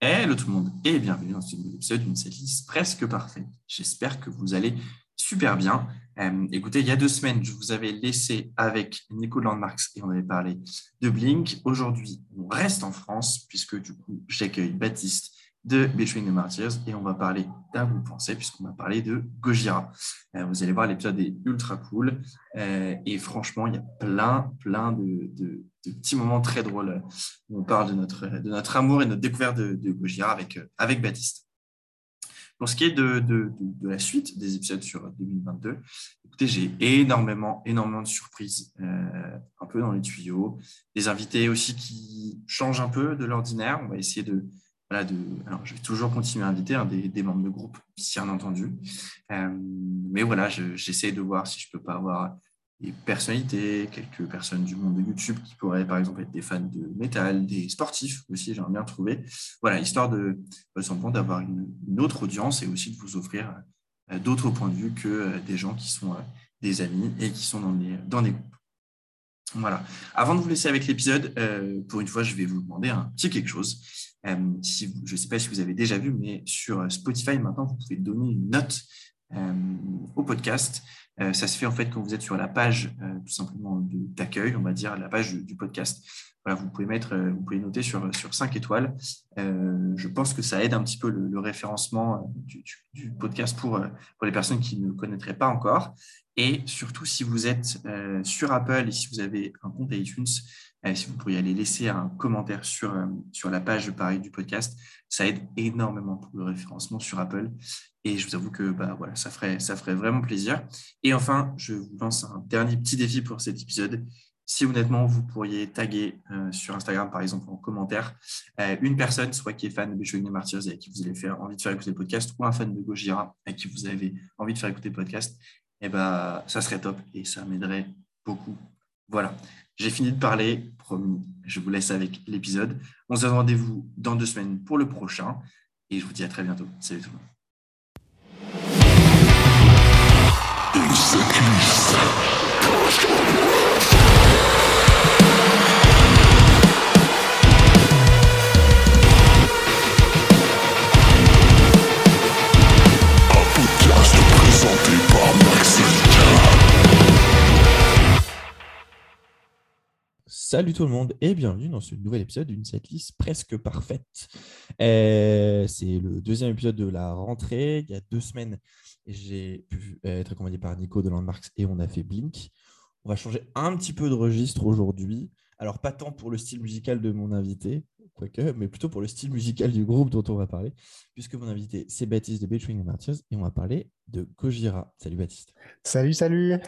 Hello tout le monde et bienvenue dans ce nouvel épisode d'une setlist presque parfaite. J'espère que vous allez super bien. Euh, écoutez, il y a deux semaines, je vous avais laissé avec Nico Landmarks et on avait parlé de Blink. Aujourd'hui, on reste en France puisque du coup, j'accueille Baptiste de Between the Martyrs et on va parler d'un groupe français puisqu'on va parler de Gojira. Euh, vous allez voir, l'épisode est ultra cool euh, et franchement, il y a plein, plein de, petits moments très drôles où on parle de notre, de notre amour et de notre découverte de, de Gojira avec, euh, avec Baptiste. Pour ce qui est de, de, la suite des épisodes sur 2022, écoutez, j'ai énormément, énormément de surprises un peu dans les tuyaux. Des invités aussi qui changent un peu de l'ordinaire. On va essayer de, alors, je vais toujours continuer à inviter hein, des, membres de groupe, bien entendu. Euh, mais voilà, j'essaie de voir si je peux pas avoir des personnalités, quelques personnes du monde de YouTube qui pourraient, par exemple, être des fans de métal, des sportifs aussi, j'aimerais bien trouver. Voilà, histoire de, simplement d'avoir une, autre audience et aussi de vous offrir euh, d'autres points de vue que euh, des gens qui sont des amis et qui sont dans des, dans des groupes. Voilà. Avant de vous laisser avec l'épisode, pour une fois, je vais vous demander un petit quelque chose. Euh, je ne sais pas si vous avez déjà vu, mais sur Spotify, maintenant, vous pouvez donner une note euh, au podcast. Euh, ça se fait en fait quand vous êtes sur la page tout simplement d'accueil, on va dire, la page du, podcast. Voilà, vous pouvez mettre, vous pouvez noter sur, sur 5 étoiles. je pense que ça aide un petit peu le, référencement du, podcast pour, pour les personnes qui ne connaîtraient pas encore. Et surtout, si vous êtes sur Apple et si vous avez un compte iTunes, euh, si vous pourriez aller laisser un commentaire sur, euh, sur la page pareil du podcast, ça aide énormément pour le référencement sur Apple. Et je vous avoue que bah, voilà, ça, ferait, ça ferait vraiment plaisir. Et enfin, je vous lance un dernier petit défi pour cet épisode. Si honnêtement, vous pourriez taguer euh, sur Instagram, par exemple, en commentaire, une personne, soit qui est fan de Beachwing Martyrs et à qui vous avez fait, envie de faire écouter le podcast, ou un fan de Gojira à qui vous avez envie de faire écouter le podcast, ben, ça serait top et ça m'aiderait beaucoup. Voilà. J'ai fini de parler, promis, je vous laisse avec l'épisode. On se donne rendez-vous dans deux semaines pour le prochain et je vous dis à très bientôt. Salut tout le monde. Salut tout le monde et bienvenue dans ce nouvel épisode d'une setlist presque parfaite. Euh, c'est le deuxième épisode de la rentrée. Il y a deux semaines, j'ai pu être accompagné par Nico de Landmarks et on a fait Blink. On va changer un petit peu de registre aujourd'hui. Alors, pas tant pour le style musical de mon invité, quoique, mais plutôt pour le style musical du groupe dont on va parler, puisque mon invité, c'est Baptiste de Between Martyrs et on va parler de Gojira. Salut Baptiste. Salut, salut.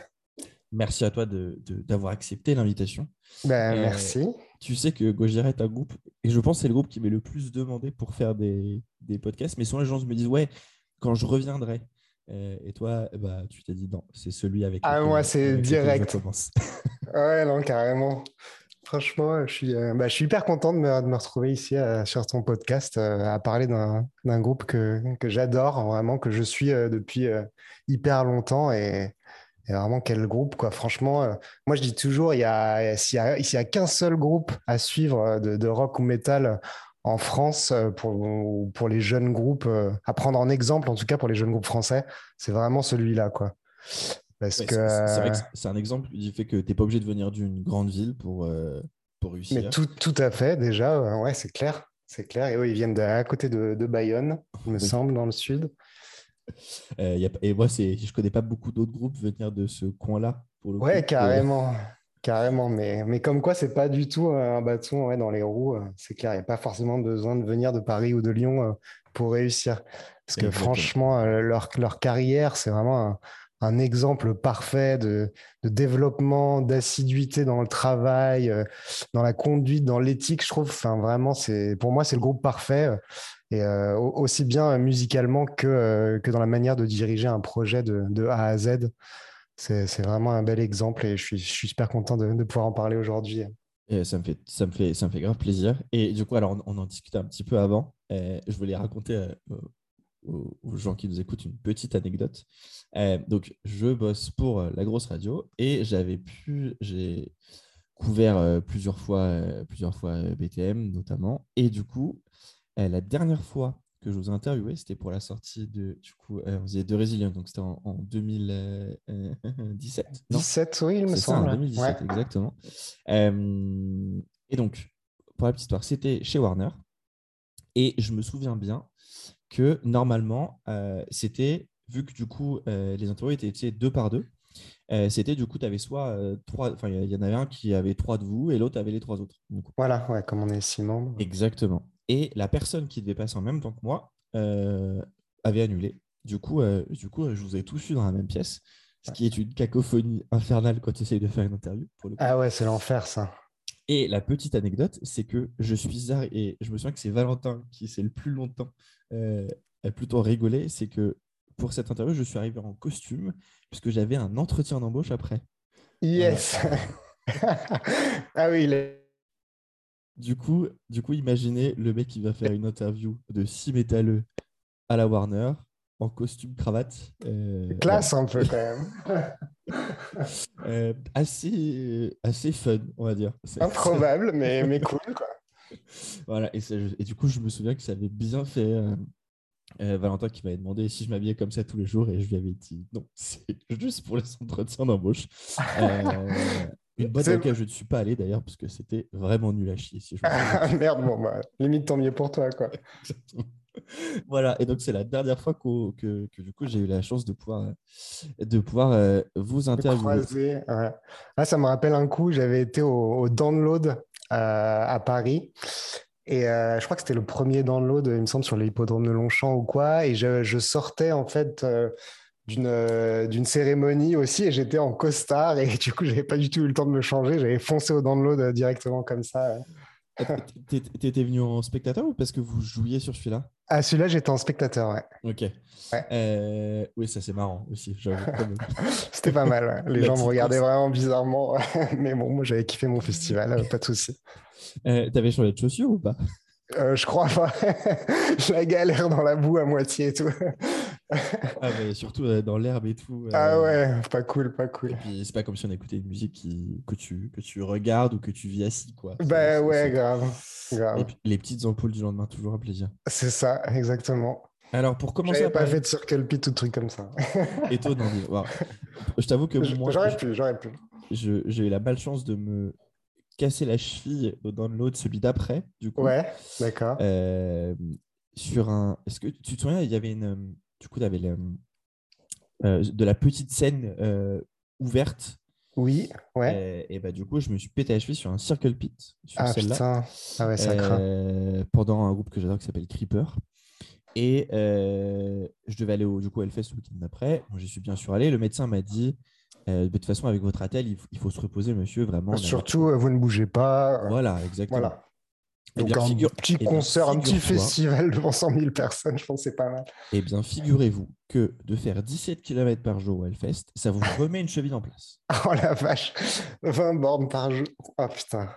Merci à toi d'avoir accepté l'invitation. Ben, euh, merci. Tu sais que Gojira est un groupe, et je pense que c'est le groupe qui m'est le plus demandé pour faire des, podcasts. Mais souvent, les gens me disent Ouais, quand je reviendrai. Euh, et toi, bah, tu t'es dit Non, c'est celui avec. Ah, moi, c'est direct. ouais, non, carrément. Franchement, je suis, euh, bah, je suis hyper content de me, de me retrouver ici sur ton podcast à parler d'un groupe que, que j'adore, vraiment, que je suis depuis hyper longtemps. Et, et vraiment, quel groupe, quoi. Franchement, euh, moi, je dis toujours, il y a, s'il y a, qu'un seul groupe à suivre euh, de, rock ou metal en France euh, pour, pour les jeunes groupes, à prendre en exemple, en tout cas pour les jeunes groupes français, c'est vraiment celui-là, quoi. Parce que c'est, vrai que c'est un exemple du fait que tu n'es pas obligé de venir d'une grande ville pour, pour réussir. Mais tout, tout à fait, déjà, ouais, c'est clair. C'est clair. Et oui, ils viennent d'à côté de, de Bayonne, il me semble, dans le sud. Euh, et moi, je ne connais pas beaucoup d'autres groupes venir de ce coin-là. Pour le ouais, carrément. Carrément, mais, mais comme quoi, c'est pas du tout un bâton ouais, dans les roues. Euh, c'est clair, il n'y a pas forcément besoin de venir de Paris ou de Lyon euh, pour réussir. Parce que franchement, leur, leur carrière, c'est vraiment un, un, exemple parfait de, de développement, d'assiduité dans le travail, dans la conduite, dans l'éthique. Je trouve, enfin, vraiment, c'est pour moi, c'est le groupe parfait et euh, aussi bien musicalement que, euh, que dans la manière de diriger un projet de, de A à Z. C'est vraiment un bel exemple et je suis, je suis super content de, de pouvoir en parler aujourd'hui. ça me, fait, ça, me fait, ça me fait grave plaisir. Et du coup, alors on, en discutait un petit peu avant. je voulais raconter euh, aux, gens qui nous écoutent une petite anecdote. donc, je bosse pour la grosse radio et j'avais pu, j'ai couvert plusieurs fois, plusieurs fois BTM notamment. Et du coup, la dernière fois que je vous ai interviewé, c'était pour la sortie de, du coup, faisait de donc c'était en, 2017. 17, oui, il me semble. Ça, en 2017, exactement. et donc, pour la petite histoire, c'était chez Warner. Et je me souviens bien que normalement, c'était, vu que du coup, les interviews étaient deux par deux, c'était du coup, tu avais soit trois, enfin, il y, en avait un qui avait trois de vous et l'autre avait les trois autres. Voilà, ouais, comme on est six membres. Exactement. Et la personne qui devait passer en même temps que moi avait annulé. Du coup, du coup, je vous ai tous eu dans la même pièce, ce qui est une cacophonie infernale quand tu essayes de faire une interview. Ah ouais, c'est l'enfer ça. Et la petite anecdote, c'est que je suis et je me souviens que c'est Valentin qui s'est le plus longtemps euh, plutôt rigolé, c'est que pour cette interview, je suis arrivé en costume puisque j'avais un entretien d'embauche après. Yes. ah oui, il est... Du coup, du coup, imaginez le mec qui va faire une interview de six métalleux à la Warner en costume cravate. Euh, Classe un peu quand même. Euh, assez, assez fun, on va dire. Improbable, mais, mais cool quoi. Voilà, et, et, du coup, je me souviens que ça avait bien fait. Euh, Valentin qui m'avait demandé si je m'habillais comme ça tous les jours et je lui avais dit non, c'est juste pour les entretiens d'embauche. Une boîte à laquelle je ne suis pas allé d'ailleurs parce que c'était vraiment nul à chier. Si je ah, merde, bon, bah, limite tant mieux pour toi. quoi. voilà, et donc c'est la dernière fois que, que, du coup j'ai eu la chance de pouvoir, de pouvoir euh, vous interviewer. Ah, ça me rappelle un coup, j'avais été au, download euh, à Paris. Et euh, je crois que c'était le premier download, il me semble, sur l'hippodrome de Longchamp ou quoi. Et je, je sortais en fait d'une cérémonie aussi et j'étais en costard et du coup j'avais pas du tout eu le temps de me changer j'avais foncé au download directement comme ça T'étais venu en spectateur ou parce que vous jouiez sur celui-là? Ah, celui-là, j'étais en spectateur, ouais. Ok. Euh, oui, ça c'est marrant aussi, C'était pas mal. Les gens me regardaient vraiment bizarrement. Mais bon, moi j'avais kiffé mon festival, pas de souci. Euh, T'avais changé de chaussures ou pas? Euh, Je crois pas. la galère dans la boue à moitié et tout ah, mais surtout euh, dans l'herbe et tout. Ah euh, ouais, pas cool, pas cool. Et puis, c'est pas comme si on écoutait une musique qui... que, tu... que tu regardes ou que tu vis assis, quoi. Bah ouais, grave. grave. les petites ampoules du lendemain, toujours un plaisir. C'est ça, exactement. Alors, pour commencer. J'avais pas fait de circle pit ou de trucs comme ça. Étonnant. Wow. Je t'avoue que moi. J'aurais pu, j'aurais pu. J'ai eu la malchance de me casser la cheville dans l'autre, celui d'après, du coup. Ouais, d'accord. Euh, sur un. Est-ce que tu te souviens, il y avait une du coup, tu avais euh, de la petite scène euh, ouverte. Oui, ouais. Et, bah, du coup, je me suis pété la cheville sur un circle pit. Sur ah putain, ah ouais, ça craint. Euh, pendant un groupe que j'adore qui s'appelle Creeper. Et je devais aller au du coup, Hellfest le week-end d'après. J'y suis bien sûr allé. Le médecin m'a dit de toute façon, avec votre attel, il, faut se reposer, monsieur, vraiment. Surtout, vous ne bougez pas. Voilà, exactement. Voilà. Eh Donc un petit eh concert, un petit festival devant 100 000 personnes, je pense que c'est pas mal. Eh bien, figurez-vous que de faire 17 km par jour au Hellfest, ça vous remet une cheville en place. oh la vache 20 bornes par jour. Oh putain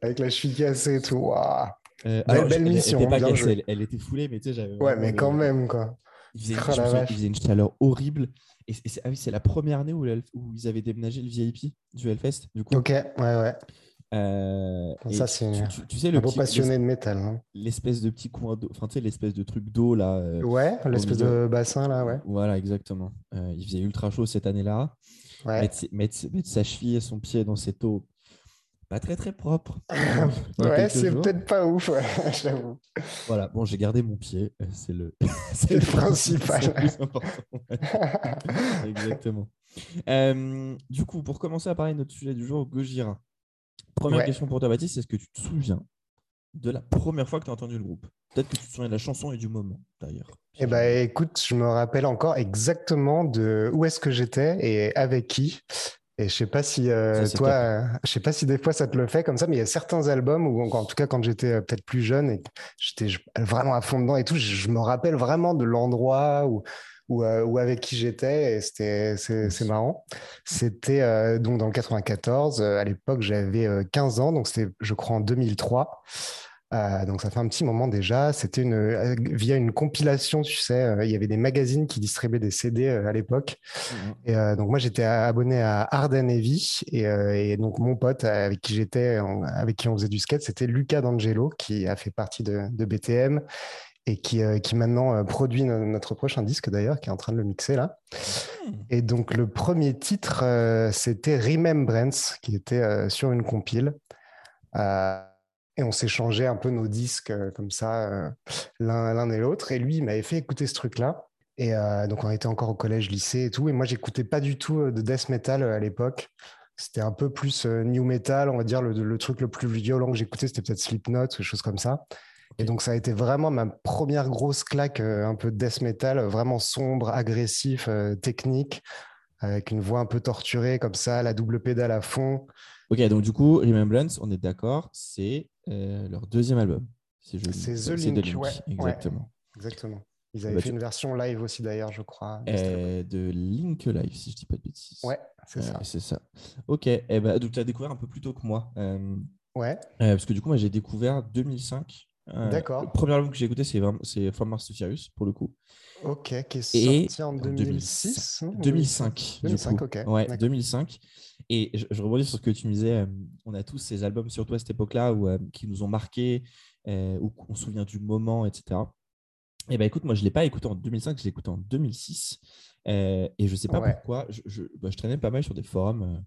Avec la cheville cassée et tout. Waouh euh, belle, mission. Elle, était pas elle, était foulée, mais tu sais, j'avais. Ouais, mais quand même, quoi. Il faisait, oh, il faisait, une chaleur horrible. Et, ah c'est la première année où, où, ils avaient déménagé le VIP du Hellfest, du coup. Ok, ouais, ouais. Euh, ça, c'est tu, sais, le petit, passionné de métal. Hein. L'espèce de petit coin d'eau, enfin, tu sais, l'espèce de truc d'eau là. Euh, ouais, l'espèce de bassin là, ouais. Voilà, exactement. Euh, il faisait ultra chaud cette année-là. Ouais. Mettre, sa cheville et son pied dans cette eau, pas très très propre. ouais, c'est peut-être pas ouf, j'avoue. Voilà, bon, j'ai gardé mon pied, c'est le, c'est le principal. le plus important. exactement. du coup, pour commencer à parler de notre sujet du jour, Gojira. Première question pour toi, Baptiste, est-ce que tu te souviens de la première fois que tu as entendu le groupe? Peut-être que tu te souviens de la chanson et du moment, d'ailleurs. Eh ben, écoute, je me rappelle encore exactement de où est-ce que j'étais et avec qui. Et je sais pas si euh, toi, je sais pas si des fois ça te le fait comme ça, mais il y a certains albums où, en tout cas, quand j'étais euh, peut-être plus jeune et j'étais vraiment à fond dedans et tout, je, me rappelle vraiment de l'endroit où euh, ou, avec qui j'étais. Et c'était, c'est, marrant. C'était euh, donc dans le 94. Euh, à l'époque, j'avais 15 ans, donc c'était, je crois, en 2003. Euh, donc ça fait un petit moment déjà. C'était une, euh, via une compilation, tu sais, euh, il y avait des magazines qui distribuaient des CD à l'époque. Mhm. Et donc moi j'étais abonné à Arden Heavy et, et, donc mon pote avec qui j'étais, avec qui on faisait du skate, c'était Luca D'Angelo qui a fait partie de, de BTM et qui, qui maintenant produit notre prochain disque d'ailleurs, qui est en train de le mixer là. Et donc le premier titre, c'était Remembrance, qui était sur une compile. Et on s'échangeait un peu nos disques euh, comme ça, euh, l'un et l'autre. Et lui, il m'avait fait écouter ce truc-là. Et euh, donc, on était encore au collège, lycée et tout. Et moi, j'écoutais pas du tout de death metal à l'époque. C'était un peu plus new metal, on va dire. Le, truc le plus violent que j'écoutais, c'était peut-être Slipknot ou des choses comme ça. Et donc, ça a été vraiment ma première grosse claque, un peu de death metal, vraiment sombre, agressif, technique, avec une voix un peu torturée comme ça, la double pédale à fond. Ok, donc du coup, Remembrance, on est d'accord, c'est euh, leur deuxième album. C'est The, Link, Ouais, exactement. exactement. Ils avaient bah, fait une version live aussi d'ailleurs, je crois. Euh, de Link Live, si je dis pas de bêtises. Ouais, c'est ça. C'est ça. Ok, et eh ben, donc tu as découvert un peu plus tôt que moi. Euh, ouais. parce que du coup, moi j'ai découvert 2005. D'accord. Le premier album que j'ai écouté, c'est From Mars to Sirius, pour le coup. Ok, qui est sorti en 2006 2005. 2005, ok. Ouais, 2005. Et je, je, rebondis sur ce que tu me disais. Euh, on a tous ces albums, surtout à cette époque-là, euh, qui nous ont marqués, euh, où on se souvient du moment, etc. Et eh ben écoute, moi, je ne l'ai pas écouté en 2005, je l'ai écouté en 2006. et je ne sais pas pourquoi. Je, bah, je, traînais pas mal sur des forums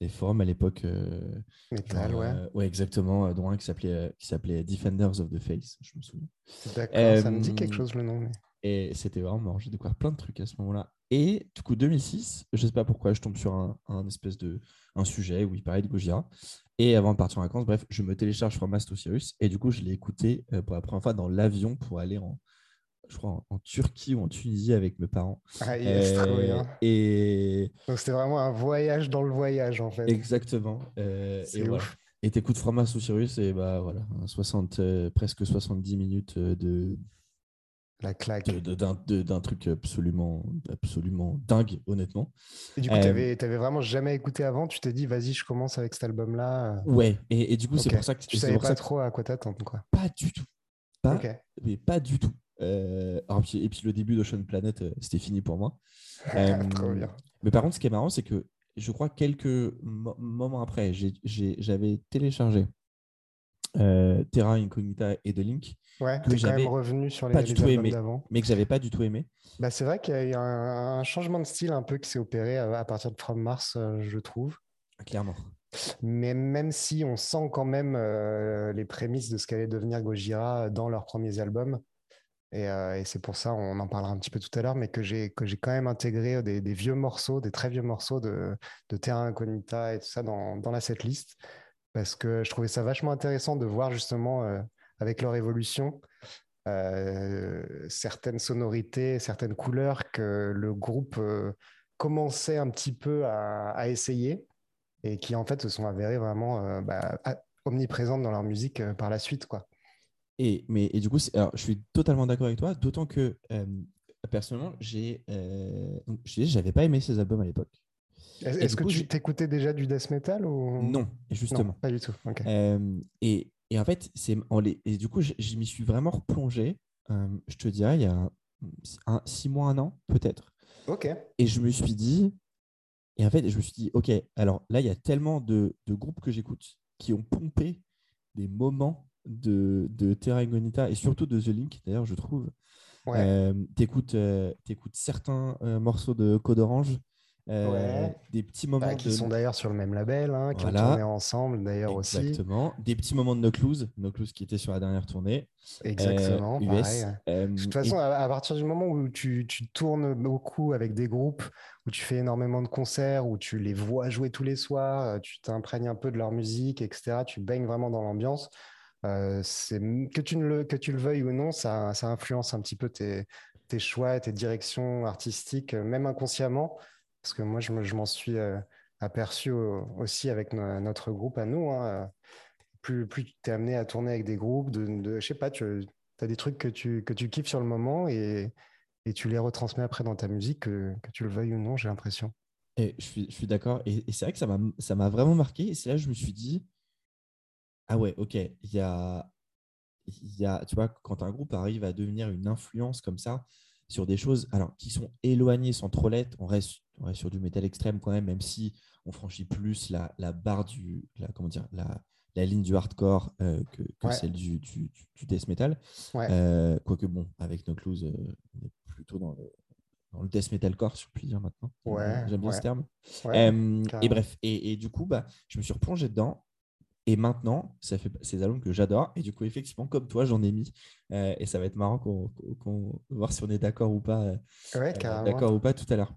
des forums à l'époque. Metal, ouais. ouais, exactement, dont un qui s'appelait, qui s'appelait Defenders of the Face, je me souviens. D'accord, ça me dit quelque chose le nom. Mais... Et c'était vraiment marrant. J'ai découvert plein de trucs à ce moment-là. Et du coup, 2006, je ne sais pas pourquoi, je tombe sur un, espèce de un sujet où il parlait de Gojira. Et avant de partir en vacances, bref, je me télécharge From Cyrus. Et du coup, je l'ai écouté euh, pour la première fois dans l'avion pour aller en, je crois, en, Turquie ou en Tunisie avec mes parents. Ah, yes, trop bien. Et... Donc, c'était vraiment un voyage dans le voyage, en fait. Exactement. Euh, et ouf. Et t'écoutes From Master Cyrus et bah voilà, 60, euh, presque 70 minutes de, la claque. D'un truc absolument, absolument dingue, honnêtement. Et du coup, tu n'avais euh, vraiment jamais écouté avant Tu t'es dit, vas-y, je commence avec cet album-là Ouais, et, du coup, c'est pour ça que tu savais pas trop à quoi t'attendre. Quoi. Pas du tout. Pas, mais pas du tout. Euh, et puis le début d'Ocean Planet, euh, c'était fini pour moi. trop bien. Mais par contre, ce qui est marrant, c'est que je crois quelques moments après, j'avais téléchargé Terra Incognita et The Link Ouais, que j'avais quand même revenu sur les, pas du tout aimé. Mais que j'avais pas du tout aimé. Bah, c'est vrai qu'il y a eu un, changement de style un peu qui s'est opéré à, partir de From Mars, euh, je trouve. Clairement. Mais même si on sent quand même euh, les prémices de ce qu'allait devenir Gojira dans leurs premiers albums, et, euh, et c'est pour ça, on en parlera un petit peu tout à l'heure, mais que j'ai quand même intégré des, des, vieux morceaux, des très vieux morceaux de, Terra Incognita et tout ça dans, la setlist, parce que je trouvais ça vachement intéressant de voir justement avec leur évolution, euh, certaines sonorités, certaines couleurs que le groupe euh, commençait un petit peu à, essayer et qui en fait se sont avérées vraiment euh, bah, omniprésentes dans leur musique par la suite. Quoi. Et, mais, et du coup, alors, je suis totalement d'accord avec toi, d'autant que personnellement, j'ai, j'avais pas aimé ces albums à l'époque. Est-ce que tu t'écoutais déjà du death metal ou? Non, justement. pas du tout. et, et en fait, c'est et du coup, je, m'y suis vraiment replongé. Euh, je te dirais, il y a un, six mois, un an, peut-être. Ok. Et je me suis dit, et en fait, je me suis dit, ok, alors là, il y a tellement de, de groupes que j'écoute qui ont pompé des moments de, de Terra Incognita et surtout de The Link, d'ailleurs, je trouve. Ouais. Euh, t'écoutes, euh, certains morceaux de Code Orange euh, des petits moments bah, qui sont d'ailleurs sur le même label, hein, qui ont tourné ensemble d'ailleurs aussi. Exactement. Des petits moments de Nocluse, Nocluse qui était sur la dernière tournée. Exactement. US. Euh, de toute façon, à, partir du moment où tu, tu, tournes beaucoup avec des groupes, où tu fais énormément de concerts, où tu les vois jouer tous les soirs, euh, tu t'imprègnes un peu de leur musique, etc. Tu baignes vraiment dans l'ambiance. Que, tu le, que tu le veuilles ou non, ça, ça influence un petit peu tes, tes choix, tes directions artistiques, même inconsciemment. Parce que moi, je, m'en suis euh, aperçu aussi avec notre groupe à nous. Hein. Plus, plus tu es amené à tourner avec des groupes, de, de je sais pas, tu as des trucs que tu, que tu kiffes sur le moment et, et tu les retransmets après dans ta musique, que, que tu le veuilles ou non, j'ai l'impression. Et je suis, je suis d'accord. Et, c'est vrai que ça m'a vraiment marqué. Et c'est là que je me suis dit, ah ouais, ok, il y a, il y a, tu vois, quand un groupe arrive à devenir une influence comme ça sur des choses alors, qui sont éloignées sans trop l'être, on reste, on reste sur du métal extrême quand même, même si on franchit plus la, la barre du, la, comment dire, la, la ligne du hardcore euh, que, que celle du, du, du, death metal. Euh, quoique, bon, avec No Clues, euh, on est plutôt dans le, dans le death metalcore, si on peut dire maintenant. J'aime bien ce terme. et bref, et, et, du coup, bah, je me suis replongé dedans. Et maintenant, ça fait ces albums que j'adore. Et du coup, effectivement, comme toi, j'en ai mis. Euh, et ça va être marrant qu'on qu voir si on est d'accord ou pas. Euh, ouais, euh, d'accord ou pas tout à l'heure.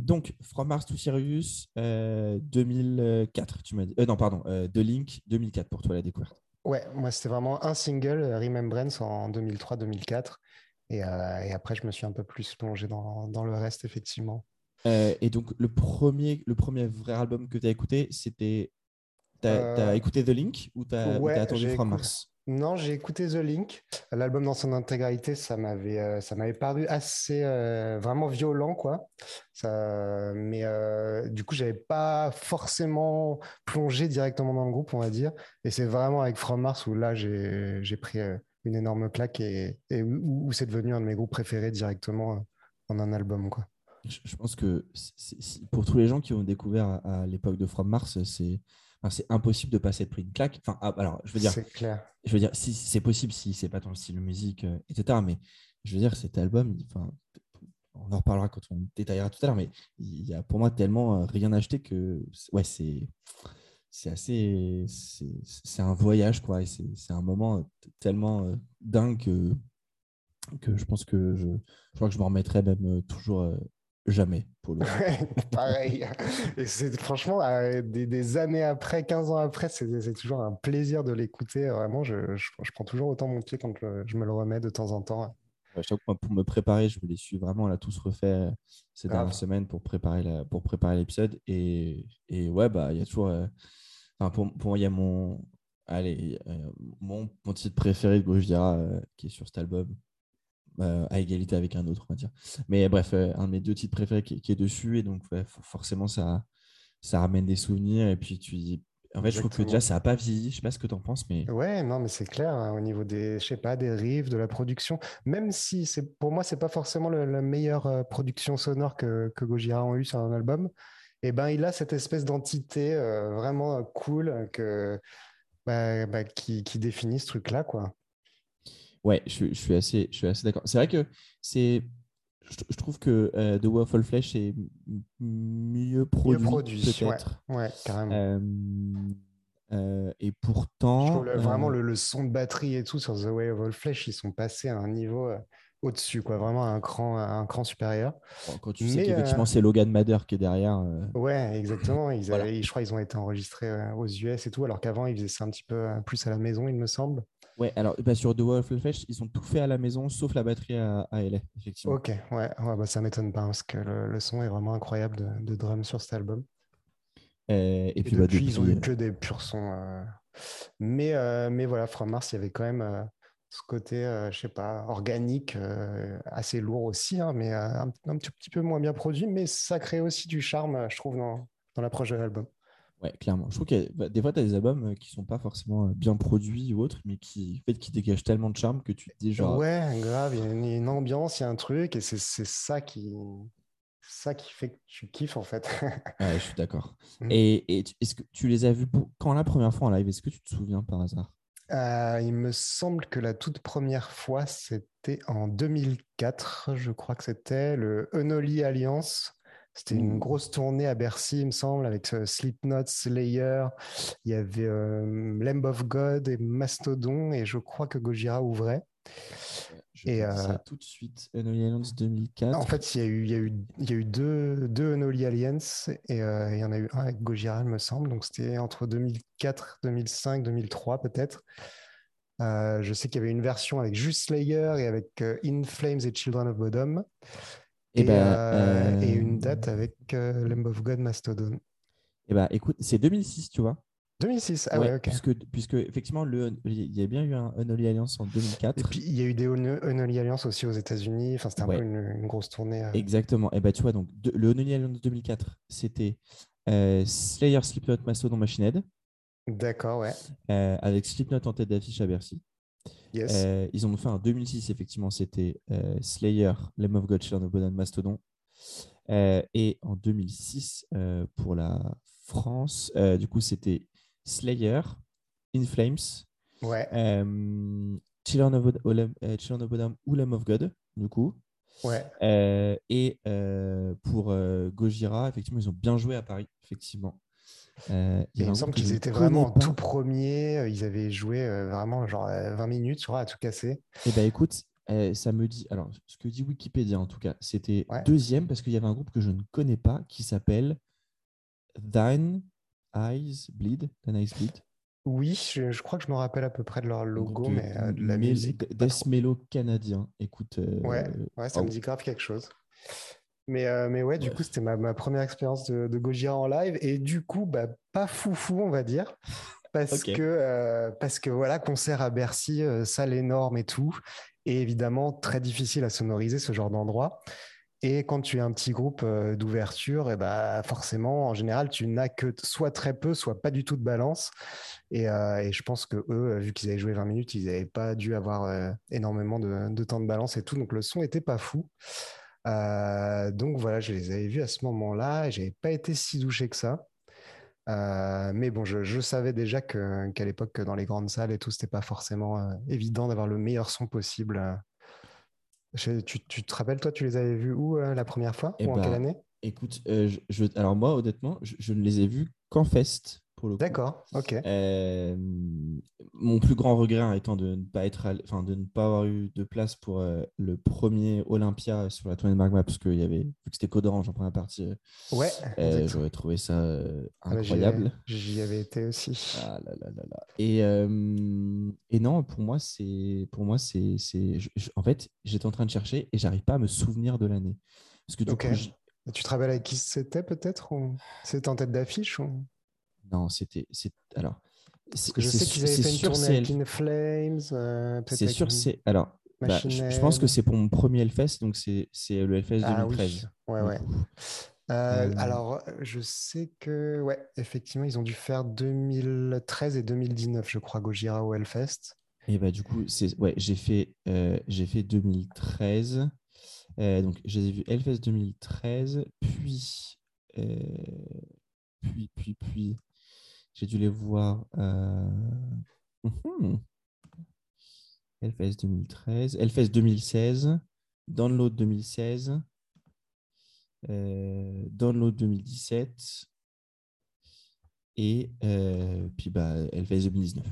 donc, From Mars to Sirius, 2004, tu m'as dit. non, pardon, The Link, 2004 pour toi la découverte. Ouais, moi, c'était vraiment un single, Remembrance, en 2003-2004. Et, et, après, je me suis un peu plus plongé dans, dans le reste, effectivement. et donc, le premier, le premier vrai album que tu as écouté, c'était T'as as écouté The Link ou t'as ouais, attendu From Mars? Non, j'ai écouté The Link. L'album dans son intégralité, ça m'avait euh, ça m'avait paru assez euh, vraiment violent, quoi. Ça, mais euh, du coup, j'avais pas forcément plongé directement dans le groupe, on va dire. Et c'est vraiment avec From Mars où là, j'ai pris une énorme claque et, et où, c'est devenu un de mes groupes préférés directement en un album, quoi. Je, pense que pour tous les gens qui ont découvert à, à l'époque de From Mars, c'est c'est impossible de passer de prix une claque. Enfin, ah, alors, je veux dire, clair. Je veux dire, si c'est possible, si c'est pas ton style de musique, euh, etc. Mais je veux dire, cet album, enfin, on en reparlera quand on détaillera tout à l'heure, mais il y a pour moi tellement euh, rien acheté que, ouais, c'est c'est assez, c'est un voyage quoi, c'est un moment tellement euh, dingue que, que je pense que je, je crois que je m'en remettrai même toujours Jamais, pour le Pareil. Et c'est franchement, euh, des, années après, 15 ans après, c'est toujours un plaisir de l'écouter. Vraiment, je, je, prends toujours autant mon pied quand je, me le remets de temps en temps. pour me préparer, je me les suis vraiment là tous refait euh, ces dernières semaines pour préparer pour préparer l'épisode. Et, et, ouais, bah il y a toujours. Euh, enfin, pour, pour moi, il y a mon. Allez, mon, mon titre préféré de Gojira qui est sur cet album. Euh, à égalité avec un autre, on va dire. Mais bref, euh, un de mes deux titres préférés qui, est dessus, et donc forcément, ça, ça ramène des souvenirs. Et puis, tu dis. En fait, je trouve que déjà, ça n'a pas vieilli. Je sais pas ce que tu en penses, mais. Ouais, non, mais c'est clair, hein, au niveau des, je sais pas, des riffs, de la production. Même si, c'est pour moi, c'est pas forcément la meilleure euh, production sonore que, que Gojira a eu sur un album. Et eh ben, il a cette espèce d'entité vraiment cool que, bah, bah, qui, qui définit ce truc-là, quoi. Ouais, je, suis assez, je suis assez d'accord. C'est vrai que c'est, je, trouve que euh, The Waffle Flesh est mieux produit, produit peut-être. Ouais, carrément. Euh, euh, et pourtant, vraiment le, son de batterie et tout sur The Way of All Flesh, ils sont passés à un niveau au-dessus, quoi, vraiment à un cran, un cran supérieur. quand tu sais qu'effectivement c'est Logan Mather qui est derrière. Ouais, exactement. Ils je crois qu'ils ont été enregistrés aux US et tout, alors qu'avant ils faisaient ça un petit peu plus à la maison, il me semble. Ouais, alors bah, sur The Wolf Flesh, ils ont tout fait à la maison, sauf la batterie à, à LA, effectivement. Ok, ouais, ouais bah, ça m'étonne pas, parce que le, son est vraiment incroyable de, de drum sur cet album. Euh, et, puis, bah, depuis, ils ont eu que des purs sons. Euh. Mais, euh, mais voilà, From Mars, il y avait quand même ce côté, je sais pas, organique, assez lourd aussi, hein, mais un, un, petit peu moins bien produit, mais ça crée aussi du charme, je trouve, dans, dans l'approche de l'album. Ouais, clairement. Je trouve que bah, des fois, tu as des albums euh, qui sont pas forcément euh, bien produits ou autres, mais qui, en fait, qui dégagent tellement de charme que tu te dis genre. Ouais, grave, il y a une, ambiance, il y a un truc, et c'est ça qui, ça qui fait que tu kiffes en fait. ouais, je suis d'accord. Mm. Et, et est-ce que tu les as vus quand la première fois en live Est-ce que tu te souviens par hasard? Euh, Il me semble que la toute première fois, c'était en 2004, je crois que c'était le Unholy Alliance. C'était une mmh. grosse tournée à Bercy, il me semble, avec euh, Slipknot, Slayer. Il y avait euh, Lamb of God et Mastodon, et je crois que Gojira ouvrait. Je et ça euh, tout de suite. Unholy Alliance 2004. En fait, il y a eu, il y a eu, il y a eu deux, deux Unholy Alliance et il y en a eu un avec Gojira, il me semble. Donc c'était entre 2004, 2005, 2003 peut-être. je sais qu'il y avait une version avec juste Slayer et avec In Flames et Children of Bodom. Et, ben, euh, et, une date avec euh, Lamb of God Mastodon. Et bah, écoute, c'est 2006, tu vois. 2006, ah ouais, ok. Puisque, puisque effectivement, le, il y a bien eu un Unholy Alliance en 2004. Et puis il y a eu des Unholy Alliance aussi aux États-Unis. Enfin, c'était un peu une, grosse tournée. Euh. Exactement. Et bah, tu vois, donc le Unholy Alliance 2004, c'était Slayer, Slipknot, Mastodon, Machine Head. D'accord, ouais. avec Slipknot en tête d'affiche à Bercy. Yes. Euh, ils en ont fait en 2006, effectivement, c'était euh, Slayer, Lamb of God, Bodom, Mastodon. Euh, et en 2006, euh, pour la France, du coup, c'était Slayer, In Flames, Ouais, Children of, Children Bodom ou Lamb of God, du coup. ouais. Euh, et euh, pour euh, Gojira, effectivement, ils ont bien joué à Paris, effectivement. Euh, il me semble qu'ils étaient vraiment pas. tout premier. euh, Ils avaient joué euh, vraiment genre euh, 20 minutes, je crois, à tout casser. Eh ben écoute, ça me dit. Alors, ce que dit Wikipédia en tout cas, c'était Ouais. deuxième parce qu'il y avait un groupe que je ne connais pas qui s'appelle Thine Eyes Bleed. Thine Eyes Bleed. Oui, je, je crois que je me rappelle à peu près de leur logo, de mais euh, de la musique. Death. Mellow canadien. Écoute. euh, Ouais, ouais, ça oh, me dit grave quelque chose. Mais, euh, mais ouais, du Ouais. coup, c'était ma, ma première expérience de, de Gojira en live. Et du coup, bah, pas foufou, on va dire. Parce que, euh, parce que voilà, concert à Bercy, euh, salle énorme et tout. Et évidemment, très difficile à sonoriser ce genre d'endroit. Et quand tu es un petit groupe d'ouverture, et bah, forcément, en général, tu n'as que soit très peu, soit pas du tout de balance. Et, euh, et je pense que eux, vu qu'ils avaient joué 20 minutes, ils n'avaient pas dû avoir euh, énormément de, de temps de balance et tout. Donc le son était pas fou. Euh, donc voilà, je les avais vus à ce moment-là. et J'avais pas été si douché que ça. Euh, mais bon, je, je savais déjà qu'à l'époque, que dans les grandes salles et tout, c'était pas forcément euh, évident d'avoir le meilleur son possible. Je- tu, tu te rappelles, toi, tu les avais vus où la première fois Eh ou en quelle ben, année? Écoute, je, alors moi, honnêtement, je, je ne les ai vus qu'en fest pour le coup. D'accord, ok. Euh, mon plus grand regret hein, étant de ne pas être, enfin de ne pas avoir eu de place pour euh, le premier Olympia sur la tournée de Magma parce qu'il y avait, vu que c'était Code Orange en première partie, euh, Ouais, euh, j'aurais trouvé ça Ah bah, j'y incroyable. avais- J'y avais été aussi. Ah là là là là. Et, et non, pour moi, c'est, pour moi, c'est, en fait, j'étais en train de chercher et j'arrive pas à me souvenir de l'année parce que du coup, Tu te rappelles avec qui c'était peut-être ou... C'était en tête d'affiche ou... non, c'était, c'est, alors, Parce c'est, que je sais qu'ils avaient c'est fait une tournée c'est avec elle- In Flames, euh, C'est sûr, une c'est. Alors, bah, je, je pense que c'est pour mon premier Hellfest, donc c'est c'est le Hellfest Ah oui, 2013. ouais, ouais. Euh, Euh, alors, je sais que, ouais, effectivement, ils ont dû faire 2013 et 2019, je crois, Gojira au Hellfest. Et bah, du coup, c'est ouais, j'ai fait, j'ai fait 2013. Euh, donc, j'ai vu Hellfest 2013, puis, puis, puis, puis, j'ai dû les voir. euh, mhm. Hellfest 2013, Hellfest 2016, Download 2016, euh, Download 2017 et euh, puis bah, Hellfest 2019.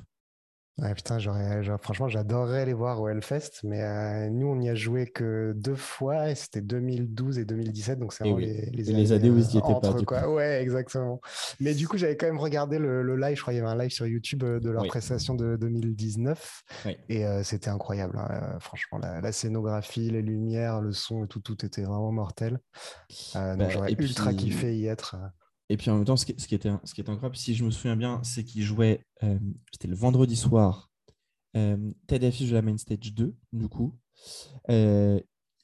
Ouais, putain, j'aurais, franchement, j'adorerais les voir au Hellfest, mais euh, nous, on n'y a joué que deux fois, et c'était 2012 et 2017, donc c'est vraiment oui. les, les Et les années où ils y euh, étaient pas, du quoi. coup. Ouais, exactement. Mais du coup, j'avais quand même regardé le, le live, je crois qu'il y avait un live sur YouTube euh, de leur Oui. prestation de 2019, Oui. et euh, c'était incroyable. hein. Euh, franchement, la, la scénographie, les lumières, le son et tout, tout était vraiment mortel. Euh, donc Bah, j'aurais ultra puis- kiffé y être. Et puis en même temps, ce qui, ce qui était, ce qui était incroyable, si je me souviens bien, c'est qu'ils jouaient, euh, c'était le vendredi soir, euh, tête d'affiche de la main stage 2, du coup. Euh,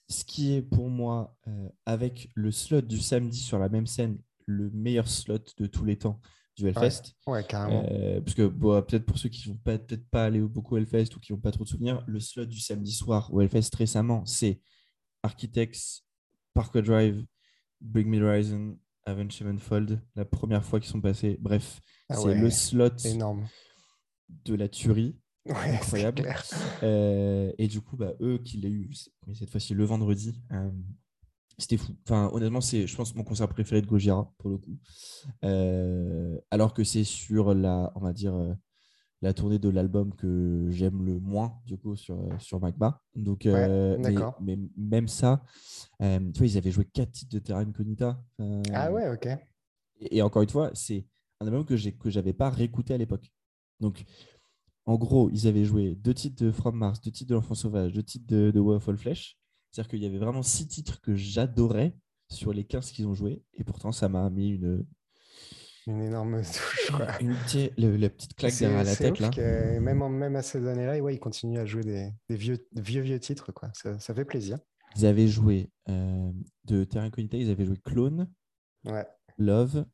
ce qui est pour moi, euh, avec le slot du samedi sur la même scène, le meilleur slot de tous les temps du Hellfest. Ouais, carrément. Parce que bon, peut-être pour ceux qui ne vont peut-être pas aller beaucoup au Hellfest ou qui n'ont pas trop de souvenirs, le slot du samedi soir au Hellfest récemment, c'est Architects, Parkway Drive, Bring Me the Horizon, Avenged Sevenfold, la première fois qu'ils sont passés. Bref, Ah c'est ouais, le slot Énorme. de la tuerie. Ouais, Incroyable. Euh, et du coup, bah, eux qui l'ont eu, mais cette fois-ci le vendredi, euh, c'était fou. Enfin, honnêtement, c'est, je pense, mon concert préféré de Gojira, pour le coup. Euh, alors que c'est sur la, on va dire, la tournée de l'album que j'aime le moins, du coup, sur, sur Magma. Donc, euh, mais, même ça, euh, tu vois, ils avaient joué quatre titres de Terra Incognita. Euh, Ah ouais, ok. et, et encore une fois, c'est un album que j'ai que j'avais pas réécouté à l'époque. Donc, en gros, ils avaient joué deux titres de From Mars, deux titres de L'Enfant Sauvage, deux titres de, de Way of All Flesh. C'est-à-dire qu'il y avait vraiment six titres que j'adorais sur les 15 qu'ils ont joués. Et pourtant, ça m'a mis une, Une énorme touche, quoi. une petite- le- la petite claque derrière la tête. Là. que même, en- même à ces années-là, ouais, ils continuent à jouer des, des vieux, vieux, vieux titres, quoi. Ça, ça fait plaisir. Ils avaient joué euh, de Terra Incognita, ils avaient joué Clone, Ouais. Love,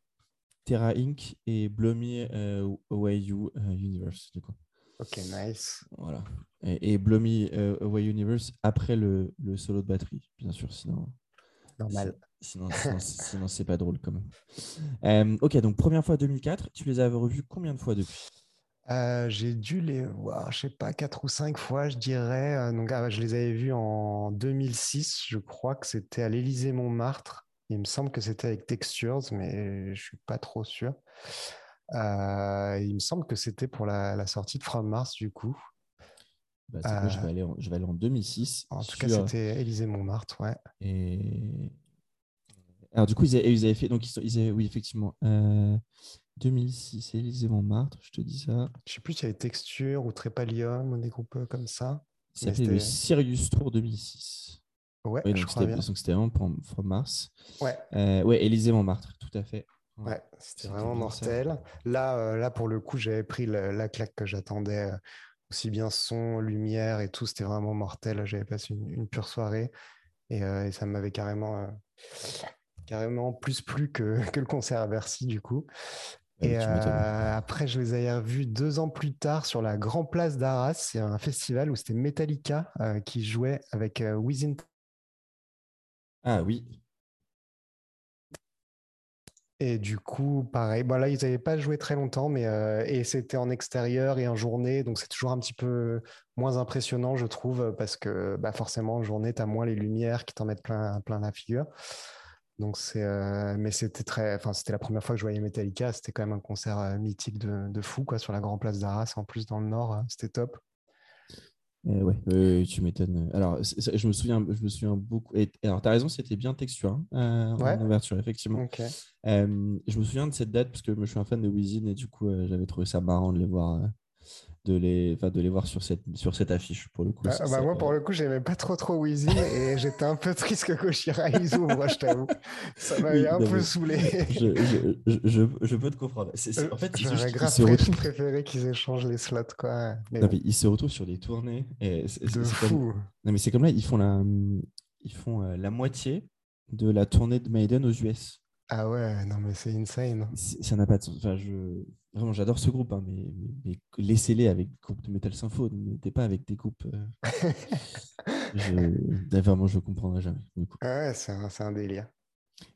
Terra Inc. et Blow Me euh, Away You euh, Universe. Du coup. Ok, nice. Voilà. Et, et Blow Me Away Universe après le, le solo de batterie, bien sûr, sinon. Normal. Sinon, sinon, sinon c'est pas drôle quand même. Euh, ok, donc première fois 2004, tu les avais revus combien de fois depuis? Euh, j'ai dû les voir, je sais pas, quatre ou cinq fois, je dirais. Euh, Donc, ah, je les avais vus en 2006. Je crois que c'était à l'Élysée-Montmartre. Il me semble que c'était avec Textures, mais je suis pas trop sûr. Euh, il me semble que c'était pour la, la sortie de From Mars, du coup. Bah, quoi, je, Euh, vais aller en, je vais aller en 2006. En tout cas, c'était Élysée-Montmartre, ouais. Et... Alors, du coup, ils avaient, ils avaient fait. Donc, ils, ils avaient- oui, effectivement. euh, 2006, Élysée Montmartre, je te dis ça. Je sais plus s'il y avait Texture ou Trépalium ou des groupes euh, comme ça. S'appelait le c'était- Sirius Tour 2006. Ouais, je crois c'était bien. donc c'était vraiment pour From Mars. Ouais, Euh, ouais, Élysée Montmartre, tout à fait. ouais, c'était C'était vraiment mortel. Là, euh, là, pour le coup, j'avais pris le- la claque que j'attendais. Aussi bien son, lumière et tout, c'était vraiment mortel. J'avais passé une, une pure soirée et, euh, et ça m'avait carrément, euh, carrément plus plu que, que le concert à Bercy, du coup. Et euh, après, je les avais revus deux ans plus tard sur la Grand Place d'Arras. C'est un festival où c'était Metallica euh, qui jouait avec euh, Within Ah oui. Et du coup, pareil, bon, là, ils n'avaient pas joué très longtemps, mais euh, et c'était en extérieur et en journée, donc c'est toujours un petit peu moins impressionnant, je trouve, parce que bah, forcément, en journée, tu as moins les lumières qui t'en mettent plein, plein la figure. Donc c'est, euh, mais c'était très, enfin, c'était la première fois que je voyais Metallica, c'était quand même un concert euh, mythique de, de fou, quoi, sur la Grand Place d'Arras, en plus dans le Nord, euh, c'était top. Euh, ouais, tu m'étonnes. Alors, je me souviens, je me souviens beaucoup. Et, alors, tu as raison, c'était bien texture hein, euh, Ouais. en ouverture, effectivement. Ok. Euh, je me souviens de cette date parce que je suis un fan de Wizin et du coup, euh, j'avais trouvé ça marrant de les voir, euh, de les, de les voir sur cette, sur cette affiche pour le coup. C'est- bah, moi, pour le coup, j'aimais pas trop trop Wheezy et j'étais un peu triste que Gojira ils ouvrent, je t'avoue. Ça m'avait Oui, un peu saoulé. je, je, je, je, je peux te comprendre. C'est- c'est- en fait, c'est juste J'aurais grave retrouvent, préféré qu'ils échangent les slots, quoi. Mais non, bon, mais ils se retrouvent sur des tournées. Et de comme- fou. Non, mais c'est comme là, ils font la, ils font euh, la moitié de la tournée de Maiden aux US. Ah ouais, non, mais c'est insane. Ça n'a pas de sens. Enfin, je... Vraiment, j'adore ce groupe, hein, mais, laissez-les avec des groupes de metal sympho, ne mettez pas avec des groupes. euh, je... Vraiment, je ne comprendrai jamais. Ah ouais, c'est un, c'est un délire.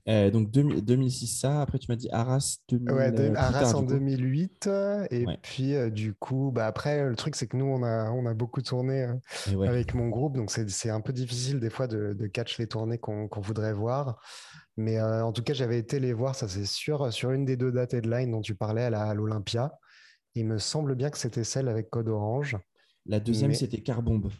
Euh, donc 2000 2006, ça. Après, tu m'as dit Arras 2000. Ouais, de- euh, Arras tard, en du coup. 2008. euh, Et Ouais. puis, euh, du coup, bah, après, le truc, c'est que nous, on a, on a beaucoup tourné euh, ouais. avec mon groupe. Donc, c'est un peu difficile des fois de, de catch les tournées qu'on qu'on voudrait voir. Mais en tout cas, j'avais été les voir, ça c'est sûr, sur une des deux dates headline dont tu parlais à l'Olympia. Il me semble bien que c'était celle avec Code Orange. La deuxième, mais- c'était Carbombe.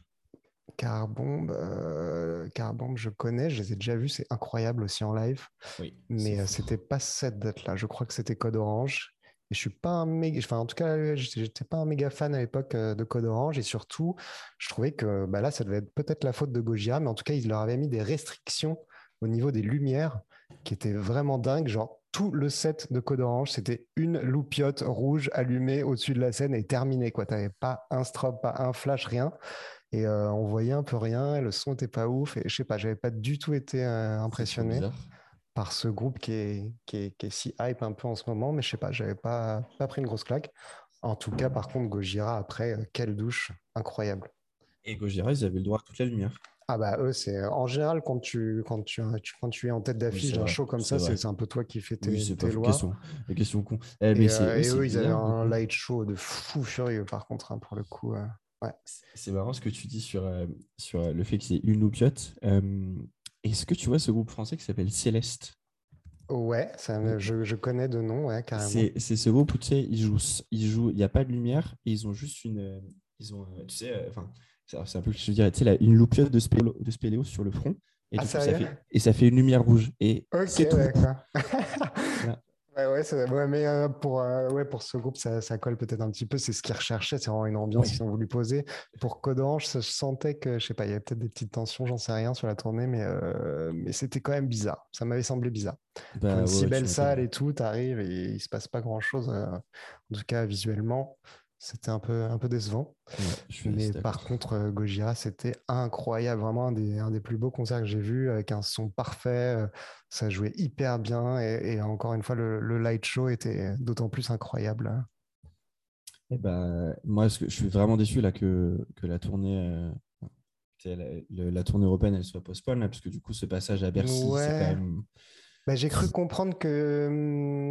Carbombe, euh, Carbombe, je connais, je les ai déjà vus, c'est incroyable aussi en live. Oui. Mais euh, c'était pas cette date-là. Je crois que c'était Code Orange. Et je suis pas un méga, enfin en tout cas, j'étais j'étais pas un méga fan à l'époque euh, de Code Orange. Et surtout, je trouvais que bah là, ça devait être peut-être la faute de Gojira, mais en tout cas, ils leur avaient mis des restrictions au niveau des lumières qui étaient vraiment dingues. Genre tout le set de Code Orange, c'était une loupiote rouge allumée au-dessus de la scène et terminé. Quoi, t'avais pas un strobe, pas un flash, rien. Et euh, on voyait un peu rien. Le son était pas ouf. Et je sais pas, j'avais pas du tout été euh, impressionné par ce groupe qui est, qui est, qui est si hype un peu en ce moment, mais je sais pas, j'avais pas, pas pris une grosse claque. En tout cas, par contre, Gojira, après, quelle douche, incroyable. Et Gojira, ils avaient le droit à toute la lumière. Ah bah eux, c'est en général quand tu, quand tu, tu- quand tu es en tête d'affiche d'un show comme ça, c'est un peu toi qui fais tes, Oui, tes lois. question, une question con. Eh, mais Et, euh, et eux, ils avaient un light show de fou furieux par contre, hein, pour le coup. euh. C'est- C'est marrant ce que tu dis sur, euh, sur euh, le fait y ait une loupiote. Euh, Est-ce que tu vois ce groupe français qui s'appelle Céleste? Ouais, ça je, je connais de nom, ouais, carrément. C'est c'est ce groupe où tu sais, ils jouent, ils jouent, il n'y a pas de lumière et ils ont juste une. euh, Ils ont, euh, tu sais, enfin, c'est c'est un peu ce que je dirais, tu sais, là, une loupiote de spéléo, de spéléo sur le front. Et, Ah, coup, ça fait, et ça fait une lumière rouge. Et Ok, c'est tout. Voilà. Ouais, ouais, ça- ouais, mais euh, pour, euh, ouais, pour ce groupe, ça, ça colle peut-être un petit peu. C'est ce qu'ils recherchaient, c'est vraiment une ambiance qu'ils ont voulu poser. Pour ça- je sentais que, je sais pas, il y avait peut-être des petites tensions, j'en sais rien sur la tournée, mais, euh, mais c'était quand même bizarre. Ça m'avait semblé bizarre. Bah, Pour une ouais, si belle salle et tout, t'arrives et il se passe pas grand-chose. en tout cas, visuellement, c'était un peu, un peu décevant. Ouais, je Mais par contre, euh, Gojira, c'était incroyable, vraiment un des, un des plus beaux concerts que j'ai vus, avec un son parfait, euh, ça jouait hyper bien, et, et encore une fois, le, le light show était d'autant plus incroyable. Eh ben, moi, je suis vraiment déçu là que, que la tournée. euh, la, tournée européenne elle soit postpone là, parce que du coup ce passage à Bercy c'est quand Ouais. même Bah, j'ai cru comprendre que,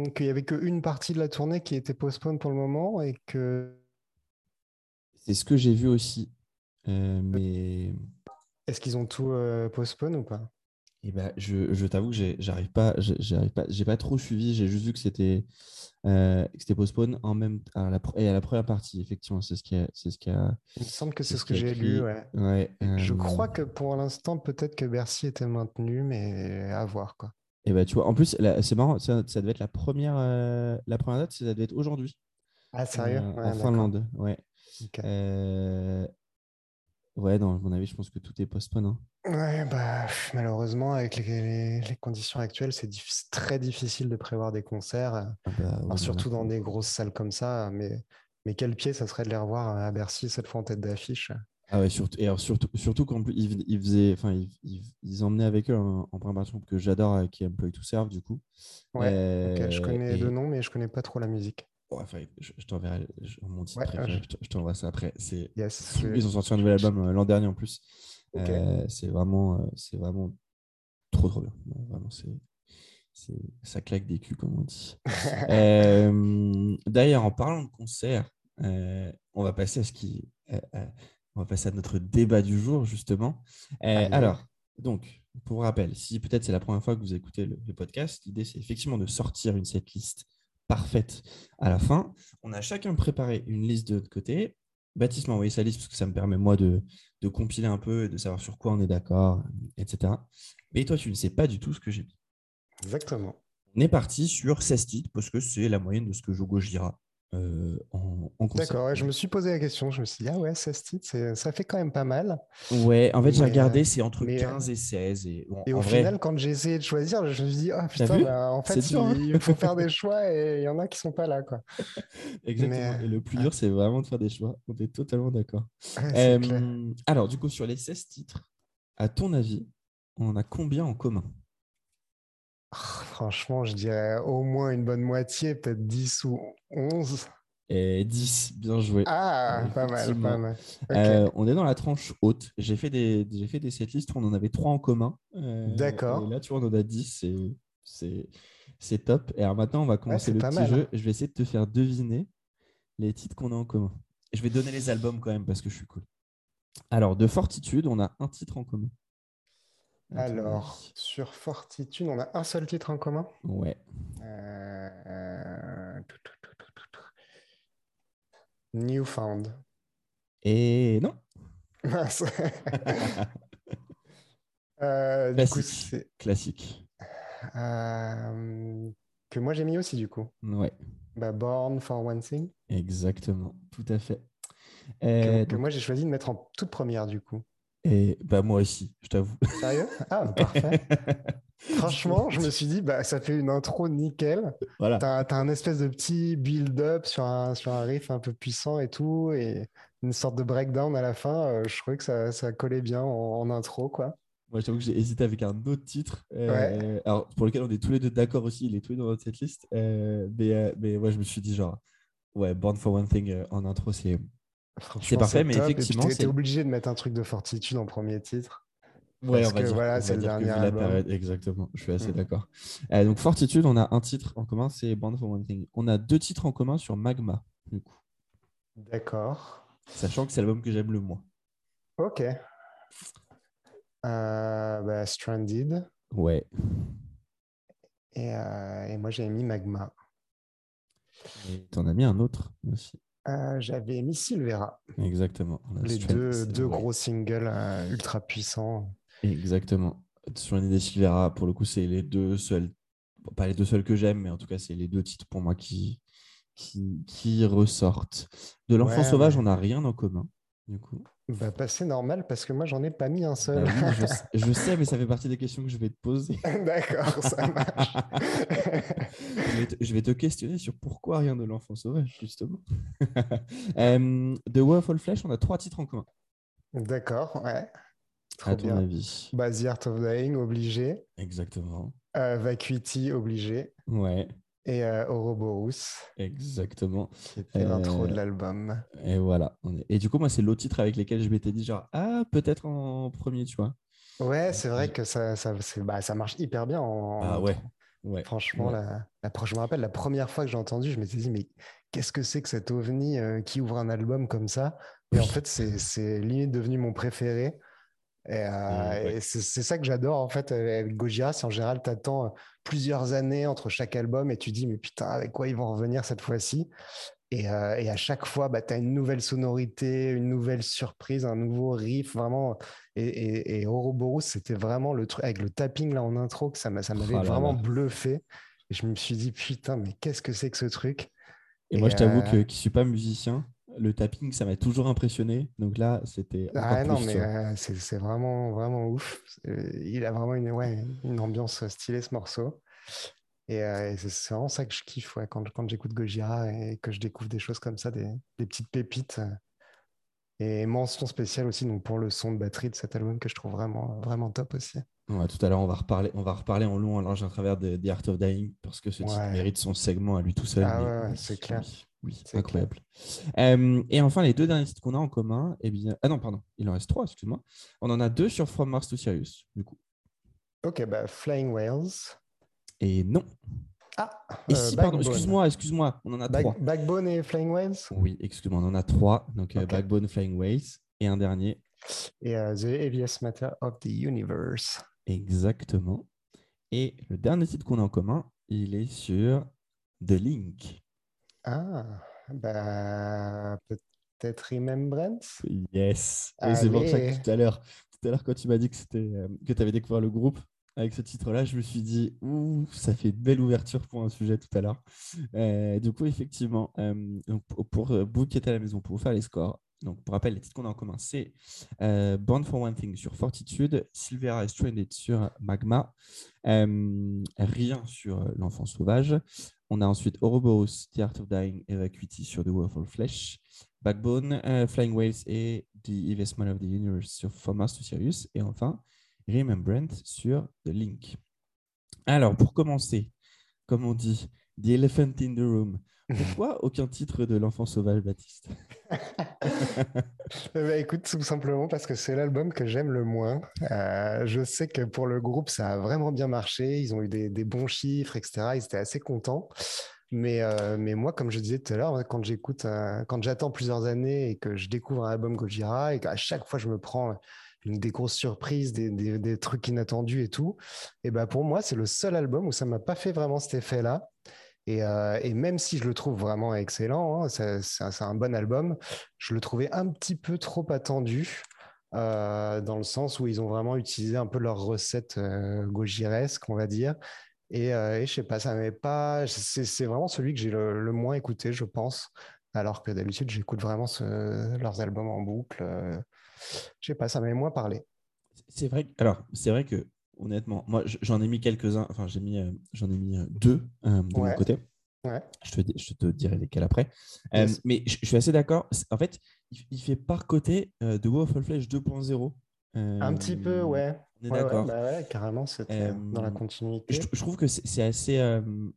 hum, qu'il y avait qu'une partie de la tournée qui était postpone pour le moment et que. C'est ce que j'ai vu aussi Euh, mais Est-ce qu'ils ont tout euh, postpone ou pas? Eh ben, je, je t'avoue que j'arrive pas, j'arrive pas, j'ai pas trop suivi. J'ai juste vu que c'était, euh, c'était postpone en même à la, et à la première partie. Effectivement, c'est ce qui c'est ce qui a, Il me semble que c'est ce ce que j'ai lu, ouais. Ouais. Je euh, crois que pour l'instant, peut-être que Bercy était maintenu, mais à voir, quoi. Et ben, tu vois, en plus, c'est marrant, ça, ça devait être la première, euh, la première date, ça devait être aujourd'hui, Ah, sérieux? euh, Ouais, en. Finlande. Ouais. Ok. Euh, ouais, à mon avis, je pense que tout est postpone. hein. Ouais, bah, malheureusement, avec les, conditions actuelles, c'est très difficile de prévoir des concerts, euh, Ah bah, ouais, alors non, surtout dans des grosses salles comme ça. Mais, mais quel pied ça serait de les revoir à Bercy, cette fois en tête d'affiche? Ah ouais, surtout, et alors surtout, surtout plus, ils, ils faisaient, enfin, ils, ils, ils emmenaient avec eux en, en préparation que j'adore, euh, qui est Employ to Serve, du coup. Ouais, je Euh, connais et- de nom, mais je connais pas trop la musique. Ouais, enfin, je, je t'enverrai mon titre Ouais, préféré, je- je te- je t'envoie ça après. C'est Yes, Ils ont sorti un nouvel album euh, l'an dernier en plus. Euh, c'est vraiment, euh, c'est vraiment trop, trop bien. Vraiment, c'est, ça claque des culs, comme on dit. Euh, D'ailleurs, en parlant de concert, euh, on va passer à ce qui, on va passer à notre débat du jour justement. Alors, donc, pour rappel, si peut-être c'est la première fois que vous écoutez le, le podcast, l'idée c'est effectivement de sortir une setlist parfaite à la fin. On a chacun préparé une liste de notre côté. Baptiste m'a envoyé sa liste parce que ça me permet moi de, de compiler un peu et de savoir sur quoi on est d'accord, etc. Mais toi, tu ne sais pas du tout ce que j'ai mis. Exactement. On est parti sur 16 titres parce que c'est la moyenne de ce que Jogo Gira euh, en. D'accord, ouais, je me suis posé la question. Je me suis dit, ah ouais, 16 titres, ça fait quand même pas mal. Ouais, en fait, j'ai regardé, euh, c'est entre mais, euh, 15 et 16. Et, bon, Et au vrai, final, quand j'ai essayé de choisir, je me suis dit, ah putain, vu bah, en fait, dur, hein. il, faut faire des choix et il y en a qui sont pas là, quoi. exactement. mais, Et le plus dur, c'est vraiment de faire des choix. On est totalement d'accord. Ouais, Euh, alors, du coup, sur les 16 titres, à ton avis, on en a combien en commun? Franchement, je dirais au moins une bonne moitié, peut-être 10 ou 11. Et 10, bien joué. Ah, pas mal, pas mal. Euh, on est dans la tranche haute. J'ai fait des, j'ai fait des setlists où on en avait trois en commun. Euh, D'accord. Et là, tu vois, on en a 10. C'est, c'est, c'est top. Et alors maintenant, on va commencer le petit mal, jeu. hein. Je vais essayer de te faire deviner les titres qu'on a en commun. Et je vais donner les albums quand même parce que je suis cool. Alors, de Fortitude, on a un titre en commun. Alors, sur Fortitude, on a un seul titre en commun. Ouais. Euh. Newfound. Et non. Mince. Euh, du coup, Classique. c'est Classique. euh, que moi j'ai mis aussi, du coup. Ouais. Bah, Born for One Thing. Exactement. Tout à fait. Que, Euh, que donc- moi j'ai choisi de mettre en toute première, du coup. Et bah, moi aussi, je t'avoue. Sérieux? Ah, parfait. Franchement, je me suis dit, bah, ça fait une intro nickel. Voilà. T'as, t'as un espèce de petit build-up sur un, sur un riff un peu puissant et tout, et une sorte de breakdown à la fin. euh, je trouvais que ça, ça collait bien en, en intro, quoi. Moi, je t'avoue que j'ai hésité avec un autre titre, euh, alors, pour lequel on est tous les deux d'accord aussi, il est tous les deux dans cette liste. euh, mais, mais ouais, je me suis dit, genre, ouais, Born for One Thing en intro, c'est. Franchement, parfait, mais top. Effectivement, c'est- t'es obligé de mettre un truc de Fortitude en premier titre. Ouais, Parce on va que dire, voilà, c'est le dernier album. exactement, je suis assez Mm. d'accord. Euh, donc, Fortitude, on a un titre en commun, c'est Born for One Thing. On a deux titres en commun sur Magma, du coup, D'accord. sachant que c'est l'album que j'aime le moins. Ok. Euh, bah, Stranded. Ouais. Et, euh, et moi, j'ai mis Magma. T'en as mis un autre aussi. Euh, j'avais mis Silvera. Exactement. Les deux, deux gros singles euh, ultra puissants. Exactement. Sur une idée Silvera, pour le coup, c'est les deux seuls, pas les deux seuls que j'aime, mais en tout cas, c'est les deux titres pour moi qui, qui, qui ressortent. De l'enfant Ouais, sauvage, on n'a rien en commun, du coup. Bah, bah, c'est normal parce que moi, j'en ai pas mis un seul. Bah oui, je, sais- je sais, mais ça fait partie des questions que je vais te poser. D'accord, ça marche. je, vais te, je vais te questionner sur pourquoi rien de l'enfant sauvage, justement. Euh, de Wolf All Flesh, on a trois titres en commun. D'accord, ouais. Trop À ton bien. avis. Bah, The Art of Dying, obligé. Exactement. Euh, Vacuity, obligé. Ouais. Et euh, Ouroboros. Exactement. C'était l'intro de l'album. Et voilà. Et du coup, moi, c'est l'autre titre avec lesquels je m'étais dit, genre, ah, peut-être en premier, tu vois. Ouais, c'est vrai que ça, ça, bah, ça marche hyper bien en. Ah ouais. ouais. Franchement, La, je me rappelle la première fois que j'ai entendu, je m'étais dit, mais qu'est-ce que c'est que cet ovni qui ouvre un album comme ça? Et en fait, c'est limite devenu mon préféré. Euh, et, c'est ça que j'adore en fait avec Gojira, c'est en général tu attends euh, plusieurs années entre chaque album et tu dis mais putain avec quoi ils vont revenir cette fois-ci? Et, euh, et, à chaque fois bah, tu as une nouvelle sonorité, une nouvelle surprise, un nouveau riff vraiment. Et, et, et Ouroboros c'était vraiment le truc avec le tapping là en intro que ça m'avait oh vraiment bluffé. Et je me suis dit putain mais qu'est-ce que c'est que ce truc? Et, moi je t'avoue que qui suis pas musicien le tapping, ça m'a toujours impressionné. Donc là, c'était. Ah non, mais euh, c'est vraiment, vraiment ouf. Il a vraiment une, ouais, une ambiance stylée, ce morceau. Et, euh, c'est vraiment ça que je kiffe ouais, quand, quand j'écoute Gojira et que je découvre des choses comme ça, des, des petites pépites. Et mention spéciale aussi donc pour le son de batterie de cet album que je trouve vraiment, vraiment top aussi. Ouais, tout à l'heure, on va reparler, on va reparler en long, en large à travers The Art of Dying parce que ce titre mérite son segment à lui tout seul. Ah ouais, c'est clair. Oui, incroyable. Euh, et enfin, les deux derniers titres qu'on a en commun, eh bien... Ah non, pardon, il en reste trois, excuse-moi. On en a deux sur From Mars to Sirius, du coup. Ok, bah Flying Whales. Et non. Ah, et si, euh, pardon, excuse-moi, excuse-moi, on en a trois. Backbone et Flying Whales Oui, excuse-moi, on en a trois. Donc euh, Backbone, Flying Whales et un dernier. Et The Heaviest Matter of the Universe. Exactement. Et le dernier titre qu'on a en commun, il est sur The Link. Ah, bah, peut-être Remembrance Yes. Et c'est pour ça que tout à l'heure, tout à l'heure quand tu m'as dit que c'était euh, que tu avais découvert le groupe avec ce titre-là, je me suis dit, ouh, ça fait une belle ouverture pour un sujet tout à l'heure. Euh, du coup, effectivement, euh, pour, vous qui êtes à la maison, pour vous faire les scores, donc pour rappel, les titres qu'on a en commun, c'est Born for One Thing sur Fortitude, Silvera is Stranded sur Magma, Rien sur L'Enfant Sauvage, on a ensuite Ouroboros, The Art of Dying, Evacuity sur The of Flesh, Backbone, euh, Flying Whales et The Investment of the Universe sur From Mars Sirius. Et enfin, Remembrance sur The Link. Alors, pour commencer, comme on dit, The Elephant in the Room. Pourquoi aucun titre de L'Enfant Sauvage, Baptiste? Bah, Écoute, tout simplement parce que c'est l'album que j'aime le moins. Euh, je sais que pour le groupe, ça a vraiment bien marché. Ils ont eu des, bons chiffres, etc. Ils étaient assez contents. Mais, euh, mais moi, comme je disais tout à l'heure, quand j'écoute, quand j'attends plusieurs années et que je découvre un album Gojira et qu'à chaque fois je me prends des grosses surprises, des, trucs inattendus et tout, et ben pour moi, c'est le seul album où ça m'a pas fait vraiment cet effet-là. Euh, et, même si je le trouve vraiment excellent, hein, c'est un bon album, je le trouvais un petit peu trop attendu. Euh, dans le sens où ils ont vraiment utilisé un peu leur recette euh, gogiresque, on va dire. Et, et je sais pas, ça m'avait pas. C'est vraiment celui que j'ai le, moins écouté, je pense. Alors que d'habitude, j'écoute vraiment leurs albums en boucle. je sais pas, ça m'avait moins parlé. C'est vrai. Alors, c'est vrai que honnêtement. Moi, j'en ai mis quelques-uns. Enfin, j'ai mis, euh, j'en ai mis euh, deux euh, de mon côté. Je, te, je te dirai lesquels après. mais je, suis assez d'accord. En fait, il, fait par côté de Wolf Flash 2.0. Un petit peu, ouais. On est d'accord. Bah ouais, carrément, c'est dans la continuité. Je, trouve que c'est assez.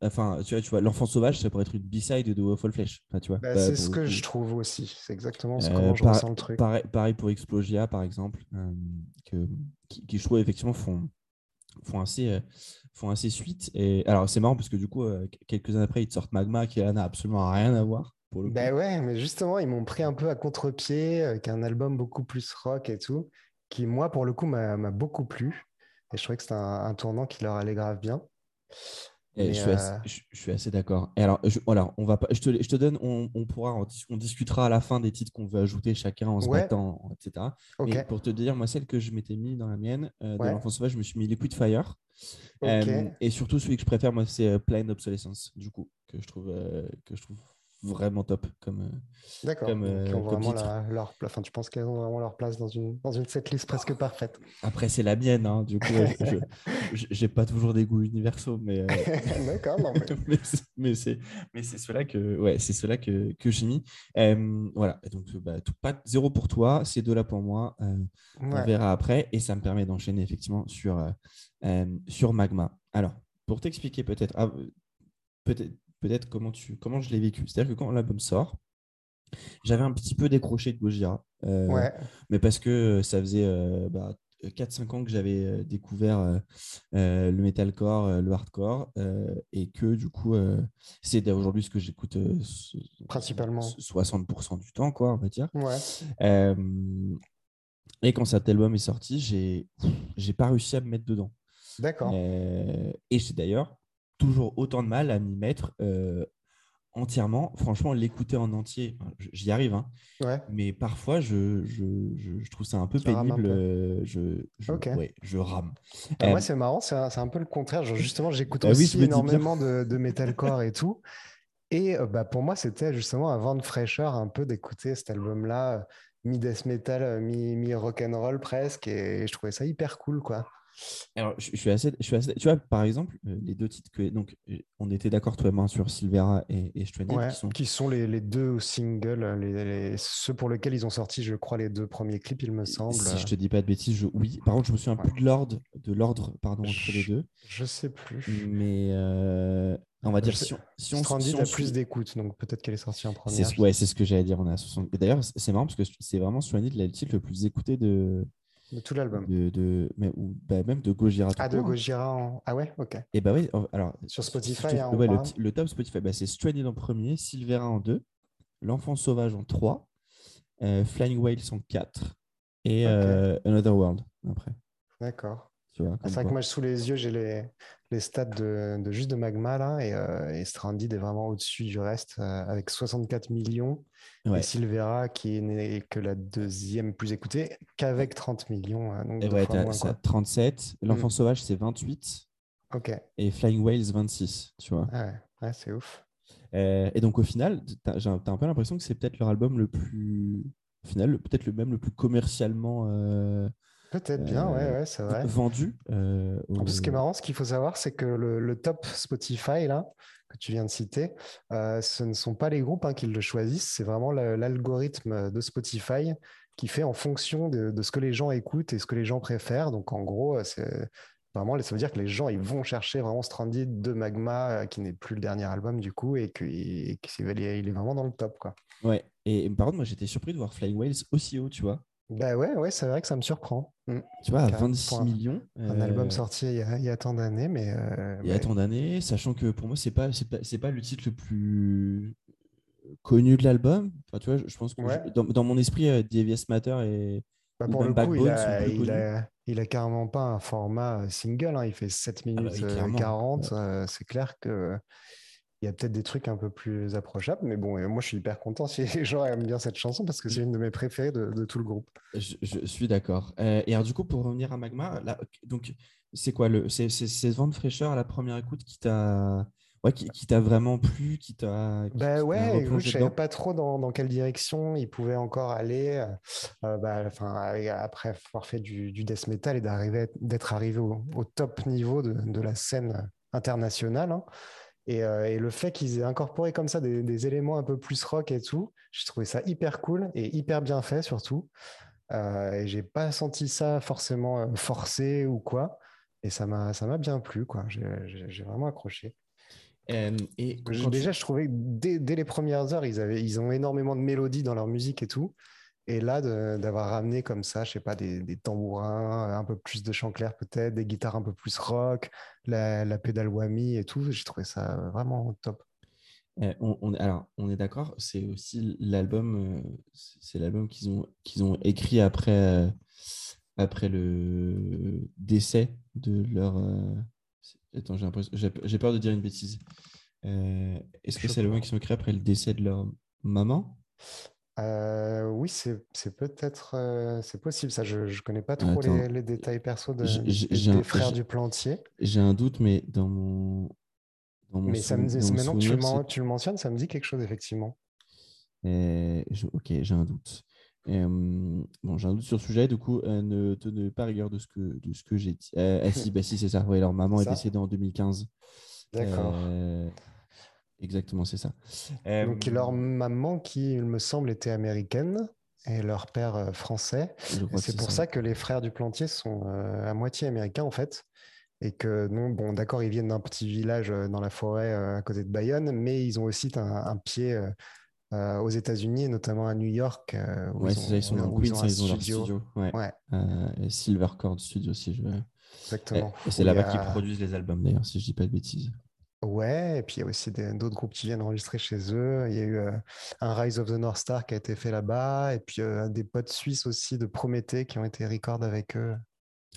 enfin, tu vois, tu vois l'enfant sauvage, ça pourrait être une B-side de Wolf Flash. tu vois. Bah, c'est ce que je trouve aussi. C'est exactement ce comment je ressens le truc. Pareil, pareil pour Explosia, par exemple, que, qui, qui, je trouve effectivement font font assez, euh, font assez suite. Et alors, c'est marrant parce que du coup, euh, quelques années après, ils sortent Magma qui n'a absolument rien à voir. Pour le ben ouais, mais justement, ils m'ont pris un peu à contre-pied, avec un album beaucoup plus rock et tout, qui, moi, pour le coup, m'a beaucoup plu. Et je trouvais que c'était un, un, tournant qui leur allait grave bien. Euh, je, suis assez, d'accord. Et alors, voilà, on va pas, je, te, je te donne, on, pourra, on discutera à la fin des titres qu'on veut ajouter chacun en se battant, etc. Mais pour te dire, moi, celle que je m'étais mis dans la mienne, euh, de l'enfant sauvage, je me suis mis Liquid Fire. Euh, et surtout, celui que je préfère, moi, c'est Plain Obsolescence, du coup, que je trouve, que je trouve vraiment top comme. Euh, D'accord. Comme, euh, vraiment leur, enfin, tu penses qu'elles ont vraiment leur place dans une dans une setlist presque parfaite. Après, c'est la mienne, hein, du coup, je j'ai pas toujours des goûts universaux, mais. Euh, D'accord. mais, mais c'est mais c'est cela que ouais, c'est cela que que j'ai mis. voilà. Donc bah, tout, pas zéro pour toi, c'est deux là pour moi. On verra après, et ça me permet d'enchaîner effectivement sur sur Magma. Alors, pour t'expliquer peut-être, ah, peut-être peut-être comment, tu, comment je l'ai vécu. C'est-à-dire que quand l'album sort, j'avais un petit peu décroché de Gojira. ouais. Mais parce que ça faisait bah, 4-5 ans que j'avais découvert le metalcore, le hardcore, et que du coup, c'est aujourd'hui ce que j'écoute principalement 60% du temps, quoi, on va dire. Ouais. et quand cet album est sorti, j'ai pas réussi à me mettre dedans. D'accord. et j'ai d'ailleurs toujours autant de mal à m'y mettre entièrement. Franchement, l'écouter en entier, j'y arrive. Hein. Ouais. Mais parfois, je, je, je, trouve ça un peu pénible. Euh, je, je, ouais, je rame. Bah, moi, euh, c'est marrant, c'est un, un, peu le contraire. Genre, justement, j'écoute bah aussi énormément de, de, metalcore et tout. Et euh, bah, pour moi, c'était justement un vent de fraîcheur un peu d'écouter cet album-là, mi-death metal, mi-rock'n'roll presque. Et je trouvais ça hyper cool, quoi. Alors, je, suis assez, je suis assez, Tu vois, par exemple, euh, les deux titres que. Donc, euh, on était d'accord, toi et moi, sur Silvera et, et qui, sont... qui sont les, les deux singles, les, ceux pour lesquels ils ont sorti, je crois, les deux premiers clips, il me semble. Si je te dis pas de bêtises, je... oui. Par contre, je me souviens un peu de l'ordre, de l'ordre, pardon, entre les deux. Je sais plus. Mais euh, on va dire si on, si on, si a plus d'écoute, donc peut-être qu'elle est sortie en première. Ouais, c'est ce que j'allais dire. On a 60... D'ailleurs, c'est marrant parce que c'est vraiment Stranded le titre le plus écouté de de tout l'album. De, de, mais, ou, bah, même de Gojira. Ah, de hein. Gojira. En... Ah ouais, ok. Et bah oui, alors. Sur Spotify, hein, ouais, le, top Spotify, bah, c'est Stranded en premier, Silvera en deux, L'Enfant Sauvage en trois, euh, Flying Whales en quatre et euh, Another World après. D'accord. Ah, c'est vrai que moi, sous les yeux, j'ai les, les stats de, de, juste de Magma là, et, euh, et Stranded est vraiment au-dessus du reste euh, avec 64 millions. Et Silvera qui n'est que la deuxième plus écoutée, qu'avec 30 millions. Euh, donc et ouais, moins, ça, 37. L'Enfant mm. Sauvage, c'est 28. Ok. Et Flying Whales, 26. Tu vois. Ah ouais, ouais c'est ouf. et donc au final, tu as, as, un peu l'impression que c'est peut-être leur album le plus. Au final, peut-être le même le plus commercialement Peut-être bien, ouais, euh, ouais c'est vrai. Vendu. Euh, ce qui est marrant, ce qu'il faut savoir, c'est que le, top Spotify, là, que tu viens de citer, euh, ce ne sont pas les groupes hein, qui le choisissent, c'est vraiment l'algorithme de Spotify qui fait en fonction de, ce que les gens écoutent et ce que les gens préfèrent. Donc, en gros, c'est vraiment, ça veut dire que les gens, ils vont chercher vraiment Stranded de Magma, qui n'est plus le dernier album, du coup, et qu'il est vraiment dans le top, quoi. Ouais. Et par contre, moi, j'étais surpris de voir Flying Whales aussi haut, tu vois. Bah ouais, ouais c'est vrai que ça me surprend. Mm. Tu vois, à 26 millions. Un album euh, sorti il y, a, il y a tant d'années, mais. Euh, il y a tant d'années, sachant que pour moi, c'est pas, c'est pas, pas, le titre le plus connu de l'album. Enfin, tu vois, je, pense que dans, dans, mon esprit, euh, Devious Matter et. Bah pour le coup, il a, il, a, il a, carrément pas un format single. Hein. Il fait 7 ah bah minutes 40. c'est clair que il y a peut-être des trucs un peu plus approchables, mais bon, moi je suis hyper content si les gens aiment bien cette chanson parce que c'est une de mes préférées de, tout le groupe. Je, suis d'accord. Euh, et alors, du coup, pour revenir à Magma, là, donc c'est quoi le, c'est, ce vent de fraîcheur à la première écoute qui t'a, ouais, qui, t'a vraiment plu, qui t'a. Bah ouais, je savais pas trop dans, dans, quelle direction il pouvait encore aller. Euh, bah, enfin, après avoir fait du, du death metal et d'arriver, d'être arrivé au, top niveau de, de la scène internationale. Hein. Euh, et, le fait qu'ils aient incorporé comme ça des, éléments un peu plus rock et tout, j'ai trouvé ça hyper cool et hyper bien fait surtout. Euh, et j'ai pas senti ça forcément euh, forcé ou quoi. Et ça m'a ça m'a bien plu quoi. J'ai vraiment accroché. et déjà, je trouvais que dès, dès, les premières heures, ils avaient ils ont énormément de mélodies dans leur musique et tout. Et là, d'avoir ramené comme ça, je sais pas, des, des, tambourins, un peu plus de chant clair peut-être, des guitares un peu plus rock, la, la pédale whammy et tout, j'ai trouvé ça vraiment top. Eh, on, alors, on est d'accord, c'est aussi l'album, euh, c'est l'album qu'ils ont, qu'ils ont écrit après, euh, après le décès de leur. Euh, attends, j'ai peur de dire une bêtise. Est-ce que c'est l'album qu'ils ont écrit après le décès de leur maman? Euh, oui, c'est peut-être euh, c'est possible ça. Je ne connais pas trop les, détails perso de, des frères du plantier. J'ai un doute, mais dans mon. Dans mon mais ça me, maintenant que tu, le mentionnes, ça me dit quelque chose, effectivement. ok, j'ai un doute. bon, j'ai un doute sur le sujet, du coup, euh, ne tenez pas rigueur de ce que, de ce que j'ai dit. ah, si, bah, si c'est ça. Ouais, leur maman est décédée en 2015. D'accord. Exactement, c'est ça. Donc, leur euh, maman, qui, il me semble, était américaine et leur père euh, français. C'est pour ça. que les frères du plantier sont euh, à moitié américains, en fait. Et que, non, bon, d'accord, ils viennent d'un petit village dans la forêt à côté de Bayonne, mais ils ont aussi un, pied aux États-Unis, notamment à New York. ouais, c'est ça, ils sont dans Queens, ils ont, leur studio. Ouais. Silver Cord Studio, si je veux. Exactement. Et, c'est là-bas qu'ils produisent les albums, d'ailleurs, si je dis pas de bêtises. Ouais, et puis il y a aussi d'autres groupes qui viennent enregistrer chez eux. Il y a eu euh, un Rise of the North Star qui a été fait là-bas, et puis euh, des potes suisses aussi de Prométhée qui ont été record avec eux.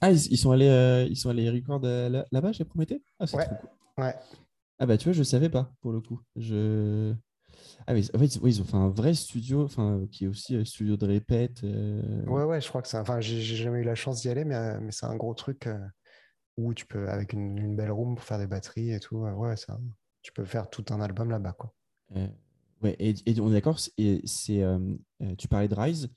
Ah, ils, sont allés, euh, ils sont allés record là-bas chez Prométhée? Ah, c'est ouais. trop cool. Ouais. Ah bah tu vois, je savais pas pour le coup. Je... Ah mais en fait, ils ont fait un vrai studio, enfin qui est aussi un studio de répète. Ouais ouais, je crois que c'est. Enfin, j'ai jamais eu la chance d'y aller, mais, mais c'est un gros truc où tu peux, avec une, belle room pour faire des batteries et tout, ouais, ça, tu peux faire tout un album là-bas. Quoi. Euh, ouais, et, on est d'accord, c'est, euh, euh, tu parlais de Rise,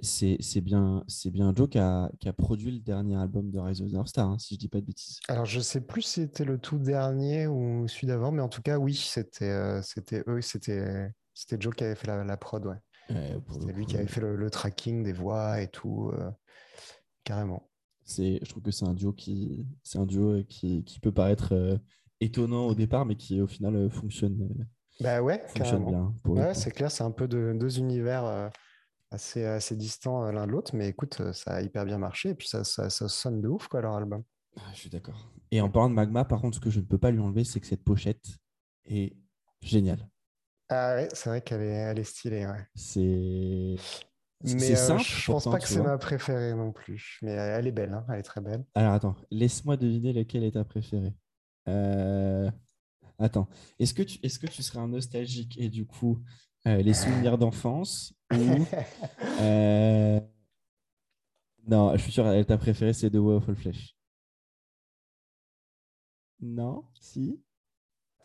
c'est, bien, c'est bien Joe qui a, qui a, produit le dernier album de Rise of the Star, hein, si je dis pas de bêtises. Alors, je sais plus si c'était le tout dernier ou celui d'avant, mais en tout cas, oui, c'était, c'était eux, c'était, c'était Joe qui avait fait la, prod, ouais. c'était lui qui avait fait le, le, tracking des voix et tout, carrément je trouve que c'est un duo qui, c'est un duo qui, qui peut paraître euh, étonnant au départ, mais qui au final euh, fonctionne. Euh, bah ouais, fonctionne bien. Ouais, c'est clair, c'est un peu de, deux univers assez, assez distants l'un de l'autre, mais écoute, ça a hyper bien marché et puis ça, ça, ça sonne de ouf quoi leur album. Ah, je suis d'accord. Et en parlant de Magma, par contre, ce que je ne peux pas lui enlever, c'est que cette pochette est géniale. Ah ouais, c'est vrai qu'elle est, elle est stylée. Ouais. C'est mais euh, je pense pas que c'est ma préférée non plus. Mais elle est belle, hein, elle est très belle. Alors attends, laisse-moi deviner laquelle est ta préférée. Euh, attends, est-ce que, tu... est que tu serais un nostalgique et du coup euh, les souvenirs d'enfance ou Non, je suis sûr que ta préférée c'est The Way Flesh. Non? Si?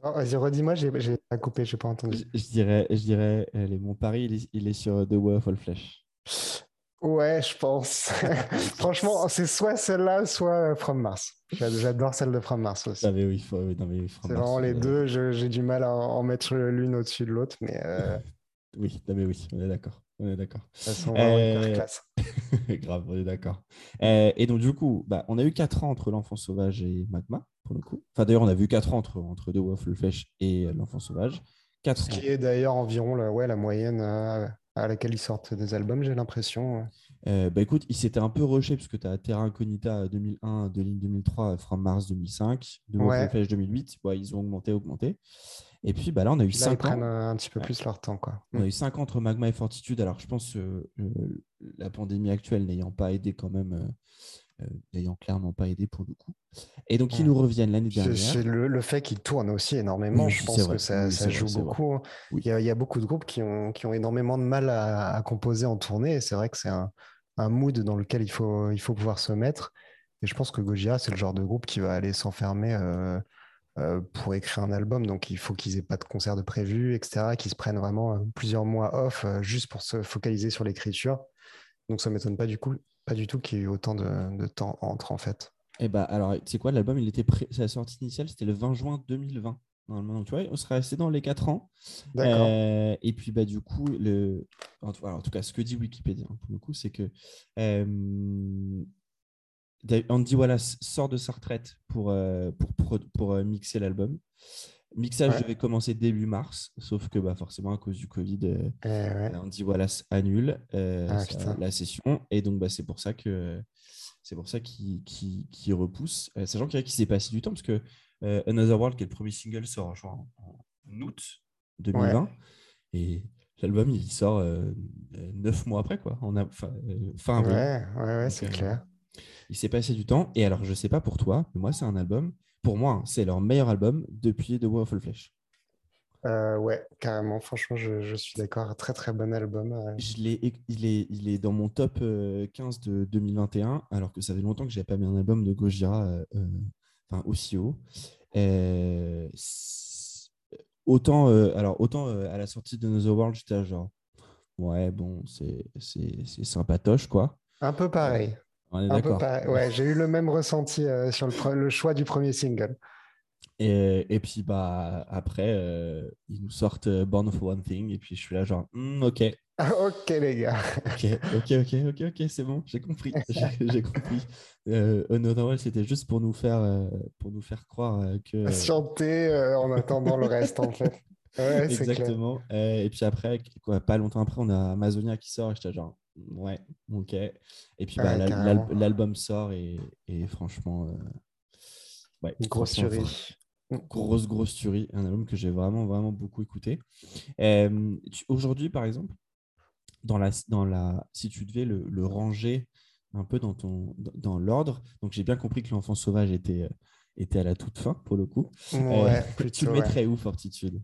Oh, Vas-y, redis-moi, j'ai pas coupé, j'ai pas entendu. Je, dirais, je dirais allez, mon pari, il est, sur The Way of All Flesh. Ouais, je pense. Franchement, c'est soit celle-là, soit euh, From Mars. J'adore celle de From Mars aussi. Ah, oui, c'est vraiment les deux. J'ai du mal à en mettre l'une au-dessus de l'autre, mais. Euh, oui, mais oui, on est d'accord. On est d'accord. Euh... Grave, on est d'accord. Euh, et donc, du coup, bah, on a eu 4 ans entre l'enfant sauvage et Magma, pour le coup. Enfin, d'ailleurs, on a vu 4 ans entre, entre The Waffle Flesh et l'enfant sauvage. 4 Ce qui est d'ailleurs environ la, ouais, la moyenne à laquelle ils sortent des albums, j'ai l'impression. Euh, bah écoute, il s'était un peu rushé parce que tu as Terra Incognita 2001, De Ligne 2003, From Mars 2005, de ouais. Flash 2008. ils ont augmenté, augmenté. Et puis bah là, on a eu 5 ans. Ils prennent un, petit peu plus leur temps. Quoi. On a eu 5 ans entre Magma et Fortitude. Alors, je pense que euh, la pandémie actuelle n'ayant pas aidé quand même, euh, n'ayant clairement pas aidé pour le coup. Et donc, ils nous reviennent l'année dernière. C'est le, fait qu'ils tournent aussi énormément. je pense que ça, joue beaucoup. Hein. Il, y a, beaucoup de groupes qui ont, qui ont énormément de mal à, composer en tournée. c'est vrai que c'est un, un, mood dans lequel il faut, il faut pouvoir se mettre. Et je pense que Gojira, c'est le genre de groupe qui va aller s'enfermer euh, euh, pour écrire un album. Donc, il faut qu'ils aient pas de concert de prévu, etc., qu'ils se prennent vraiment euh, plusieurs mois off juste pour se focaliser sur l'écriture. Donc, ça m'étonne pas du coup, pas du tout qu'il y ait eu autant de, de temps entre, en fait. Eh bah, alors, tu sais quoi, l'album, il était prêt, sa sortie initiale, c'était le 20 juin 2020. Normalement, donc, tu vois, on serait resté dans les 4 ans. D'accord. Euh, et puis, bah, du coup, le... en, tout cas, ce que dit Wikipédia, hein, pour le coup, c'est que euh... Andy Wallace sort de sa retraite pour, euh, pour, pour, mixer l'album. Mixage devait commencer début mars, sauf que bah, forcément, à cause du Covid, eh Andy Wallace annule ah, la session. Et donc, bah, c'est pour ça que c'est pour ça qu'il qu repousse. Euh, sachant qu'il s'est passé du temps, parce que euh, Another World, qui est le premier single, sort en, août 2020. Et l'album, il sort euh, neuf mois après, quoi. On a, fin, avril. Ouais, ouais, c'est clair. Il s'est passé du temps. Et alors, je sais pas pour toi, mais moi, c'est un album. Pour moi, c'est leur meilleur album depuis The War of Flesh. Euh, ouais, carrément. Franchement, je, suis d'accord. Très, très bon album. Je il, est, il est dans mon top 15 euh, de 2021, alors que ça fait longtemps que je n'avais pas mis un album de Gojira euh, enfin, aussi haut. autant, alors, autant à la sortie de The World, j'étais genre, ouais, bon, c'est sympatoche, quoi. Un peu pareil. On est d'accord. Ouais, j'ai eu le même ressenti sur le choix du premier single. Et, et, puis bah, après, euh, ils nous sortent euh, Born of One Thing. Et puis je suis là, genre, hmm, ok, ok, les gars. Ok, ok, ok, ok, ok, c'est bon, j'ai compris. J'ai compris. Euh, Another c'était juste pour nous faire, euh, pour nous faire croire euh, que. Chanter euh, en attendant le reste, en fait. Ouais. Exactement. Euh, et puis après, quoi, pas longtemps après, on a Amazonia qui sort et j'étais genre, ouais, ok. Et puis bah, Ouais, l'al- l'album sort et, et franchement, euh, ouais, grosse tuerie. grosse, grosse tuerie. Un album que j'ai vraiment, vraiment beaucoup écouté. Euh, tu- Aujourd'hui, par exemple, dans la, dans la, si tu devais le, le ranger un peu dans, ton, dans, dans l'ordre, donc j'ai bien compris que l'enfant sauvage était, euh, était à la toute fin pour le coup. Euh, Ouais, tu plutôt. le mettrais où, Fortitude?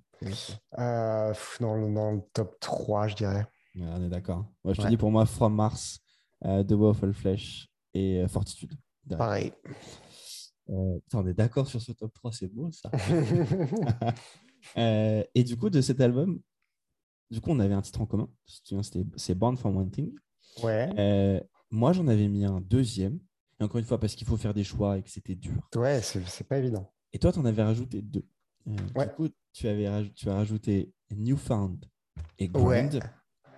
Euh, dans, le, dans le top 3, je dirais. On est d'accord. Moi, je te Ouais. dis pour moi, From Mars, euh, The Waffle Flesh et euh, Fortitude. Pareil. Euh, putain, on est d'accord sur ce top 3, c'est beau ça. Euh, et du coup, de cet album, du coup, on avait un titre en commun. C'est Born for One Thing. ouais. Moi, j'en avais mis un deuxième. Et encore une fois, parce qu'il faut faire des choix et que c'était dur. Ouais, c'est pas évident. Et toi, tu en avais rajouté deux. Ouais. Du coup, tu, avais raj- tu as rajouté Newfound et Ouais.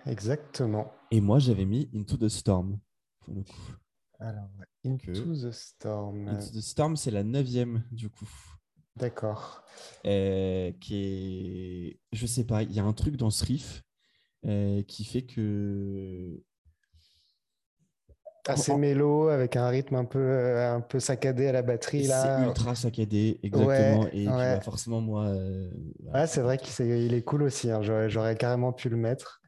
Exactement. Et moi, j'avais mis Into the Storm. Pour le coup. Alors, Into Que- the Storm. Into the Storm, c'est la neuvième, du coup. D'accord. Euh, qui est. Je sais pas, il y a un truc dans ce riff euh, qui fait que. Assez mélo, avec un rythme un peu, euh, un peu saccadé à la batterie, C'est là. ultra saccadé, exactement. et puis, ouais. bah, forcément, moi. euh, Ouais, c'est vrai qu'il il est cool aussi. hein. J'aurais carrément pu le mettre.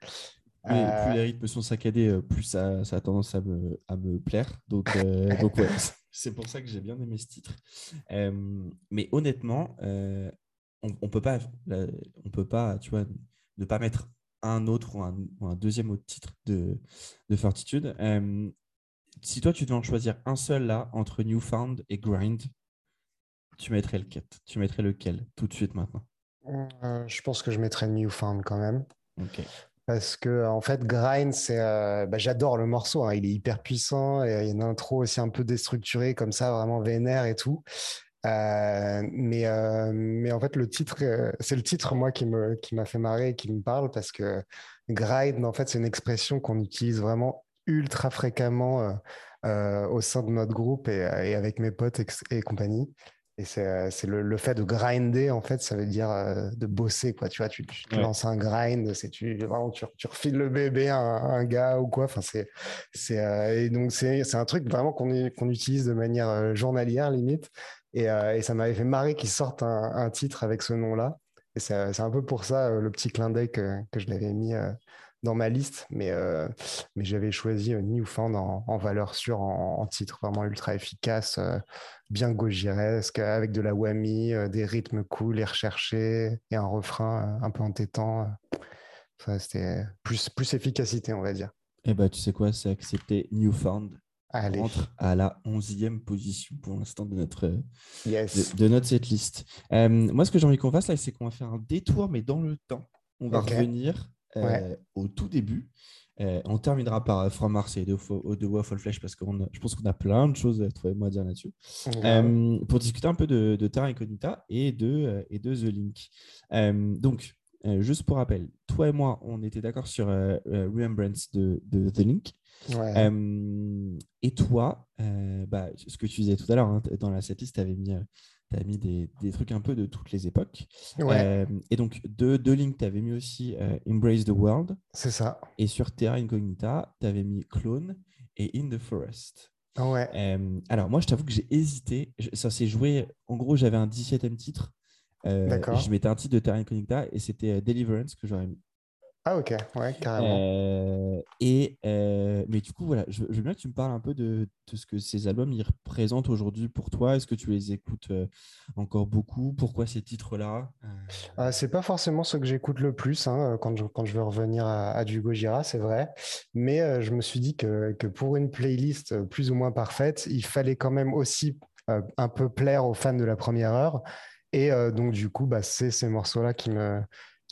Plus, les- Euh, plus les rythmes sont saccadés, euh, plus ça, ça a tendance à me, à me plaire. Donc, euh, donc ouais, c'est pour ça que j'ai bien aimé ce titre. Mais honnêtement, on, on peut pas, là, on peut pas, tu vois, ne pas mettre un autre ou un, ou un deuxième autre titre de, de Fortitude. Euh, si toi, tu devais en choisir un seul là entre Newfound et Grind, tu mettrais lequel? Tu mettrais lequel tout de suite maintenant? Euh, je pense que je mettrais Newfound quand même. Ok. Parce que, en fait, Grind, c'est, euh, bah, j'adore le morceau. hein. Il est hyper puissant. Et il y a une intro aussi un peu déstructurée, comme ça, vraiment vénère et tout. Euh, mais, euh, mais en fait, le titre, c'est le titre, moi, qui me, qui m'a fait marrer et qui me parle parce que grind, en fait, c'est une expression qu'on utilise vraiment ultra fréquemment au sein de notre groupe et, avec mes potes et compagnie. Et c'est euh, le, le fait de grinder, en fait, ça veut dire euh, de bosser, quoi. Tu vois, tu, tu te Ouais. lances un grind, c'est tu, vraiment, tu, tu refiles le bébé à un, un gars ou quoi. Enfin, c'est, c'est, euh, et donc, c'est un truc vraiment qu'on qu'on utilise de manière euh, journalière, limite. Et, et ça m'avait fait marrer qu'ils sortent un, un titre avec ce nom-là. Et c'est un peu pour ça le petit clin d'œil que, que je l'avais mis dans ma liste. Mais, euh, mais j'avais choisi euh, Newfound en, en valeur sûre, en, en titre vraiment ultra efficace, euh, bien gojiresque, avec de la whammy, euh, des rythmes cool et recherchés, et un refrain un peu entêtant. Ça, C'était plus, plus efficacité, on va dire. Eh bah, tu sais quoi, c'est accepté. Newfound Allez, rentre à la 11e position pour l'instant de notre, yes. de, de notre setlist. Moi, ce que j'ai envie qu'on fasse là, c'est qu'on va faire un détour, mais dans le temps. On va revenir Ouais. au tout début. Euh, on terminera par euh, From Mars et de, de Waffle Flesh parce que je pense qu'on a plein de choses, toi et moi, à dire là-dessus. Euh, pour discuter un peu de, de Terra Incognita et de, euh, et de The Link. Euh, donc, euh, juste pour rappel, toi et moi, on était d'accord sur euh, euh, Remembrance de, de The Link. Ouais. Euh, et toi, euh, bah, ce que tu disais tout à l'heure, hein, dans la setlist, tu avais mis, euh, t'avais mis des, des trucs un peu de toutes les époques. ouais, Euh, et donc, de, de Link, tu avais mis aussi euh, Embrace the World. c'est ça. Et sur Terra Incognita, tu avais mis Clone et In the Forest. Ouais. Euh, alors, moi, je t'avoue que j'ai hésité. Je- Ça s'est joué. En gros, j'avais un 17e titre. Euh, D'accord. je mettais un titre de Terra Incognita et c'était Deliverance que j'aurais mis. Ah, ok, ouais, carrément. Euh, et, euh, mais du coup, voilà, je, je veux bien que tu me parles un peu de, de ce que ces albums ils représentent aujourd'hui pour toi. Est-ce que tu les écoutes euh, encore beaucoup? Pourquoi ces titres-là? Euh, c'est pas forcément ce que j'écoute le plus hein, quand, je, quand je veux revenir à, à du Gojira, c'est vrai. Mais je me suis dit que, que pour une playlist plus ou moins parfaite, il fallait quand même aussi un peu plaire aux fans de la première heure. Et donc, du coup, bah, c'est ces morceaux-là qui me,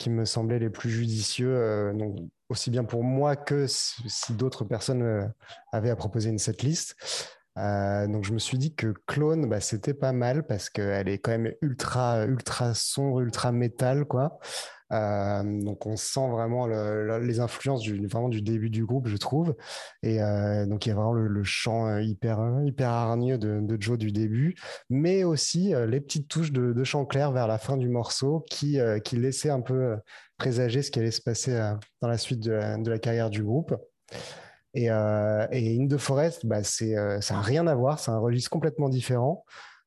qui me semblaient les plus judicieux, euh, donc aussi bien pour moi que si, d'autres personnes euh, avaient à proposer une setlist. Euh, donc je me suis dit que Clone, bah, c'était pas mal parce qu'elle est quand même ultra, ultra sombre, ultra métal, quoi. Euh, donc on sent vraiment les influences du, vraiment du début du groupe, je trouve. Et euh, donc il y a vraiment le, chant hyper, hyper hargneux de, Joe du début, mais aussi les petites touches de, chant clair vers la fin du morceau qui, qui laissaient un peu présager ce qui allait se passer dans la suite de la, carrière du groupe. Et, In The Forest, bah, ça n'a rien à voir, c'est un registre complètement différent.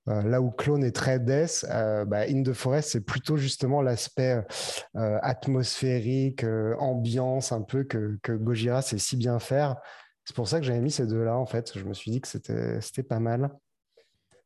Euh, là où Clone est très death, euh, bah, In the Forest, c'est plutôt justement l'aspect euh, atmosphérique, ambiance un peu que, que Gojira sait si bien faire. C'est pour ça que j'avais mis ces deux-là, en fait. Je me suis dit que c'était pas mal.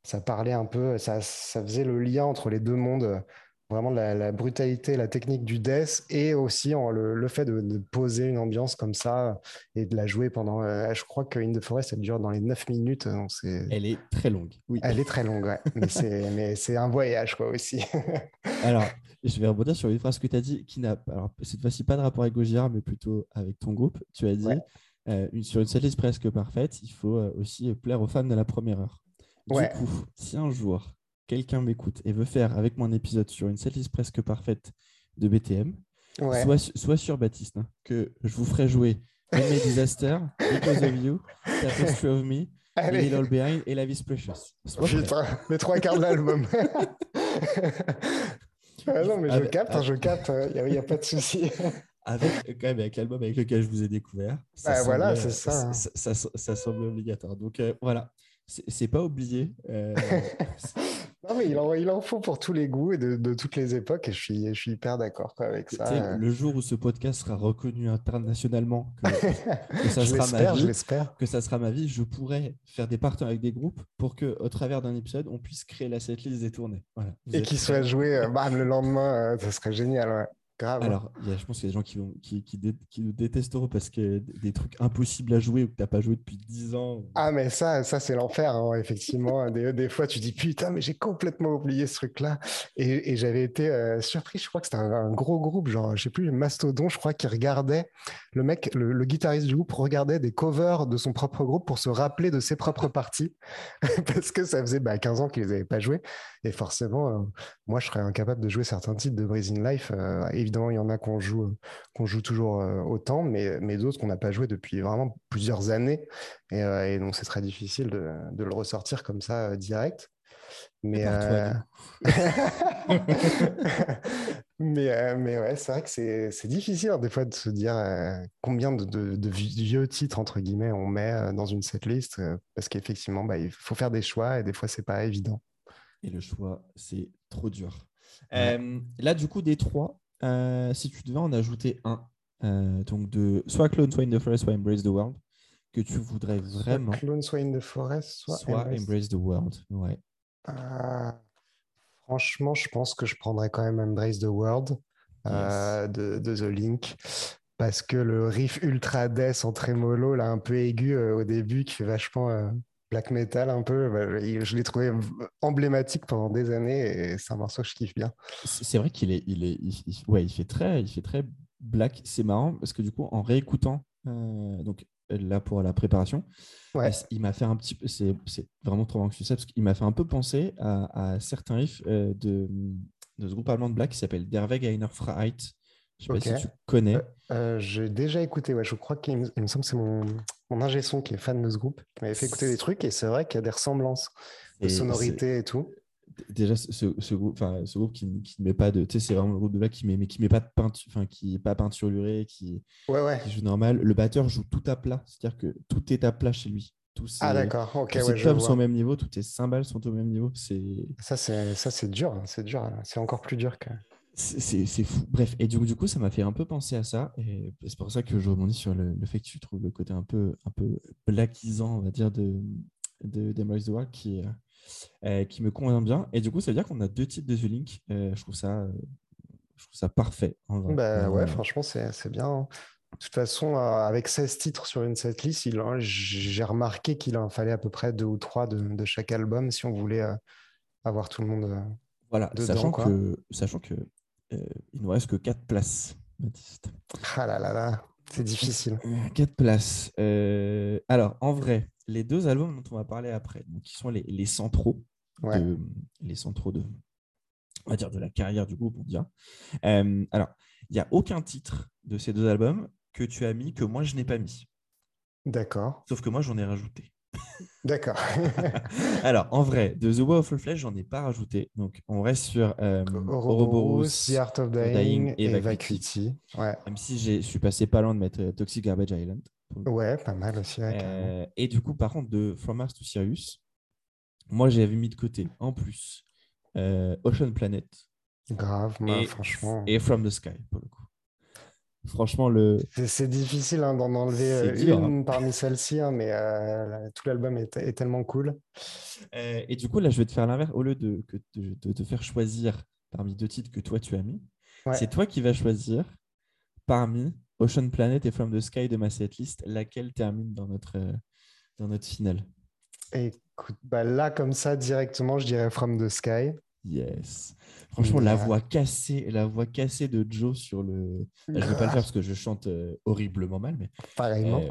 Ça parlait un peu, ça, ça faisait le lien entre les deux mondes vraiment la, brutalité, la technique du death et aussi le, fait de, poser une ambiance comme ça et de la jouer pendant. Euh, je crois que In the Forest, elle dure dans les 9 minutes. Donc elle est très longue. Oui. Elle est très longue, ouais. mais c'est un voyage, quoi, aussi. alors, je vais rebondir sur une phrase que tu as dit qui n'a, alors cette fois-ci pas de rapport avec Gojira, mais plutôt avec ton groupe. Tu as dit euh, sur une setlist presque parfaite, il faut euh, aussi plaire aux fans de la première heure. Du coup, si un jour quelqu'un m'écoute et veut faire avec moi un épisode sur une setlist presque parfaite de BTM, soit, sur Baptiste, hein, que je vous ferai jouer My Disaster, Because of You, Tapestry of Me, Little Behind et La Vie Precious. Putain, les trois quarts de l'album. Ah non, mais je capte, hein, je capte, il hein, n'y a, pas de souci. avec quand même avec l'album avec lequel je vous ai découvert. Ça bah, voilà, c'est ça. Ça, semble obligatoire. Donc euh, voilà, c'est pas oublié. Euh, non, mais il en, il en, faut pour tous les goûts et de, toutes les époques, et je suis, je suis hyper d'accord avec ça. Euh. Le jour où ce podcast sera reconnu internationalement, que, ça sera ma vie, que ça sera ma vie, je pourrais faire des partenariats avec des groupes pour que, au travers d'un épisode, on puisse créer la setlist des tournées. Voilà. Et qu'il soit joué euh, le lendemain, ça serait génial. Ouais. Alors, je pense qu'il y a des gens qui, vont, qui, qui, nous détesteront parce que des trucs impossibles à jouer ou que tu n'as pas joué depuis 10 ans. Ah, mais ça, ça c'est l'enfer, hein, effectivement. des, des, fois, tu dis putain, mais j'ai complètement oublié ce truc-là. Et, j'avais été euh, surpris, je crois que c'était un, gros groupe, genre, je sais plus, Mastodon, je crois, qui regardait, le mec, le, guitariste du groupe regardait des covers de son propre groupe pour se rappeler de ses propres parties parce que ça faisait bah, 15 ans qu'il les avait pas joués. Et forcément, euh, moi, je serais incapable de jouer certains titres de Breathing Life. Euh, évidemment, il y en a qu'on joue, euh, qu'on joue toujours autant, mais, mais d'autres qu'on n'a pas joué depuis vraiment plusieurs années. Et, donc, c'est très difficile de, de, le ressortir comme ça direct. Mais, mais, mais ouais, c'est vrai que c'est difficile hein, des fois de se dire combien de, de, vieux titres, entre guillemets, on met dans une setlist, parce qu'effectivement, bah, il faut faire des choix et des fois, c'est pas évident. Et le choix, c'est trop dur. Euh, là, du coup, des trois, euh, si tu devais en ajouter un, euh, donc de soit Clone, soit In the Forest, soit Embrace the World, que tu voudrais vraiment. Soit Clone, soit In the Forest, soit, soit Embrace... the World. Ouais. franchement, je pense que je prendrais quand même Embrace the World de, de, The Link parce que le riff ultra death en trémolo, là, un peu aigu au début, qui fait vachement black metal un peu. Bah, je l'ai trouvé emblématique pendant des années et c'est un morceau que je kiffe bien. C'est vrai qu'il est, il est, ouais, il fait très, il fait très black. C'est marrant parce que du coup, en réécoutant, euh, donc là pour la préparation, ouais. il m'a fait un petit peu, c'est vraiment trop marrant que tu sais parce qu'il m'a fait un peu penser à, certains riffs euh, de, de ce groupe allemand de black qui s'appelle Der Weg einer Freiheit je sais pas si tu connais. Euh, euh, j'ai déjà écouté, ouais, je crois qu'il me, semble que c'est mon, mon ingé son qui est fan de ce groupe, qui m'avait fait écouter des trucs et c'est vrai qu'il y a des ressemblances de sonorités et tout. Déjà, ce, ce groupe, ce groupe qui, qui ne met pas de. Tu sais, c'est vraiment le groupe de là qui met, mais qui met pas de peinture, enfin, qui n'est pas peinturluré, qui, ouais, ouais. qui joue normal. Le batteur joue tout à plat, c'est-à-dire que tout est à plat chez lui. Tous ah d'accord, ok. Tous ses sont au même niveau, tous tes cymbales sont au même niveau. Ça, c'est dur, hein, c'est dur. C'est encore plus dur que. C'est fou. Bref, et du, du coup, ça m'a fait un peu penser à ça. Et c'est pour ça que je rebondis sur le, fait que tu trouves le côté un peu, un peu blackisant, on va dire, de, de, the World qui, euh, qui me convient bien. Et du coup, ça veut dire qu'on a deux types de The Link. Euh, je, trouve ça, je trouve ça parfait. Bah, ouais, franchement, c'est bien. Hein. De toute façon, euh, avec 16 titres sur une setlist, j'ai remarqué qu'il en fallait à peu près deux ou trois de, de chaque album si on voulait avoir tout le monde. Voilà, sachant, que, sachant que euh, il nous reste que 4 places, Baptiste. Ah là là là, c'est difficile. 4 places. Euh, alors, en vrai, les deux albums dont on va parler après, donc, qui sont les, les centraux, de, les centraux de, on va dire, de la carrière du groupe, on dira. Euh, alors, il n'y a aucun titre de ces deux albums que tu as mis que moi, je n'ai pas mis. D'accord. Sauf que moi, j'en ai rajouté. D'accord. Alors, en vrai, de The Way of the Flesh, j'en ai pas rajouté. Donc, on reste sur euh, Ouroboros, The Art of Dying, et, Vacuity. Ouais. Même si je suis passé pas loin de mettre euh, Toxic Garbage Island. Ouais, pas mal aussi. Euh, et du coup, par contre, de From Mars to Sirius, moi, j'avais mis de côté, en plus, euh, Ocean Planet. Grave, moi, franchement. Et From the Sky, pour le coup. Franchement, le. C'est difficile hein, d'en enlever euh, une hein. parmi celles-ci, hein, mais euh, tout l'album est, tellement cool. Euh, et du coup, là, je vais te faire l'inverse. Au lieu de, te faire choisir parmi deux titres que toi tu as mis, c'est toi qui vas choisir parmi Ocean Planet et From the Sky de ma setlist laquelle termine dans notre, dans notre finale. Écoute, bah là, comme ça, directement, je dirais From the Sky. Yes. Franchement, la voix cassée, la voix cassée de Joe sur le. Je ne vais pas le faire parce que je chante euh, horriblement mal, mais. Pareillement. Euh,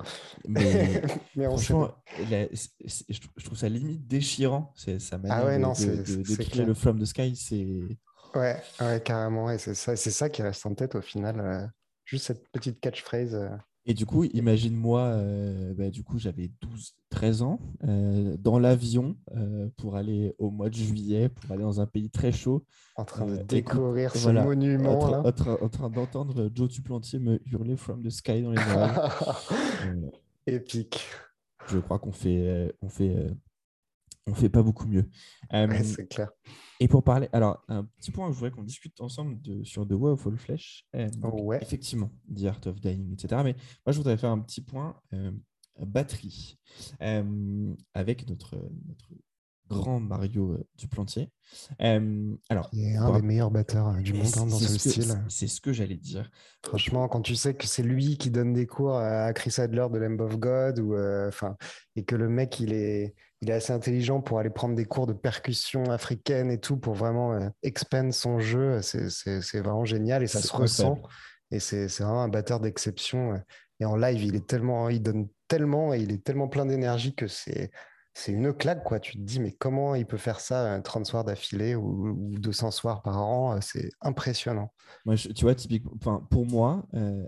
mais, franchement, je, trouve ça limite déchirant. C'est sa manière ah de, de, le From the Sky, c'est. Ouais, ouais, carrément. Et c'est ça, c'est ça qui reste en tête au final. Euh, juste cette petite catchphrase. Et du coup, imagine-moi, euh, bah, du coup, j'avais 12, 13 ans, euh, dans l'avion euh, pour aller au mois de juillet, pour aller dans un pays très chaud. En train de découvrir ce monument. En, en, train d'entendre Joe Duplantier me hurler From the Sky dans les oreilles. Épique. Je crois qu'on fait, on fait on fait pas beaucoup mieux. c'est clair. Et pour parler, alors un petit point, je voudrais qu'on discute ensemble de, sur The Way of All Flesh. ouais. Effectivement, The Art of Dying, etc. Mais moi, je voudrais faire un petit point batterie avec notre, notre grand Mario euh, Duplantier. Euh, alors, il est un des meilleurs batteurs euh, du monde hein, dans ce, style. C'est ce que j'allais dire. Franchement, quand tu sais que c'est lui qui donne des cours à Chris Adler de Lamb of God, ou, enfin, et que le mec, il est, il est assez intelligent pour aller prendre des cours de percussion africaine et tout, pour vraiment expand son jeu, c'est vraiment génial et ça se ressent. Et c'est vraiment un batteur d'exception. Et en live, il est tellement, il donne tellement et il est tellement plein d'énergie que c'est c'est une claque, quoi. Tu te dis, mais comment il peut faire ça 30 soirs d'affilée ou, 200 soirs par an euh, C'est impressionnant. Moi, tu vois, typiquement, pour moi, euh,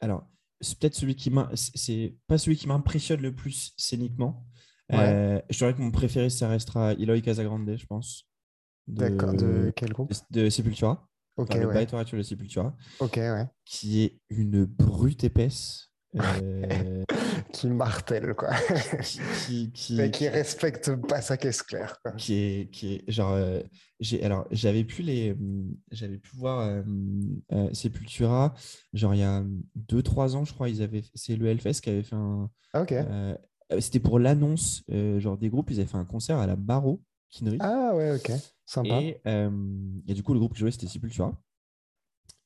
alors, c'est peut-être celui qui c'est pas celui qui m'impressionne le plus scéniquement. Euh, je dirais que mon préféré, ça restera Eloy Casagrande, je pense. D'accord, de quel groupe? De Sepultura. Ok, enfin, ouais. Le de Sepultura. Ok, ouais. Qui est une brute épaisse. Euh, qui martèle, quoi. qui, qui, Mais qui respecte pas sa caisse claire. Quoi. Qui est, qui est genre. Euh, j'ai, alors, j'avais pu les. J'avais pu voir euh, Sepultura. Genre, il y a 2-3 ans, je crois, ils avaient. C'est le Hellfest qui avait fait un. Ok. C'était pour l'annonce genre des groupes. Ils avaient fait un concert à la Barreau, Kinery. Ah, ouais, ok. Sympa. Et, et du coup, le groupe qui jouait, c'était Sepultura.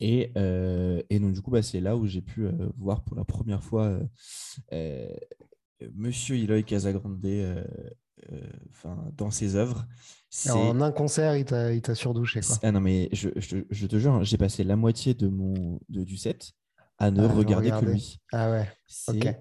Et, euh, et, donc, du coup, bah, c'est là où j'ai pu euh, voir pour la première fois euh, Monsieur Eloy Casagrande dans ses œuvres. En un concert, il t'a surdouché. Quoi. Ah non, mais je, je, je te jure, j'ai passé la moitié de mon, de, du set à ne regarder que lui. Ah ouais, ok.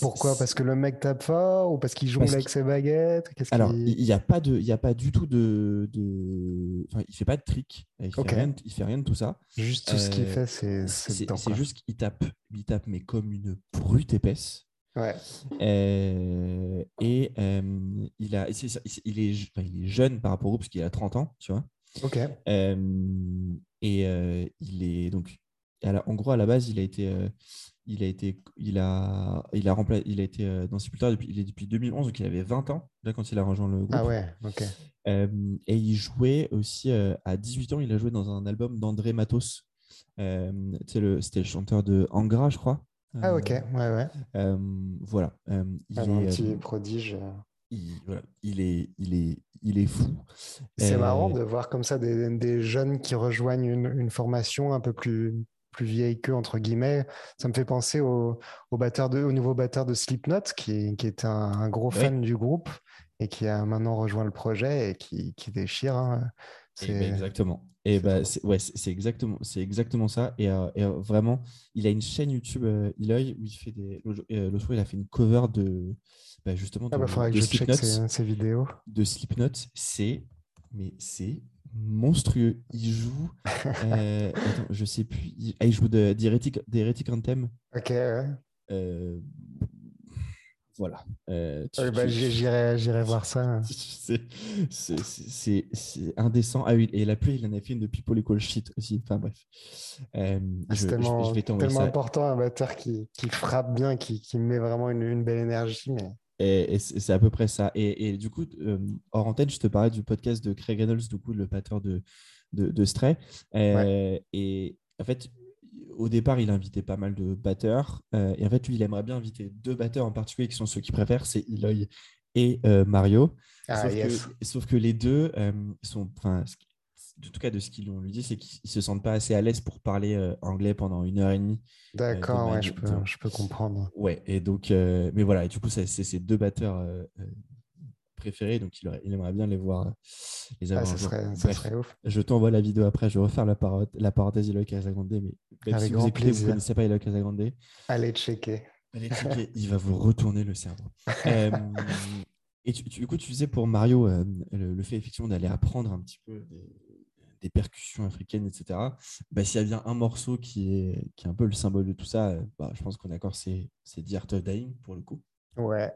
Pourquoi? Parce que le mec tape fort ou parce qu'il jongle avec ses baguettes? Alors, il n'y a pas de, il y a pas du tout de, de... Enfin, il fait pas de trick. Il fait, rien, il fait rien de tout ça. Juste tout ce qu'il fait, c'est c'est juste qu'il tape, il tape mais comme une brute épaisse. Ouais. Euh, et euh, il a, il est, il est jeune par rapport au parce qu'il a 30 ans, tu vois. Ok. Euh, et il est donc, en gros à la base, il a été il a été, il a, il a il a été euh, dans Sepultura depuis, il est depuis 2011, donc il avait 20 ans là quand il a rejoint le groupe. Ah ouais, ok. Euh, et il jouait aussi euh, à 18 ans, il a joué dans un album d'André Matos. c'était le, le chanteur de Angra, je crois. ah ok, ouais ouais. voilà. il est, un petit prodige. Il, voilà, il est, il est, il est fou. C'est marrant de voir comme ça des, des jeunes qui rejoignent une, une formation un peu plus plus vieille qu'eux, entre guillemets. Ça me fait penser au, au, batteur de, au nouveau batteur de Slipknot, qui, qui est un, gros fan du groupe et qui a maintenant rejoint le projet et qui, qui déchire. Hein. Ben, exactement. Et bah, c'est ouais, c'est exactement, c'est exactement ça. Et, euh, et, euh, vraiment, il a une chaîne YouTube, euh, Eloy, où il fait des. Le soir, il a fait une cover de. Bah, justement, ah bah, de, de Slipknot. Ses, vidéos. De Slipknot, c'est. Mais c'est monstrueux. Il joue. euh, attends, je sais plus. Il, ah, il joue de, d'Heretic, Anthem. Ok, ouais. Euh, voilà. Euh, tu- bah, tu- J'irai j'irai voir ça. C'est- C'est c'est- c'est indécent. Ah oui, et la pluie, il en a fait une de People Equal Shit aussi. Enfin bref. Euh, Ah, C'est je- tellement, je vais t'envoyer tellement ça. important un batteur qui, qui frappe bien, qui, qui met vraiment une, une belle énergie. Mais... Et, et c'est à peu près ça. Et, et du coup, euh, hors antenne, je te parlais du podcast de Craig Reynolds, du coup, le batteur de, de, de Stray. Euh, Et en fait, au départ, il invitait pas mal de batteurs. Euh, et en fait, lui, il aimerait bien inviter deux batteurs en particulier qui sont ceux qu'il préfère, c'est Eloy et euh, Mario. Ah, sauf, yes. que, sauf que les deux sont, en tout cas de ce qu'ils lui dit, c'est qu'ils se sentent pas assez à l'aise pour parler euh, anglais pendant une heure et demie. D'accord, ouais, je peux, de- je peux comprendre. Ouais, et donc, euh, mais voilà, et du coup, c'est ses deux batteurs euh, euh, préférés, donc il, aurait- il aimerait bien les voir, euh, Ah, ça serait, ça Bref, serait ouf. je t'envoie la vidéo après, je vais refaire la, paro- la parenthèse Eloy Casagrande, mais même Avec si vous écoutez, vous connaissez pas Eloy Casagrande, Allez checker. allez checker, il va vous retourner le cerveau. Euh, et tu, tu- du coup, tu disais pour Mario, euh, le, le fait effectivement d'aller apprendre un petit peu des, des percussions africaines, etc. Bah, S'il y a bien un morceau qui est, qui est un peu le symbole de tout ça, euh, bah, je pense qu'on est d'accord, c'est The Art of Dying pour le coup. Ouais.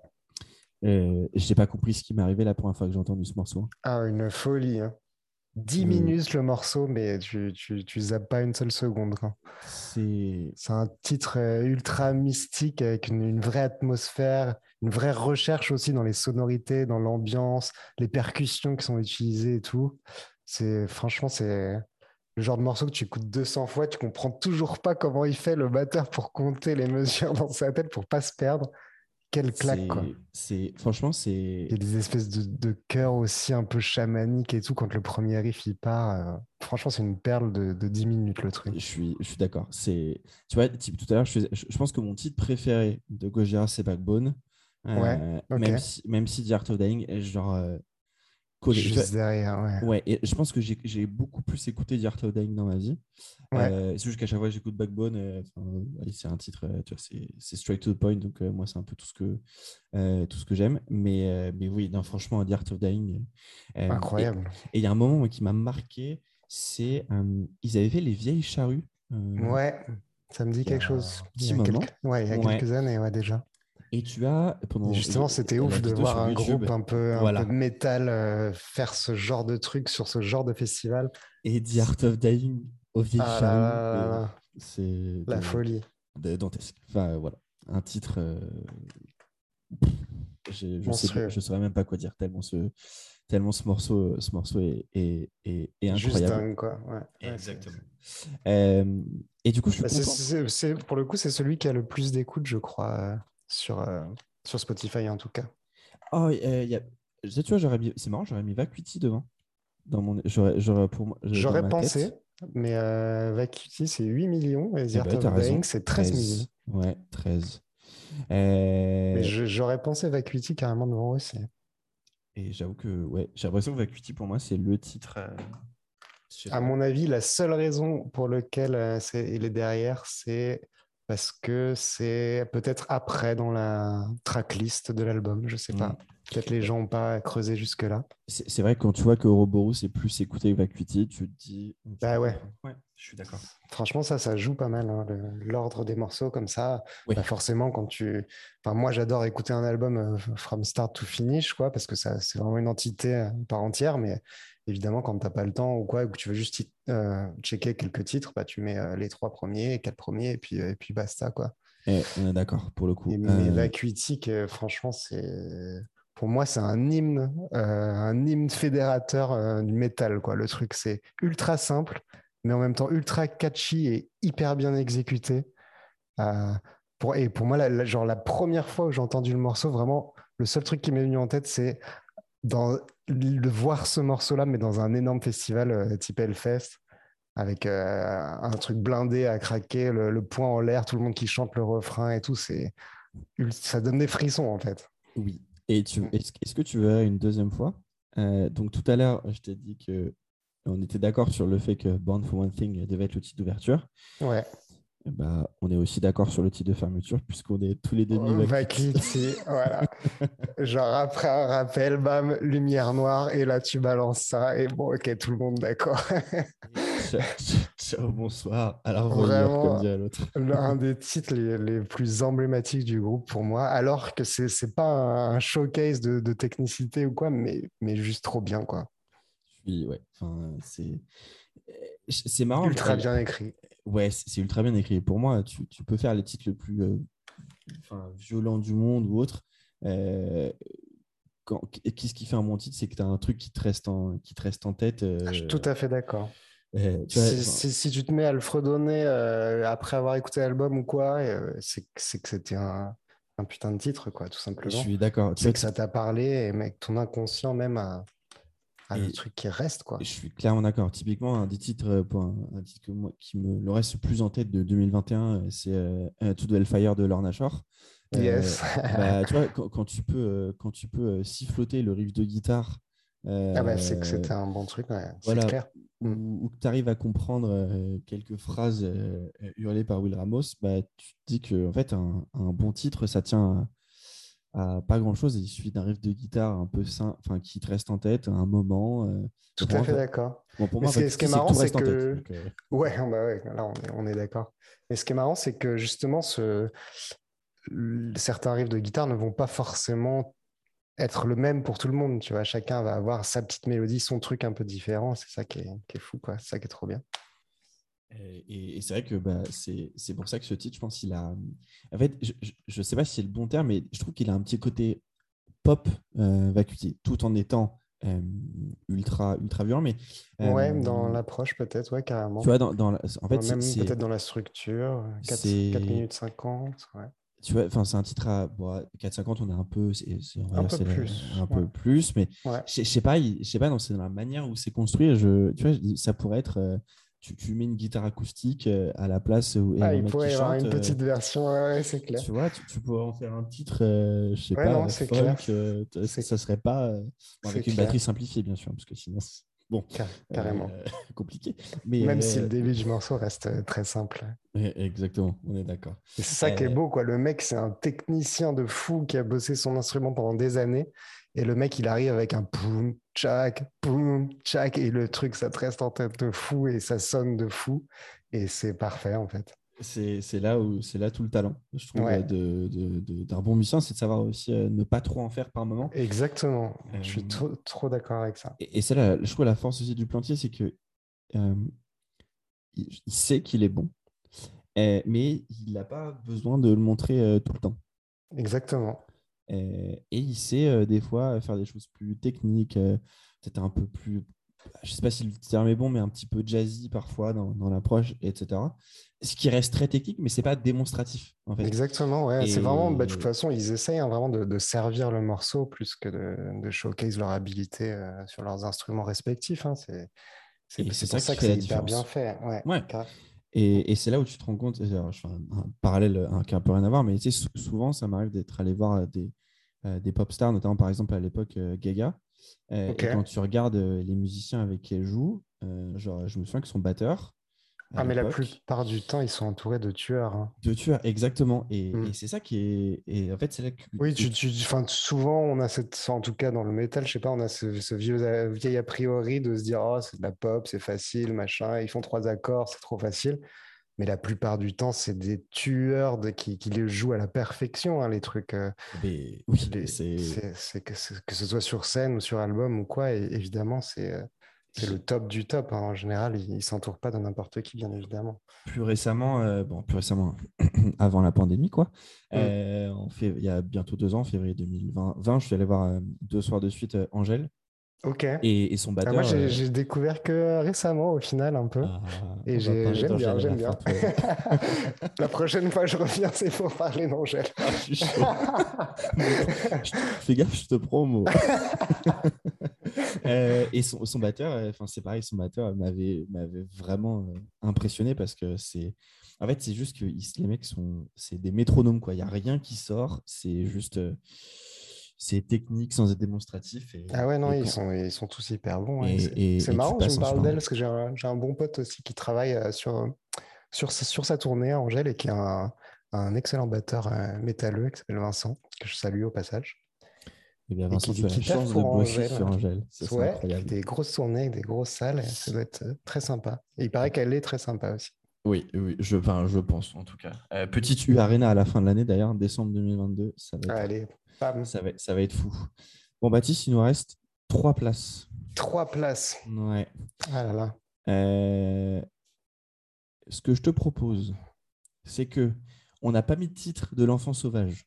Euh, je n'ai pas compris ce qui m'est arrivé la première fois que j'ai entendu ce morceau. Ah, une folie. hein. 10 Mm. minutes le morceau, mais tu, tu, tu zappes pas une seule seconde. C'est un titre euh, ultra mystique avec une, une vraie atmosphère, une vraie recherche aussi dans les sonorités, dans l'ambiance, les percussions qui sont utilisées et tout. C'est franchement, c'est le genre de morceau que tu écoutes 200 fois, tu comprends toujours pas comment il fait le batteur pour compter les mesures dans sa tête pour pas se perdre. Quelle claque, quoi. c'est- franchement, c'est Il y a des espèces de, de chœurs aussi un peu chamaniques et tout quand le premier riff il part. euh, franchement, c'est une perle de, de 10 minutes le truc. Je suis, je suis d'accord. C'est, tu vois, type, tout à l'heure, je, faisais- je, je pense que mon titre préféré de Gojira, c'est Backbone. Euh, Ouais, même, si, même si The Art of Dying est genre euh, collé. Juste derrière, ouais. Ouais, et je pense que j'ai beaucoup plus écouté The Art of Dying dans ma vie. Ouais. Euh, c'est juste qu'à chaque fois j'écoute Backbone, euh, enfin, c'est un titre, euh, tu vois, c'est straight to the point, donc euh, moi c'est un peu tout ce que, tout ce que j'aime. Mais, mais oui, non, franchement, The Art of Dying. Incroyable. Et il y a un moment moi, qui m'a marqué, c'est ils avaient fait les vieilles charrues. Ouais, ça me dit quelque chose. Il y a moment. quelques, ouais, il y a Ouais. quelques années, ouais, déjà. Et tu as pendant Et justement, c'était ouf de voir un YouTube, groupe un peu, un Voilà. peu métal euh, faire ce genre de truc sur ce genre de festival. et The Art of Dying aux vieilles Ah euh, C'est la de- folie. de- dantesque. Enfin, voilà. Un titre. euh, Je ne saurais même pas quoi dire, tellement ce, tellement ce morceau, ce morceau est, est, est- est Juste incroyable. dingue, quoi. Ouais. Exactement. Euh, et du coup, je suis Bah, pour le coup, c'est celui qui a le plus d'écoute, je crois, euh, sur, euh, sur Spotify en tout cas. Oh, euh, y a... tu vois, j'aurais mis... c'est marrant, j'aurais mis Vacuity devant. Dans mon... j'aurais, j'aurais pour J'aurais pensé, mais euh, Vacuity, c'est 8 millions et The Eh Art ben, of. Dying, c'est 13 millions. Ouais, 13. Euh, Mais je- j'aurais pensé Vacuity carrément devant aussi. Et j'avoue que ouais, j'ai l'impression que Vacuity pour moi c'est le titre. À mon avis, la seule raison pour laquelle c'est- il est derrière, c'est parce que c'est peut-être après dans la tracklist de l'album, je sais pas. Mm. Peut-être les gens n'ont pas creusé jusque-là. C'est c'est vrai que quand tu vois que Ouroboros est plus écouté que Vacuity, tu te dis. Bah ouais. Ouais, je suis d'accord. Franchement, ça, ça joue pas mal, hein, le- l'ordre des morceaux comme ça. Oui. Bah, forcément, quand tu. Enfin, moi, j'adore écouter un album euh, from start to finish, quoi, parce que ça, c'est vraiment une entité euh, par entière. Mais évidemment, quand t'as pas le temps ou quoi, ou que tu veux juste euh, checker quelques titres, bah, tu mets euh, les trois premiers, quatre premiers, et puis, euh, et puis basta, quoi. Et on est d'accord pour le coup. Et, mais Vacuity, que, franchement, c'est. Pour moi, c'est un hymne, un hymne fédérateur du métal, quoi. Le truc, c'est ultra simple, mais en même temps ultra catchy et hyper bien exécuté. Pour, et pour moi, la, la- genre, la première fois où j'ai entendu le morceau, vraiment, le seul truc qui m'est venu en tête, c'est dans, de voir ce morceau-là, mais dans un énorme festival euh, type Hellfest, avec euh, un truc blindé à craquer, le, le poing en l'air, tout le monde qui chante le refrain et tout. C'est, ça donne des frissons, en fait. Oui. Et tu, est-ce, que tu verrais une deuxième fois? Euh, Donc tout à l'heure, je t'ai dit que on était d'accord sur le fait que Born for One Thing devait être le titre d'ouverture. Ouais. Bah, on est aussi d'accord sur le titre de fermeture puisqu'on est tous les deux mis Vacuity, voilà. Genre après un rappel, bam, lumière noire et là tu balances ça et bon, ok, tout le monde d'accord. ciao, bonsoir. Alors Vraiment, comme dirait l'autre. un des titres les, plus emblématiques du groupe pour moi, alors que c'est c'est pas un showcase de, de, technicité ou quoi, mais, mais juste trop bien quoi. Ouais. Enfin, c'est c'est marrant. Ultra bien écrit. Ouais, c'est ultra bien écrit. Pour moi, tu, tu, peux faire les titres le plus euh, violents du monde ou autre. Euh, Qu'est-ce qui fait un bon titre? C'est que tu as un truc qui te reste en, qui te reste en tête. Euh, Je suis tout à fait d'accord. Euh, si, si, tu te mets à le fredonner après avoir écouté l'album ou quoi, c'est que c'était un, un, putain de titre, quoi, tout simplement. Je suis d'accord. C'est que ça t'a parlé et mec, ton inconscient même a, ah, le truc qui reste, quoi. Je suis clairement d'accord. Typiquement, un des titres, euh, pour un, titre que moi, qui me le reste le plus en tête de 2021, euh, c'est euh, To the Hellfire de Lorna Shore. Yes. bah, tu vois, quand, tu peux, quand tu peux siffloter le riff de guitare. ah bah, c'est que c'était un bon truc, voilà, clair. Ou, que tu arrives à comprendre quelques phrases hurlées par Will Ramos, bah, tu te dis que en fait, un, un bon titre, ça tient pas grand chose. Il suffit d'un riff de guitare un peu sain, enfin qui te reste en tête un moment. Euh, Tout à fait d'accord. pour moi, ce, qui est marrant, c'est que, euh, ouais, bah ouais, là on est, d'accord. Mais ce qui est marrant, c'est que justement, ce... certains riffs de guitare ne vont pas forcément être le même pour tout le monde. Tu vois, chacun va avoir sa petite mélodie, son truc un peu différent. C'est ça qui est, qui est fou, quoi. C'est ça qui est trop bien. Et, c'est vrai que bah, c'est pour ça que ce titre, je pense qu'il a. En fait, je ne sais pas si c'est le bon terme, mais je trouve qu'il a un petit côté pop euh, tout en étant euh, ultra, ultra violent. Mais, euh, ouais, dans l'approche, peut-être, ouais, carrément. Tu vois, dans, dans en fait, peut-être dans la structure, 4, 4 minutes 50. Ouais. Tu vois, c'est un titre à bon, 4,50, on est un peu, c'est, un, peu plus, un peu plus, mais je sais pas, je sais pas, c'est dans la manière où c'est construit. Je, tu vois, ça pourrait être tu, mets une guitare acoustique euh, à la place où ah, il pourrait y avoir une petite euh, version, ouais, c'est clair. Tu vois, tu, pourrais en faire un titre, euh, je sais pas, non, folk, ça serait pas avec une batterie simplifiée, bien sûr, parce que sinon, bon, carrément compliqué. Mais même si le début du morceau reste très simple. Exactement, on est d'accord. C'est ça qui est beau, quoi. Le mec, c'est un technicien de fou qui a bossé son instrument pendant des années et le mec, il arrive avec un poum, tchac, poum, tchac, et le truc, ça te reste en tête de fou et ça sonne de fou. Et c'est parfait, en fait. C'est là où c'est là tout le talent, je trouve, d'un bon musicien, c'est de savoir aussi euh, ne pas trop en faire par moment. Exactement. Je suis euh, trop, d'accord avec ça. Et, c'est là, je trouve, la force aussi du plantier, c'est que euh, il, sait qu'il est bon, mais il n'a pas besoin de le montrer tout le temps. Exactement. Et, il sait euh, des fois faire des choses plus techniques, euh, peut-être un peu plus, je ne sais pas si le terme est bon, mais un petit peu jazzy parfois dans, dans l'approche, etc. Ce qui reste très technique, mais c'est pas démonstratif. En fait. Exactement, ouais. C'est vraiment, bah, de toute façon, ils essayent hein, vraiment de, servir le morceau plus que de, de showcase leur habilité euh, sur leurs instruments respectifs. Hein. C'est c'est ça, ça, que c'est hyper bien fait. Ouais, ouais. Et, c'est là où tu te rends compte, je fais un, parallèle qui a un peu rien à voir, mais tu sais, souvent, ça m'arrive d'être allé voir euh, des, euh, des pop stars, notamment par exemple à l'époque euh, Gaga. Et quand tu regardes les musiciens avec qui elle joue, genre, je me souviens que son batteur, ah, mais la plupart du temps, ils sont entourés de tueurs. Hein. De tueurs, exactement. Et, mm. c'est ça qui est. Et en fait, c'est là que. Oui, tu, tu... Souvent, on a cette. En tout cas, dans le métal, je sais pas, on a ce, vieux, vieil a priori de se dire Oh, c'est de la pop, c'est facile, machin. Ils font trois accords, c'est trop facile. Mais la plupart du temps, c'est des tueurs de, qui, qui les jouent à la perfection, hein, les trucs. Euh, oui, c'est que, que, ce soit sur scène ou sur album ou quoi, et, évidemment, c'est euh, c'est le top du top. Hein. En général, il ne s'entoure pas de n'importe qui, bien évidemment. Plus récemment, euh, bon, plus récemment, avant la pandémie, quoi. Mm. Euh, fait, il y a bientôt deux ans, en février 2020, je suis allé voir euh, deux soirs de suite Angèle. Ok. Et, son batteur. moi, j'ai découvert que récemment, au final, un peu. Ah, et j'aime bien, j'aime bien. la prochaine fois que je reviens, c'est pour parler d'Angèle. Ah, Fais gaffe, je te promo. Euh, et son, son batteur, euh, enfin c'est pareil, son batteur m'avait vraiment euh, impressionné parce que c'est, en fait, c'est juste que les mecs sont, c'est des métronomes quoi. Il y a rien qui sort, c'est juste, c'est technique sans être démonstratif. Et, ah ouais non, ils sont, ils sont tous hyper bons. c'est marrant, je me parle d'elle parce que j'ai un, un, bon pote aussi qui travaille sur sur, sur sa tournée, Angèle, et qui est un, un excellent batteur euh, métalleux qui s'appelle Vincent, que je salue au passage. Eh bien, Et Vincent, qui- tu as la qui chance de bosser sur Angèle. Ça, c'est Ouais, incroyable. des grosses tournées, des grosses salles, ça doit être euh, très sympa. Et il paraît qu'elle est très sympa aussi. Oui, oui, je, enfin, je pense en tout cas. Euh, petite U Arena à la fin de l'année d'ailleurs, décembre 2022, ça va, être, Allez, bam. ça, va, être- ça va être fou. Bon, Baptiste, il nous reste trois places. Trois places. Ouais. Ah là là. Euh, ce que je te propose, c'est que on n'a pas mis de titre de l'enfant sauvage.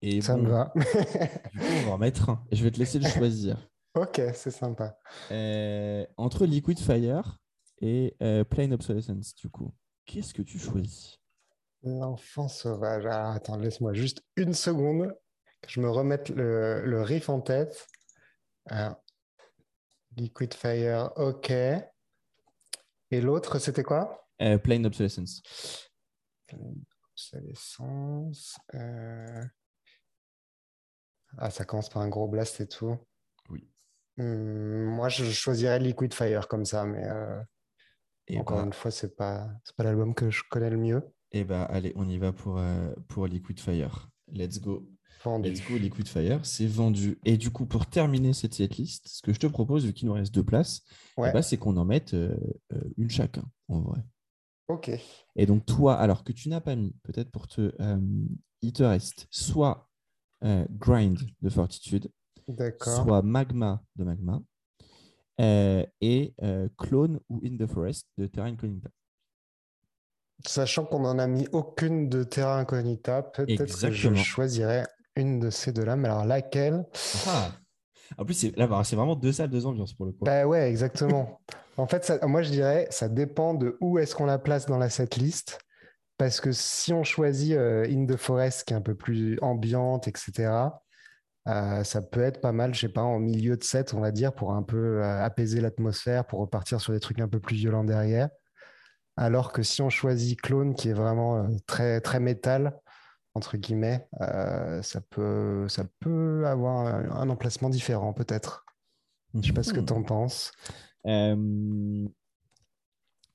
Et Ça bon, me va. Du coup, on va en mettre un. Et je vais te laisser le choisir. ok, c'est sympa. Euh, entre Liquid Fire et euh, Plain Obsolescence, du coup. Qu'est-ce que tu choisis? L'enfant sauvage. Ah, attends, laisse-moi juste une seconde que je me remette le, le riff en tête. Alors, Liquid Fire, ok. Et l'autre, c'était quoi? Euh, Plain Obsolescence. Obsolescence. euh, Ah, ça commence par un gros blast et tout. Oui. Hmm, moi, je choisirais Liquid Fire comme ça, mais euh, Et encore bah, une fois, c'est pas, c'est pas l'album que je connais le mieux. eh bah, allez, on y va pour, euh, pour Liquid Fire. Let's go. Vendu. Let's go, Liquid Fire. C'est vendu. Et du coup, pour terminer cette setlist, ce que je te propose, vu qu'il nous reste deux places, eh Ouais, bah, c'est qu'on en mette euh, euh, une chacun, en vrai. ok. Et donc, toi, alors que tu n'as pas mis, peut-être pour te. euh, il te reste soit euh, Grind de Fortitude, soit Magma de Magma, et Clone ou In the Forest de Terra Incognita. Sachant qu'on n'en a mis aucune de Terra Incognita, peut-être que je choisirais une de ces deux-là, mais alors laquelle? Ah En plus, c'est là, bah, c'est vraiment deux salles, deux ambiances pour le coup. Bah ouais, exactement. En fait, ça- moi je dirais, ça dépend de où est-ce qu'on la place dans la setlist. Parce que si on choisit euh, In the Forest, qui est un peu plus ambiante, etc., euh, ça peut être pas mal, je sais pas, en milieu de set, on va dire, pour un peu euh, apaiser l'atmosphère, pour repartir sur des trucs un peu plus violents derrière. Alors que si on choisit Clone, qui est vraiment très, très métal, entre guillemets, euh, ça peut, ça peut avoir un, un emplacement différent, peut-être. Je sais pas ce que Mhm. tu en penses. Euh,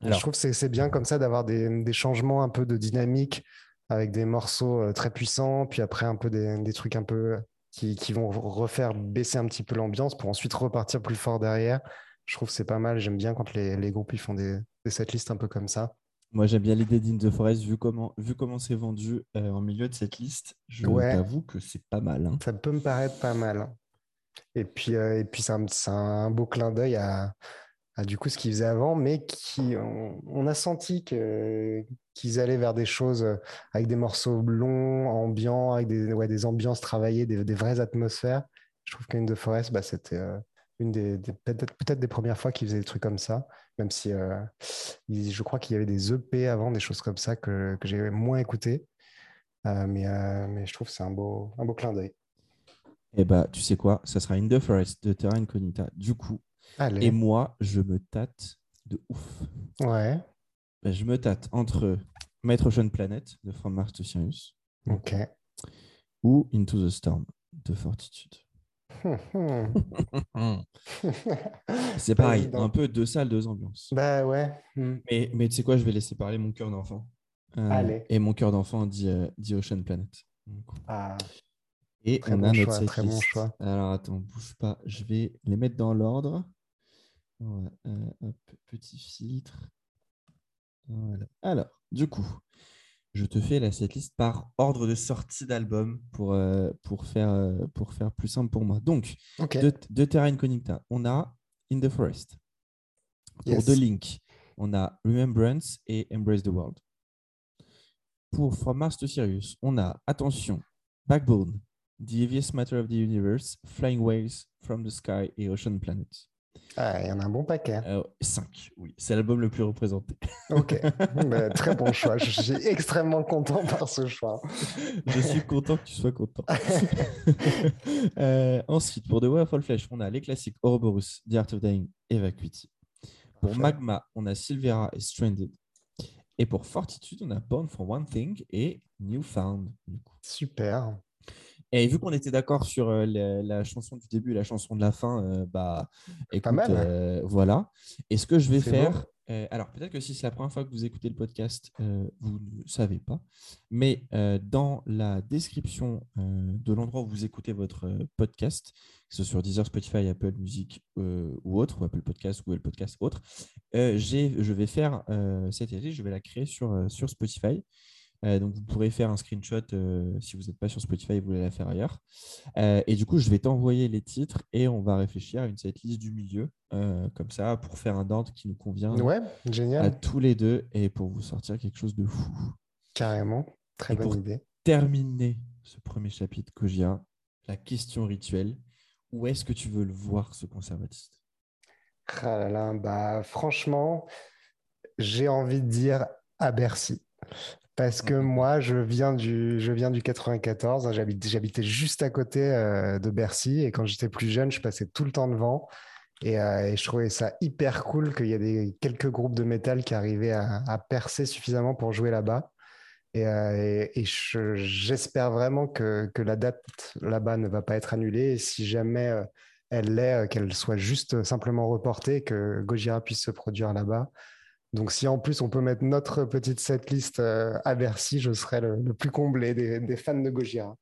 Je trouve que c'est bien comme ça d'avoir des, des changements un peu de dynamique avec des morceaux euh, très puissants, puis après un peu des, des trucs un peu qui, qui vont refaire baisser un petit peu l'ambiance pour ensuite repartir plus fort derrière. Je trouve que c'est pas mal. J'aime bien quand les, les groupes ils font des, des setlists un peu comme ça. Moi, j'aime bien l'idée d'In the Forest, vu comment, vu comment c'est vendu euh, en milieu de cette liste. Je Ouais. t'avoue que c'est pas mal. hein. Ça peut me paraître pas mal. Et puis, euh, et puis c'est un, beau clin d'œil à, à du coup ce qu'ils faisaient avant, mais qui on, on a senti que qu'ils allaient vers des choses euh, avec des morceaux longs, ambiants, avec des, ouais, des ambiances travaillées, des, des vraies atmosphères. Je trouve qu'In the Forest, bah, c'était une des, des- peut-être peut-être des premières fois qu'ils faisaient des trucs comme ça, même si euh, il- je crois qu'il y avait des EP avant, des choses comme ça que, que j'ai moins écouté. Euh, mais, euh, mais je trouve que c'est un beau, un beau clin d'œil. Et bah, tu sais quoi? Ça sera In the Forest de Terra Incognita, du coup. Allez. Et moi, je me tâte de ouf. Ouais, Ben, je me tâte entre Metro Ocean Planet de From Mars to Sirius ok. ou Into the Storm de Fortitude. C'est Pas pareil, un peu deux salles, deux ambiances. Bah ouais. hmm. Mais, mais tu sais quoi, je vais laisser parler mon cœur d'enfant. Euh, Allez. Et mon cœur d'enfant dit, euh, dit Ocean Planet. Ah, Et Très on bon a notre choix, très bon setlist. choix. Alors attends, bouge pas, je vais les mettre dans l'ordre. Voilà, euh, petit filtre. Voilà. Alors, du coup, je te fais la setlist par ordre de sortie d'album pour, euh, pour, faire, euh, pour faire plus simple pour moi. Donc, de, de Terra Incognita, on a In the Forest. Pour Yes. The Link, on a Remembrance et Embrace the World. Pour From Mars to Sirius, on a, attention, Backbone, The Heaviest Matter of the Universe, Flying Whales, From the Sky et Ocean Planet. Ah, il y en a un bon paquet. 5, oui. C'est l'album le plus représenté. Ok. Bah, très bon choix. Je suis extrêmement content par ce choix. Je suis content que tu sois content. Euh, ensuite, pour The Way of All Flesh, on a les classiques Ouroboros, The Art of Dying et Vacuity. Pour Parfait. Magma, on a Silvera et Stranded. Et pour Fortitude, on a Born for One Thing et Newfound. Super. Et vu qu'on était d'accord sur euh, la, la chanson du début et la chanson de la fin, euh, bah, écoute, mal. euh, voilà. Et ce que je vais faire, euh, alors, peut-être que si c'est la première fois que vous écoutez le podcast, euh, vous ne savez pas. Mais euh, dans la description de l'endroit où vous écoutez votre podcast, que ce soit sur Deezer, Spotify, Apple Music ou autre, ou Apple Podcast, Google Podcast, autre, je vais faire cette idée, je vais la créer sur, sur Spotify. Euh, donc, vous pourrez faire un screenshot euh, si vous n'êtes pas sur Spotify et vous voulez la faire ailleurs. Euh, et du coup, je vais t'envoyer les titres et on va réfléchir à une liste du milieu, comme ça, pour faire un Dante qui nous convient ouais, génial. à tous les deux et pour vous sortir quelque chose de fou. Carrément, très bonne idée. Terminer ce premier chapitre, Kojia, la question rituelle où est-ce que tu veux le voir, ce conservatiste? Ah là là, bah, Franchement, j'ai envie de dire à Bercy. Parce que moi, je viens du, je viens du 94. Hein, j'habitais juste à côté euh, de Bercy. Et quand j'étais plus jeune, je passais tout le temps devant. Et, euh, et je trouvais ça hyper cool qu'il y ait des, quelques groupes de métal qui arrivaient à, à percer suffisamment pour jouer là-bas. Et, euh, et, j'espère vraiment que, que, la date là-bas ne va pas être annulée. Et si jamais elle l'est, qu'elle soit juste simplement reportée, que Gojira puisse se produire là-bas. Donc, si en plus on peut mettre notre petite setlist euh, à Bercy, je serai le, plus comblé des, fans de Gojira.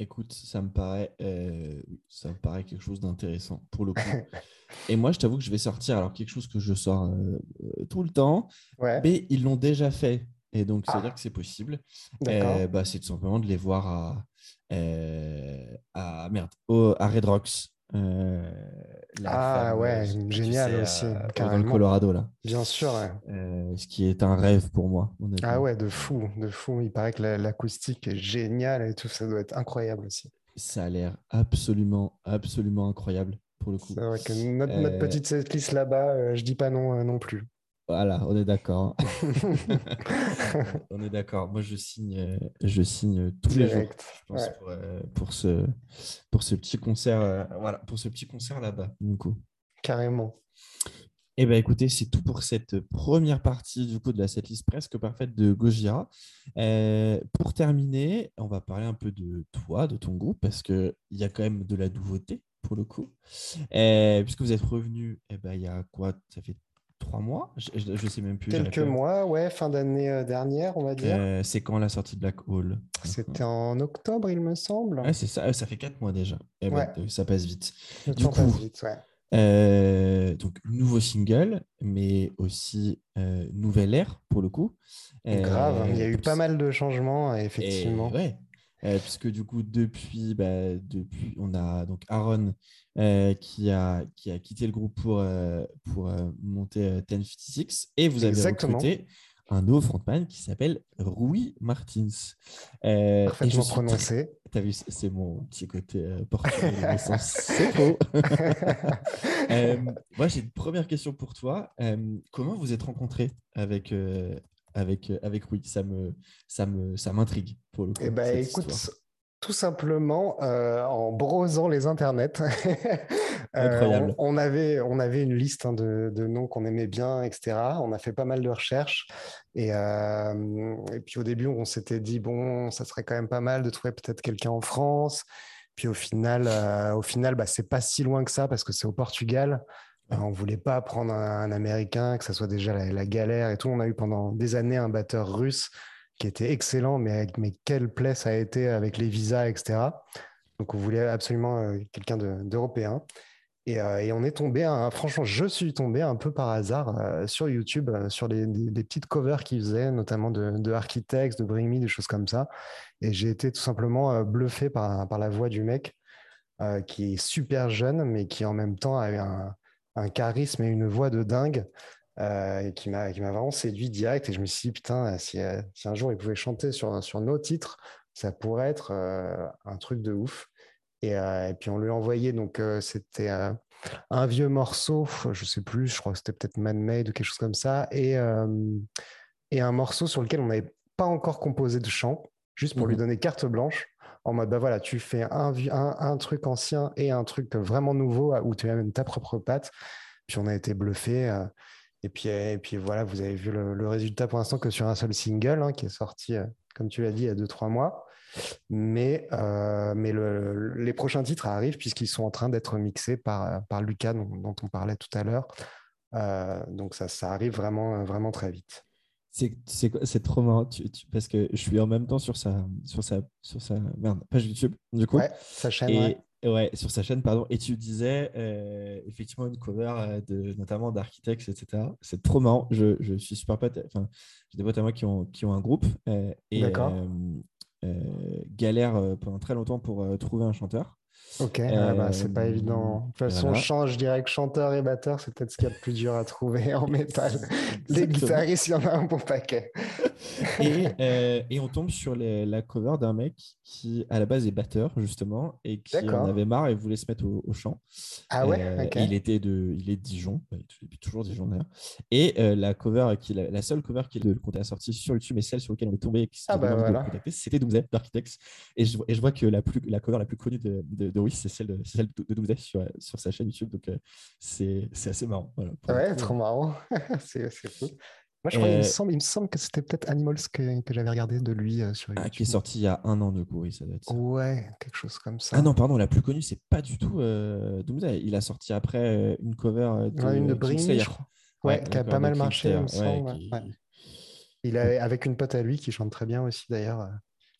Écoute, ça me paraît, euh, ça me paraît quelque chose d'intéressant pour le coup. Et moi, je t'avoue que je vais sortir alors quelque chose que je sors euh, tout le temps, mais ils l'ont déjà fait. Et donc, c'est à dire ah. que c'est possible. Bah, c'est tout simplement de les voir à, à, merde, à Red Rocks euh, ah ouais, génial aussi. dans le Colorado là. Bien sûr. Euh, ce qui est un rêve pour moi. Ah ouais, de fou, de fou. Il paraît que l'acoustique est géniale et tout, ça doit être incroyable aussi. Ça a l'air absolument, absolument incroyable pour le coup. C'est vrai que notre, notre euh, petite setlist là-bas, je dis pas non non plus. Voilà, on est d'accord. on est d'accord. Moi, je signe, je signe tous les jours, je pense, euh, pour, ce, pour ce petit concert, euh, voilà, pour ce petit concert là-bas, du coup. Carrément. Eh bien, écoutez, c'est tout pour cette première partie du coup de la setlist presque parfaite de Gojira. Euh, pour terminer, on va parler un peu de toi, de ton groupe, parce qu'il y a quand même de la nouveauté pour le coup. puisque vous êtes revenu, eh ben, il y a quoi? Ça fait trois mois je, ne sais même plus. Quelques mois, ouais, fin d'année euh, dernière, on va dire. Euh, c'est quand la sortie de Black Hole? C'était en octobre, il me semble. Ouais, c'est ça, ça fait quatre mois déjà. Et eh ben, ça passe vite. du coup, passe vite, ouais. Euh, donc, nouveau single, mais aussi nouvelle ère pour le coup. Grave, il y a eu pas mal de changements, effectivement. ouais, euh, puisque du coup, depuis, bah, depuis, on a donc Aaron euh, qui, a, qui a quitté le groupe pour, euh, pour monter 1056 et vous avez recruté un nouveau frontman qui s'appelle Rui Martins. Parfaitement prononcé. Tu as vu, c'est mon petit côté portugais c'est faux. moi, j'ai une première question pour toi. comment vous êtes rencontrés avec, avec, euh, avec Rui. Ça me, ça me, ça m'intrigue pour le coup. Eh ben, écoute, tout simplement euh, en brosant les internets. Euh, on, avait, on avait une liste hein, de, de, noms qu'on aimait bien, etc. On a fait pas mal de recherches. Et, et puis au début, on s'était dit, bon, ça serait quand même pas mal de trouver peut-être quelqu'un en France. Puis au final, au final bah, c'est pas si loin que ça parce que c'est au Portugal. On voulait pas prendre un, Américain, que ça soit déjà la, galère et tout. On a eu pendant des années un batteur russe qui était excellent, mais, mais quelle plaie ça a été avec les visas, etc. Donc on voulait absolument euh, quelqu'un d'européen. Euh, et, on est tombé, franchement, je suis tombé un peu par hasard euh, sur YouTube, sur des, petites covers qu'ils faisaient, notamment de, Architects, de Bring Me, des choses comme ça. Et j'ai été tout simplement bluffé par, par la voix du mec, qui est super jeune, mais qui en même temps a un, un charisme et une voix de dingue euh, qui m'a vraiment séduit direct. Et je me suis dit, putain, si, euh, si un jour il pouvait chanter sur, sur nos titres, ça pourrait être euh, un truc de ouf. Et, puis on lui a envoyé, donc c'était un vieux morceau, je sais plus, je crois que c'était peut-être Man-Made ou quelque chose comme ça, et, et un morceau sur lequel on n'avait pas encore composé de chant, juste pour lui mmh donner carte blanche en mode, bah voilà, tu fais un, truc ancien et un truc vraiment nouveau où tu même ta propre patte. Puis on a été bluffé. Euh, et, puis, et puis voilà, vous avez vu le, résultat pour l'instant que sur un seul single hein, qui est sorti, euh, comme tu l'as dit, il y a 2-3 mois. Mais, euh, les prochains titres arrivent puisqu'ils sont en train d'être mixés par, Lucas, dont, on parlait tout à l'heure. donc ça, ça arrive vraiment très vite. C'est trop marrant parce que je suis en même temps sur sa, sur sa, sur sa merde, page YouTube, du coup. Ouais, sa chaîne. Et, ouais. sur sa chaîne, pardon. Et tu disais euh, effectivement une cover euh, de, notamment d'architectes, etc. C'est trop marrant. Je, je, suis super pote. Enfin, j'ai des potes à moi qui ont, qui ont un groupe euh, et galèrent pendant très longtemps pour trouver un chanteur. Ok, bah, c'est pas évident. De toute façon, change, je dirais que chanteur et batteur, c'est peut-être ce qu'il y a de plus dur à trouver en métal. Les guitaristes, il y en a un bon paquet. Et, euh, et, on tombe sur les, la cover d'un mec qui, à la base, est batteur, justement, et qui en avait marre et voulait se mettre au, chant. Ah ouais euh, Il était de, il est de Dijon, depuis toujours Dijon d'ailleurs. Et euh, la cover, qui, la, seule cover qu'il à sortir sur YouTube, et celle sur laquelle on est tombé, ah bah voilà. c'était Doomsday d'Architects. Et je, et je vois que la, plus, la cover la plus connue de, de, de c'est celle de, celle de Doomsday sur, sur sa chaîne YouTube. Donc, c'est assez marrant. Voilà, ouais, trop marrant. c'est fou. Moi, je crois, il, me semble, il me semble que c'était peut-être Animals que, que j'avais regardé de lui sur YouTube. Ah, qui est sorti il y a un an, de coup, oui, ça doit être. Ouais, quelque chose comme ça. Ah non, pardon, la plus connue, c'est pas du tout euh, Doomsday. Il a sorti après une cover de. Ouais, une de Bring, je crois. Ouais, qui a pas mal marché, il me semble. Il a, avec une pote à lui qui chante très bien aussi, d'ailleurs.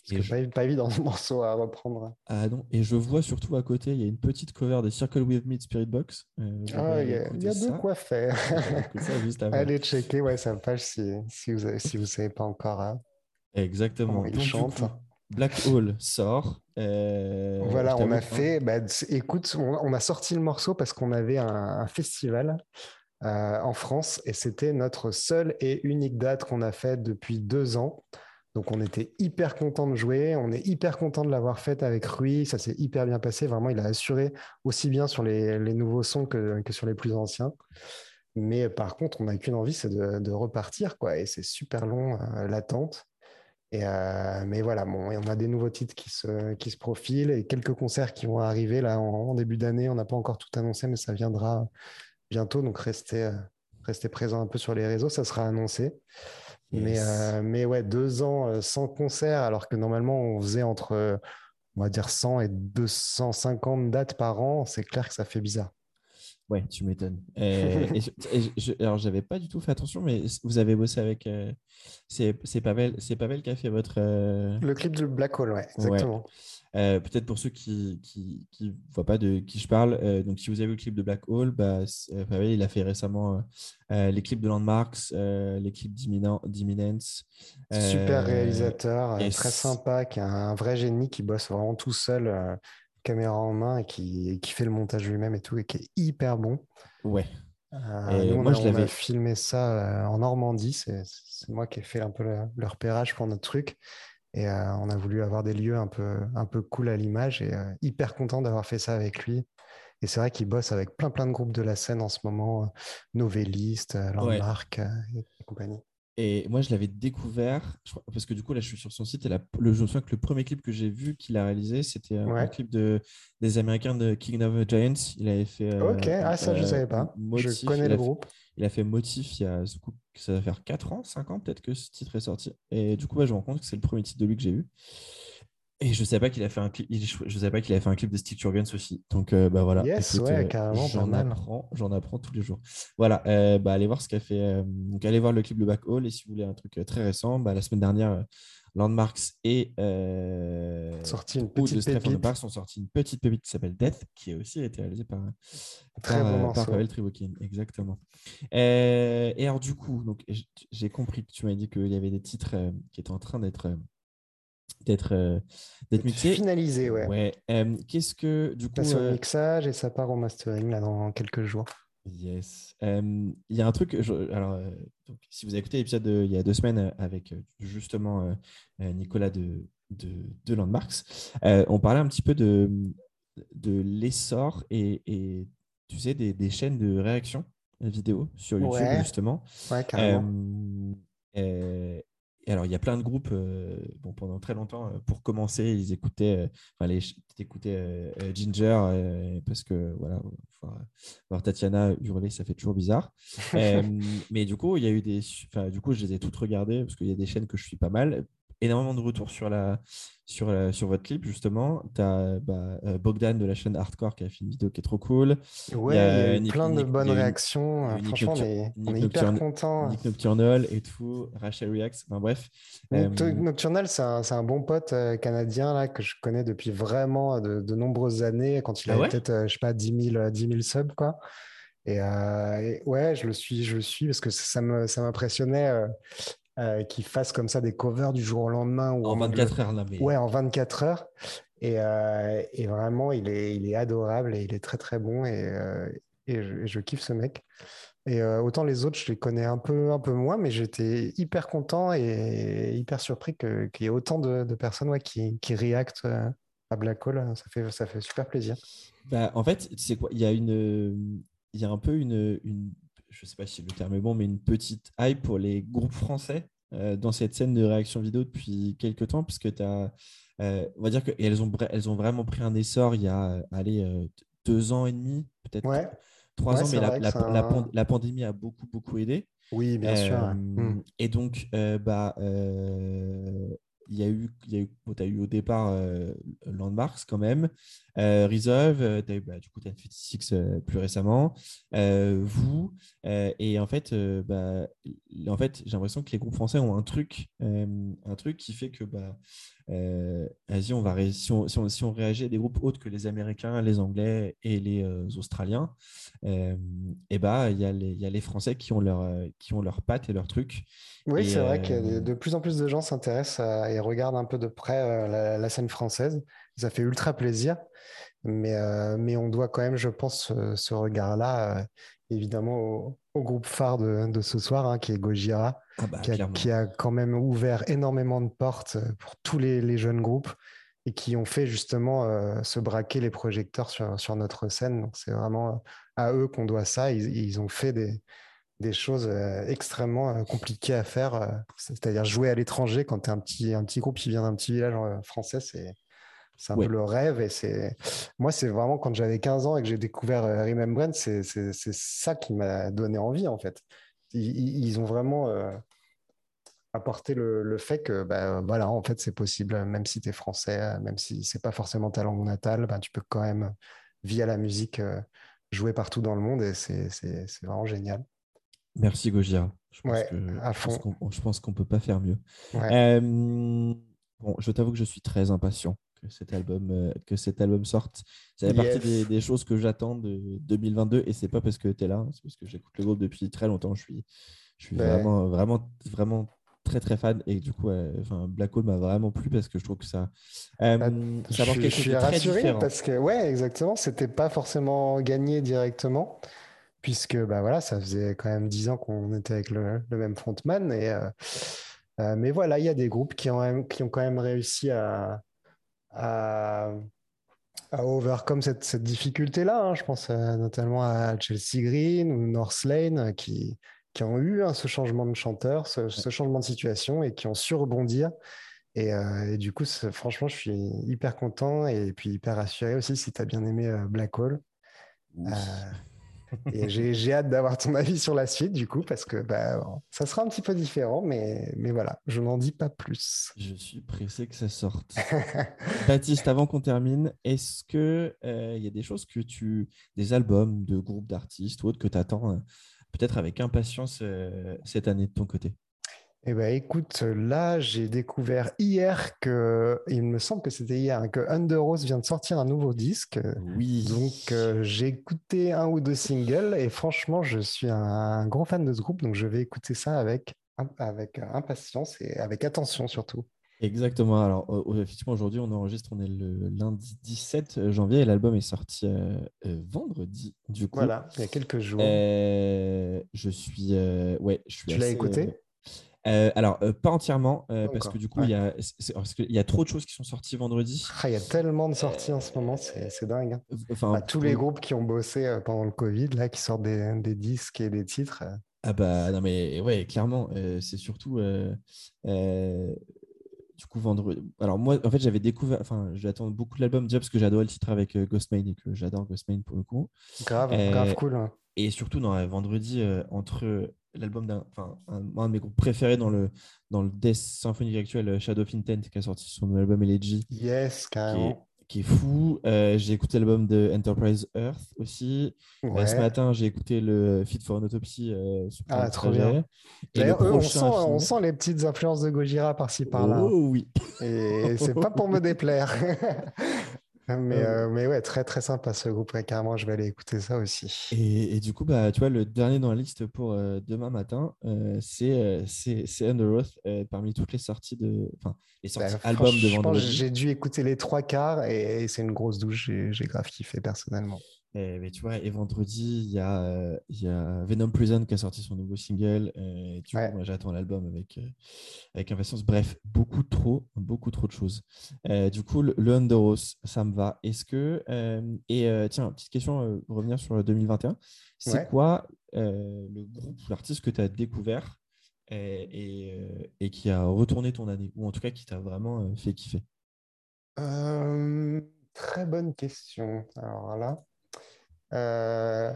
C'est je... pas, évident ce morceau à reprendre. Ah non, et je vois surtout à côté, il y a une petite cover des Circle With Me de Spirit Box. Euh, ah, il y a, y a de quoi faire. Allez checker ouais, sa page si, si vous ne si savez pas encore. Hein. Exactement. il chante. Black Hole sort. Euh, voilà, on a fait. Bah, écoute, on, a sorti le morceau parce qu'on avait un, festival euh, en France et c'était notre seule et unique date qu'on a faite depuis deux ans. Donc on était hyper content de jouer, on est hyper content de l'avoir faite avec Rui, ça s'est hyper bien passé, vraiment il a assuré aussi bien sur les, nouveaux sons que, sur les plus anciens. Mais par contre, on n'a qu'une envie, c'est de, repartir, quoi. Et c'est super long euh, l'attente. Euh, mais voilà, bon, on a des nouveaux titres qui se, profilent et quelques concerts qui vont arriver là en, début d'année. On n'a pas encore tout annoncé, mais ça viendra bientôt. Donc restez, euh, restez présents un peu sur les réseaux, ça sera annoncé. Mais, euh, mais ouais, deux ans euh, sans concert, alors que normalement on faisait entre, euh, on va dire, 100 et 250 dates par an, c'est clair que ça fait bizarre. Ouais, tu m'étonnes. et, alors, j'avais pas du tout fait attention, mais vous avez bossé avec. c'est Pavel, Pavel qui a fait votre. Le clip de Black Hole, ouais, exactement. Euh, peut-être pour ceux qui ne voient pas de qui je parle, euh, donc si vous avez vu le clip de Black Hole, bah, euh, il a fait récemment les clips de Landmarks, les clips d'Imminence. Super réalisateur, très sympa, qui a un vrai génie, qui bosse vraiment tout seul, caméra en main, et qui, qui fait le montage lui-même et tout, et qui est hyper bon. Ouais. Et moi, je l'avais filmé ça en Normandie. C'est moi qui ai fait un peu le repérage pour notre truc. Et euh, on a voulu avoir des lieux un peu, un peu cool à l'image et euh, hyper content d'avoir fait ça avec lui. Et c'est vrai qu'il bosse avec plein plein de groupes de la scène en ce moment, euh, Novelliste, Landmark et compagnie. Et moi, je l'avais découvert, parce que du coup, là, je suis sur son site, et le, je me souviens que le premier clip que j'ai vu qu'il a réalisé, c'était un clip de, des Américains de King of Giants. Il avait fait. ok, ah, ça, je ne savais pas. je connais le groupe. Il a fait Motif il y a, ça va faire 4 ans, 5 ans peut-être que ce titre est sorti. Et du coup, je me rends compte que c'est le premier titre de lui que j'ai vu. Et je ne savais pas qu'il a fait un clip. Je savais pas qu'il avait fait un clip de Stick to aussi. Donc euh, bah voilà. Yes, ouais, euh, carrément. J'en apprends, j'en apprends tous les jours. Voilà. Euh, bah, allez voir ce qu'a fait. donc allez voir le clip de Back Hall. Et si vous voulez un truc très récent, bah, la semaine dernière, Landmarks et sorti une petite pépite. ont sorti une petite pépite qui s'appelle Death, qui a aussi été réalisée par, très par, par Pavel Trivokin. Exactement. et alors du coup, donc j'ai compris que tu m'as dit qu'il y avait des titres qui étaient en train d'être d'être euh, d'être. Finalisé, ouais. ouais. Euh, Qu'est-ce que du coup. Ça au euh, mixage et ça part au mastering là dans quelques jours. Yes. Il y a un truc. alors, donc, si vous avez écouté l'épisode il y a deux semaines avec justement Nicolas de, de, de Landmarks, on parlait un petit peu de, de l'essor et, et, tu sais, des, des, chaînes de réaction vidéo sur YouTube, justement. Ouais, carrément alors, il y a plein de groupes, euh, bon, pendant très longtemps, euh, pour commencer, ils écoutaient, euh, enfin, les, écoutaient Ginger, parce que, voilà, voir Tatiana hurler, ça fait toujours bizarre. mais du coup, il y a eu des, du coup, je les ai toutes regardées, parce qu'il y a des chaînes que je suis pas mal. Énormément de retours sur, la, sur, sur votre clip, justement. Tu as bah, Bogdan de la chaîne Hardcore qui a fait une vidéo qui est trop cool. Ouais, il y a, eu plein de bonnes réactions. Franchement, on est, hyper contents. Nick Nocturnal et tout, Rachel Reacts, enfin bref. Nocturnal, c'est un, un, bon pote canadien là, que je connais depuis vraiment de, nombreuses années, quand il ah avait peut-être, je sais pas, 10 000, 10 000 subs, quoi. Euh, et, ouais, je le suis, je le suis parce que ça m'impressionnait euh, euh, qu'il fasse comme ça des covers du jour au lendemain. Ou en 24 heures, là, Ouais, en 24 heures. Et, et, vraiment, il est, il est adorable et il est très très bon et, et je, kiffe ce mec. Et autant les autres, je les connais un peu, un peu moins, mais j'étais hyper content et hyper surpris qu'il y ait autant de, de personnes ouais, qui, qui réactent à Black Hole. Ça fait, ça fait super plaisir. Bah, en fait, c'est quoi? Il y a une, il y a un peu une, une je ne sais pas si le terme est bon, mais une petite hype pour les groupes français euh, dans cette scène de réaction vidéo depuis quelques temps, puisque tu as, euh, on va dire qu'elles ont, elles ont vraiment pris un essor il y a allez, euh, deux ans et demi, peut-être trois ans, mais la, la, la, pandémie a beaucoup, beaucoup aidé. Oui, bien sûr. Hmm. Et donc, bah, il y a eu, il y a eu, as eu au départ euh, Landmarks quand même, euh, Reserve, euh, as eu, bah, du coup, tu as fait Six plus récemment, vous, et en fait, bah, en fait j'ai l'impression que les groupes français ont un truc, un truc qui fait que, bah, vas-y, on va si, on, si, on, réagit à des groupes autres que les Américains, les Anglais et les Australiens, et bah, il y, a les, y a les Français qui ont leur, qui ont leurs pattes et leurs trucs. Oui, c'est vrai que de plus en plus de gens s'intéressent et regardent un peu de près la, scène française. Ça fait ultra plaisir. Mais, mais on doit quand même, je pense, ce, regard-là, évidemment, au, groupe phare de, ce soir, hein, qui est Gojira, ah bah, qui, a, quand même ouvert énormément de portes pour tous les, jeunes groupes et qui ont fait justement se braquer les projecteurs sur, sur notre scène. Donc c'est vraiment à eux qu'on doit ça. ils ont fait des, des choses euh, extrêmement euh, compliquées à faire. Euh, c'est-à-dire jouer à l'étranger quand tu es un petit, un petit groupe qui vient d'un petit village français, c'est. C'est un peu le rêve et c'est moi c'est vraiment quand j'avais 15 ans et que j'ai découvert Remembrance c'est ça qui m'a donné envie en fait. Ils, ont vraiment apporté le, fait que ben, voilà en fait c'est possible même si tu es français même si c'est pas forcément ta langue natale ben, tu peux quand même via la musique jouer partout dans le monde et c'est vraiment génial. Merci Gojira. Je pense qu'on ne peut pas faire mieux. Euh, bon, je t'avoue que je suis très impatient que cet album, euh, que cet album sorte. Ça fait partie des, choses que j'attends de 2022 et c'est pas parce que tu es là, c'est parce que j'écoute le groupe depuis très longtemps. Je suis, je suis vraiment, vraiment, vraiment très très fan et du coup, enfin, Black Hole m'a vraiment plu parce que je trouve que ça, euh, bah, ça je, quelque chose de très rassuré parce que ouais, exactement, c'était pas forcément gagné directement puisque bah voilà, ça faisait quand même dix ans qu'on était avec le, même frontman. Et, euh, euh, mais voilà, il y a des groupes qui ont, qui ont quand même réussi à, à, overcome cette, cette difficulté-là. Hein. Je pense euh, notamment à Chelsea Green ou North Lane qui, qui ont eu hein, ce changement de chanteur, ce, changement de situation et qui ont su rebondir. Et, du coup, franchement, je suis hyper content et puis hyper rassuré aussi si tu as bien aimé Black Hole. Et j'ai hâte d'avoir ton avis sur la suite, du coup, parce que bah, ça sera un petit peu différent, mais, mais voilà, je n'en dis pas plus. Je suis pressé que ça sorte. Baptiste, avant qu'on termine, est-ce qu'il euh, il y a des choses que tu. des albums de groupes d'artistes ou autres que tu attends euh, peut-être avec impatience euh, cette année de ton côté? Eh ben, écoute, là, j'ai découvert hier que, il me semble que c'était hier, que Under Rose vient de sortir un nouveau disque. Oui. Donc, euh, j'ai écouté un ou deux singles et franchement, je suis un, grand fan de ce groupe, donc je vais écouter ça avec, avec impatience et avec attention surtout. Exactement. Alors, effectivement, aujourd'hui, on enregistre, on est le lundi 17 janvier et l'album est sorti euh, euh, vendredi, du coup. Voilà, il y a quelques jours. je suis. ouais, je suis tu l'as écouté? Euh, alors, euh, pas entièrement, euh, parce que du coup, il y, a, y a trop de choses qui sont sorties vendredi. Ah, il y a tellement de sorties en ce moment, c'est dingue. Hein. Enfin, bah, tous les groupes qui ont bossé pendant le Covid, là, qui sortent des, des disques et des titres. Ah bah non mais ouais, clairement, c'est surtout du coup vendredi. Alors moi, en fait, j'avais découvert, enfin, j'attends beaucoup l'album déjà parce que j'adore le titre avec Ghostmain et que j'adore Ghostmain pour le coup. Grave, grave cool. Hein. Et surtout, dans vendredi, entre l'album d'un, enfin, un, de mes groupes préférés dans le, dans le Death symphonique actuel, Shadow of Intent, qui a sorti son album Elegy. Yes, carrément qui est fou. Euh, j'ai écouté l'album de Enterprise Earth aussi. Euh, ce matin, j'ai écouté le Fit for an Autopsy. Euh, ah, trop bien. D'ailleurs, on, sent, on sent les petites influences de Gojira par-ci par-là. Oh oui. Et c'est pas pour me déplaire. Mais, euh, mais ouais, très très sympa ce groupe. carrément, je vais aller écouter ça aussi. Et, et, du coup, bah, tu vois, le dernier dans la liste pour euh, demain matin, euh, c'est c'est Under parmi toutes les sorties de, enfin, les bah, sorties albums de vendredi. J'ai dû écouter les trois quarts et, c'est une grosse douche. J'ai grave kiffé personnellement. Et, mais tu vois, et vendredi, il y, a, il y a Venom Prison qui a sorti son nouveau single. Et du coup, moi, j'attends l'album avec, avec impatience. Bref, beaucoup trop, beaucoup trop de choses. du coup, le, le Underos, ça me va. Est-ce que. et tiens, petite question, revenir sur 2021. C'est quoi le groupe ou l'artiste que tu as découvert et, et, qui a retourné ton année? Ou en tout cas, qui t'a vraiment fait kiffer? Très bonne question. Alors là. Euh,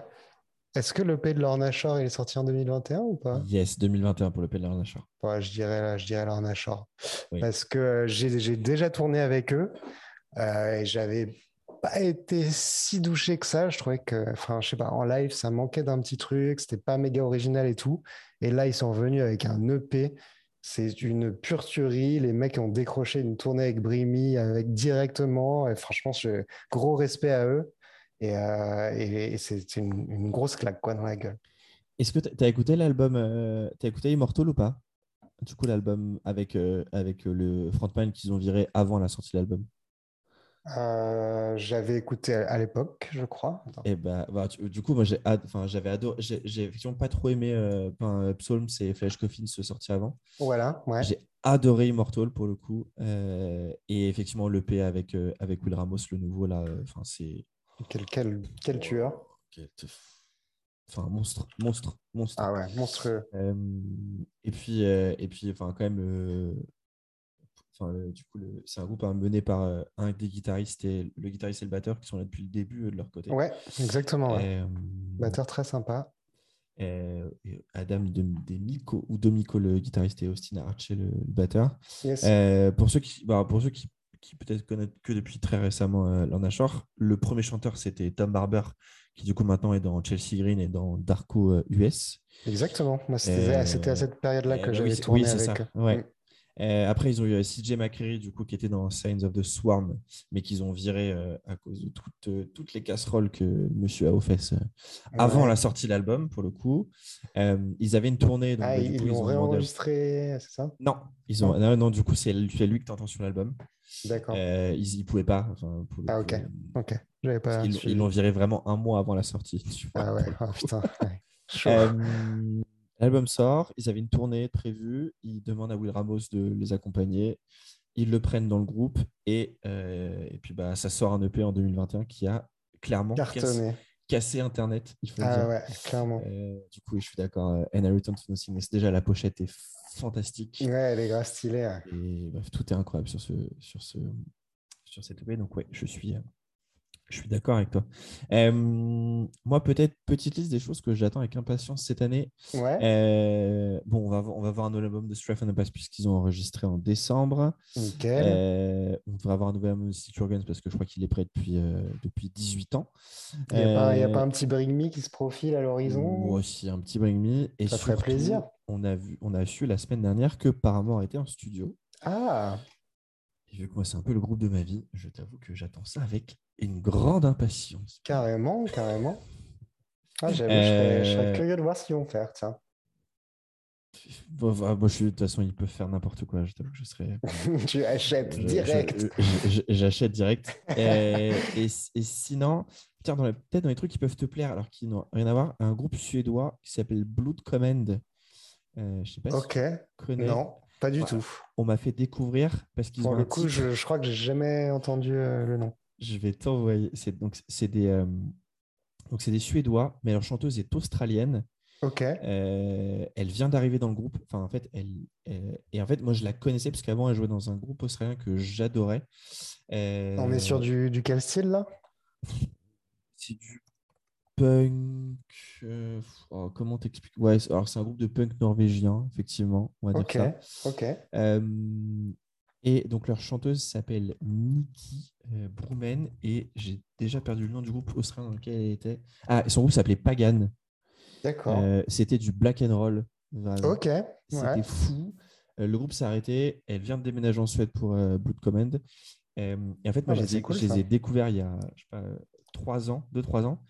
est-ce que le P de Lorna Shore est sorti en 2021 ou pas? Yes, 2021 pour le P de Lorna Shore. Ouais, je dirais, je dirais Lorna Shore. Parce que euh, j'ai déjà tourné avec eux euh, et j'avais pas été si douché que ça. Je trouvais que, enfin, je sais pas, en live, ça manquait d'un petit truc, c'était pas méga original et tout. Et là, ils sont venus avec un EP. C'est une pure tuerie. Les mecs ont décroché une tournée avec Brimi avec directement. Et franchement, gros respect à eux. Et, euh, c'est une, grosse claque quoi, dans la gueule. Est-ce que tu as écouté l'album, euh, tu as écouté Immortal ou pas? Du coup, l'album avec, euh, avec le frontman qu'ils ont viré avant la sortie de l'album J'avais écouté à, l'époque, je crois. Et eh bah, bah du coup, moi, j'avais adoré. J'ai effectivement pas trop aimé Psalms et Flash Coffin se sortir avant. Voilà, ouais. J'ai adoré Immortal pour le coup. et effectivement, l'EP avec, avec Will Ramos, le nouveau, là, enfin, c'est quel, quel, quel tueur Enfin, monstre, monstre, monstre. Ah ouais, monstrueux. Euh, et puis, euh, et puis, enfin, quand même, euh, enfin, du coup, c'est un groupe hein, mené par un des guitaristes et le guitariste et le batteur qui sont là depuis le début de leur côté. Ouais, exactement. batteur très sympa. Adam de, Miko ou Domiko le guitariste et Austin Archer le, batteur. pour ceux qui, bah, pour ceux qui qui peut-être connaissent que depuis très récemment euh, Lorna Shore. Le premier chanteur, c'était Tom Barber, qui du coup maintenant est dans Chelsea Green et dans Darko US. Euh, Exactement. C'était à cette période-là que j'avais tourné avec. Ça. Ouais. Euh, après, ils ont eu CJ McCreary, du coup, qui était dans Signs of the Swarm, mais qu'ils ont viré à cause de toutes, toutes les casseroles que Monsieur a fait avant la sortie de l'album, pour le coup. ils avaient une tournée. Donc, ah, bah, ils l'ont réenregistré, c'est ça? Non, ils ont... non, non, du coup, c'est lui que tu entends sur l'album. D'accord. Euh, ils ne pouvaient pas. ah, ok. ok. J'avais pas. Ils l'ont viré vraiment un mois avant la sortie. Ah ouais, oh, putain. Euh, l'album sort, ils avaient une tournée prévue, ils demandent à Will Ramos de les accompagner, ils le prennent dans le groupe et, euh, et puis bah, ça sort un EP en 2021 qui a clairement cassé, Internet. Il faut ah ouais, clairement. du coup, je suis d'accord. And I Return to Nothing, déjà la pochette est fantastique. Ouais, elle est grave stylée. Hein. Et bref, tout est incroyable sur, ce, sur, ce, sur cette EP. Donc, ouais, je suis, je suis d'accord avec toi. moi, peut-être petite liste des choses que j'attends avec impatience cette année. Ouais. bon, on va, on va voir un nouvel album de Strife and the Pass puisqu'ils ont enregistré en décembre. Euh, on devrait avoir un nouvel album de Organs parce que je crois qu'il est prêt depuis, depuis 18 ans. Il n'y a, a, pas un petit Bring Me qui se profile à l'horizon Moi aussi, un petit Bring Me. Et Ça ferait plaisir. On a, vu, on a su la semaine dernière que Paramore était en studio. Ah vu que moi, c'est un peu le groupe de ma vie, je t'avoue que j'attends ça avec une grande impatience. Carrément, carrément. Ah, je, serais, euh, curieux de voir ce qu'ils vont faire, tiens. Bon, moi, je de toute façon, ils peuvent faire n'importe quoi. Je t'avoue que je serais. tu achètes direct. J'achète direct. et, et, sinon, peut-être dans les trucs qui peuvent te plaire, alors qu'ils n'ont rien à voir, un groupe suédois qui s'appelle Blood Command. Euh, je sais pas ok. si tu connais. Non. Pas du tout. On m'a fait découvrir parce qu'ils ont. le coup, je, crois que j'ai jamais entendu euh, le nom. Je vais t'envoyer. C'est donc c'est des euh, donc c'est des Suédois, mais leur chanteuse est australienne. Ok. Euh, elle vient d'arriver dans le groupe. Enfin, en fait, elle, et en fait, moi, je la connaissais parce qu'avant, elle jouait dans un groupe australien que j'adorais. On est sur du, du quel style là? C'est du punk. Oh, comment t'expliques? Ouais, alors c'est un groupe de punk norvégien, effectivement. On va dire ça. Ok. Et donc leur chanteuse s'appelle Nikki Brumen et j'ai déjà perdu le nom du groupe australien dans lequel elle était. Ah, son groupe s'appelait Pagan. D'accord. C'était du black and roll. Ok. C'était fou. le groupe s'est arrêté. Elle vient de déménager en Suède pour Blood Command. et en fait, moi, ah, je, bah, les ai découverts il y a je sais pas, 3 ans, 2-3 ans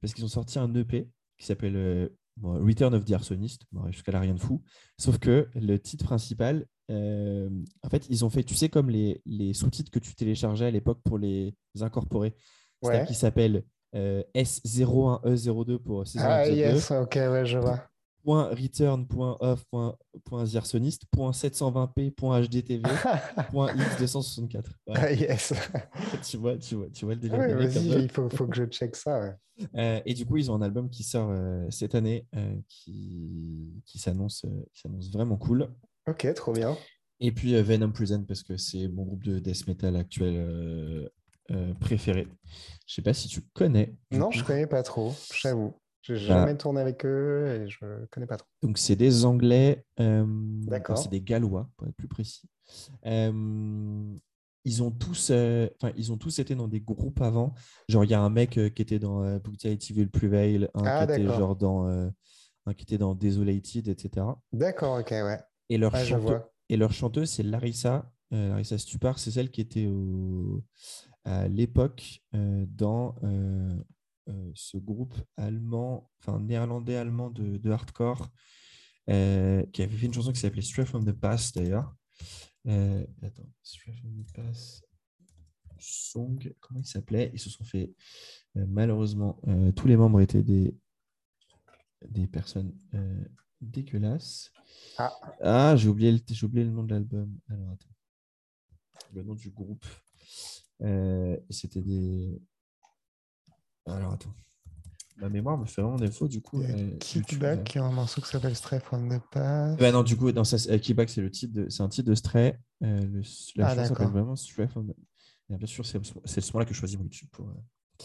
parce qu'ils ont sorti un EP qui s'appelle euh, Return of the Arsonist. Jusqu'à là, rien de fou. Sauf que le titre principal, euh, en fait, ils ont fait, tu sais, comme les, les sous-titres que tu téléchargeais à l'époque pour les incorporer. Ouais. qui s'appelle euh, S01E02 pour saison Ah, yes, ok, ouais, je vois .return.off.720p.hdtv.x264. Ah, yes. tu, vois, tu, vois, tu vois le délire. il faut, faut, que je check ça. Euh, et du coup, ils ont un album qui sort euh, cette année euh, qui, qui s'annonce vraiment cool. Ok, trop bien. Et puis Venom Prison parce que c'est mon groupe de death metal actuel préféré. Je sais pas si tu connais. Non, je connais pas trop, j'avoue. J'ai bah jamais tourné avec eux et je ne connais pas trop. Donc, c'est des Anglais. Euh, D'accord. C'est des Gallois, pour être plus précis. Euh, ils, ont tous, euh, ils ont tous été dans des groupes avant. Genre, il y a un mec qui était dans euh, Booty Will Prevail, un ah, qui était genre dans, un qui était dans Desolated, etc. D'accord, ok, ouais. Et leur, et leur chanteuse, c'est Larissa. Larissa Stupar, c'est celle qui était au... à l'époque dans euh, ce groupe allemand, enfin néerlandais-allemand de, hardcore, euh, qui avait fait une chanson qui s'appelait Straight from the Past d'ailleurs. Euh, attends, Straight from the Past Song, comment il s'appelait? Ils se sont fait, malheureusement, tous les membres étaient des, des personnes dégueulasses. Ah, ah j'ai oublié, le, oublié le nom de l'album. Alors attends. Le nom du groupe. C'était des, alors attends. Ma mémoire me fait vraiment défaut, du coup. Euh, Kickback, qui a un morceau qui s'appelle Stray from the Past. Bah non, du coup, dans sa, euh, Kickback, c'est le titre de, c'est un titre de Stray. Euh, le, la ah, chanson s'appelle vraiment Stray from the Bien sûr, c'est, c'est ce moment-là que je choisis mon YouTube pour, euh,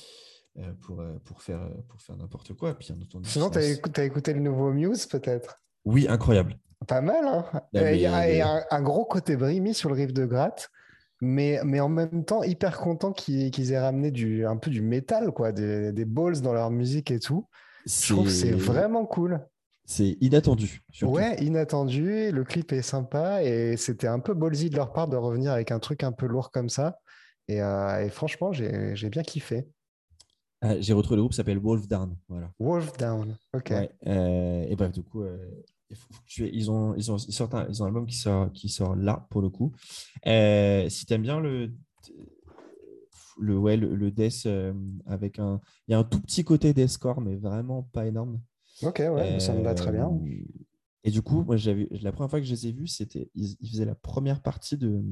pour, pour faire, pour faire n'importe quoi. Puis, Sinon, tu as, écouté, écouté le nouveau Muse, peut-être? Oui, incroyable. Pas mal, hein Il y a, un, gros côté Brimi sur le riff de Gratte mais, mais en même temps hyper content qu'ils aient ramené du, un peu du métal, quoi, des, des balls dans leur musique et tout. Je trouve que c'est vraiment cool. C'est inattendu. Ouais, inattendu. Le clip est sympa et c'était un peu ballsy de leur part de revenir avec un truc un peu lourd comme ça. Et, euh, et franchement, j'ai bien kiffé. Ah, j'ai retrouvé le groupe s'appelle Wolf Down. Voilà. Wolf Down, ok. Euh, et bref, du coup, euh, ils, ont, ils, ont, ils, sortent un, ils ont un album qui sort, qui sort là, pour le coup. Euh, si tu aimes bien le, le, ouais, le, death euh, avec un... Il y a un tout petit côté deathcore, mais vraiment pas énorme. Ok, ouais, ça me va très bien. Euh, et du coup, moi, la première fois que je les ai vus, c'était, ils, faisaient la première partie de,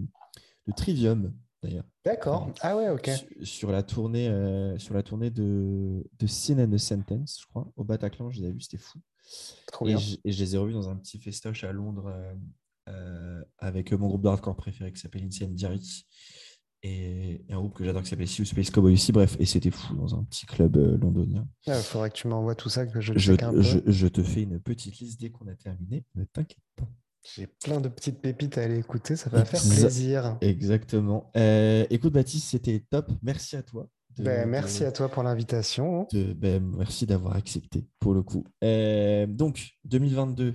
de Trivium, d'ailleurs. D'accord. ah ouais, ok. Sur, la tournée, sur la tournée de, de Sin and the Sentence, je crois, au Bataclan, je les avais vus, c'était fou et, Je, les ai revus dans un petit festoche à Londres euh, euh, avec mon groupe de hardcore préféré qui s'appelle Incendiary et, et un groupe que j'adore qui s'appelle Sea Space Cowboy aussi. Bref, et c'était fou dans un petit club euh, londonien. Il faudrait que tu m'envoies tout ça, que je, je, un peu. Je, te fais une petite liste dès qu'on a terminé. Ne t'inquiète pas. J'ai plein de petites pépites à aller écouter, ça va faire plaisir. Exactement. écoute, Baptiste, c'était top. Merci à toi. Ben, merci à toi pour l'invitation. Ben, merci d'avoir accepté pour le coup. Euh, donc, 2022,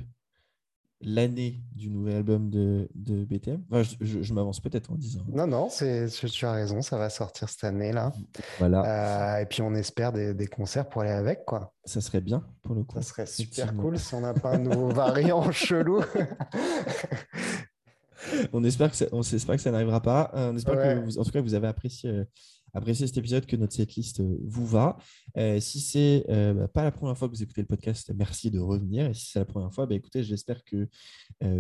l'année du nouvel album de, de BTM. je, m'avance peut-être en disant. Non, non, tu as raison, ça va sortir cette année-là. Voilà. Euh, et puis, on espère des, concerts pour aller avec. quoi. Ça serait bien pour le coup. Ça serait super cool si on n'a pas un nouveau variant chelou. on espère que ça, on espère que ça n'arrivera pas. Euh, on espère que vous, en tout cas vous avez apprécié appréciez cet épisode, que notre setlist euh, vous va. Euh, si c'est euh, bah, pas la première fois que vous écoutez le podcast, merci de revenir. Et si c'est la première fois, bah, écoutez, j'espère que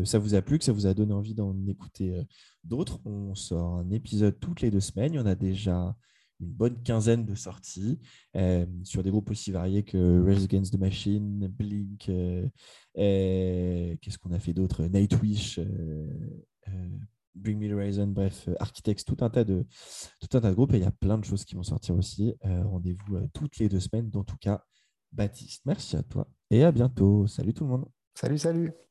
ça vous a plu, que ça vous a donné envie d'en écouter d'autres. On sort un épisode toutes les deux semaines. Il y en a déjà une bonne quinzaine de sorties sur des groupes aussi variés que Race Against the Machine, Blink, qu'est-ce qu'on a fait d'autre? Nightwish, Bring Me the Horizon, bref, euh, Architects, tout un tas de, tout un tas de groupes et il y a plein de choses qui vont sortir aussi. Euh, rendez-vous euh, toutes les deux semaines. Dans tout cas, Baptiste, merci à toi et à bientôt. Salut tout le monde. Salut, salut.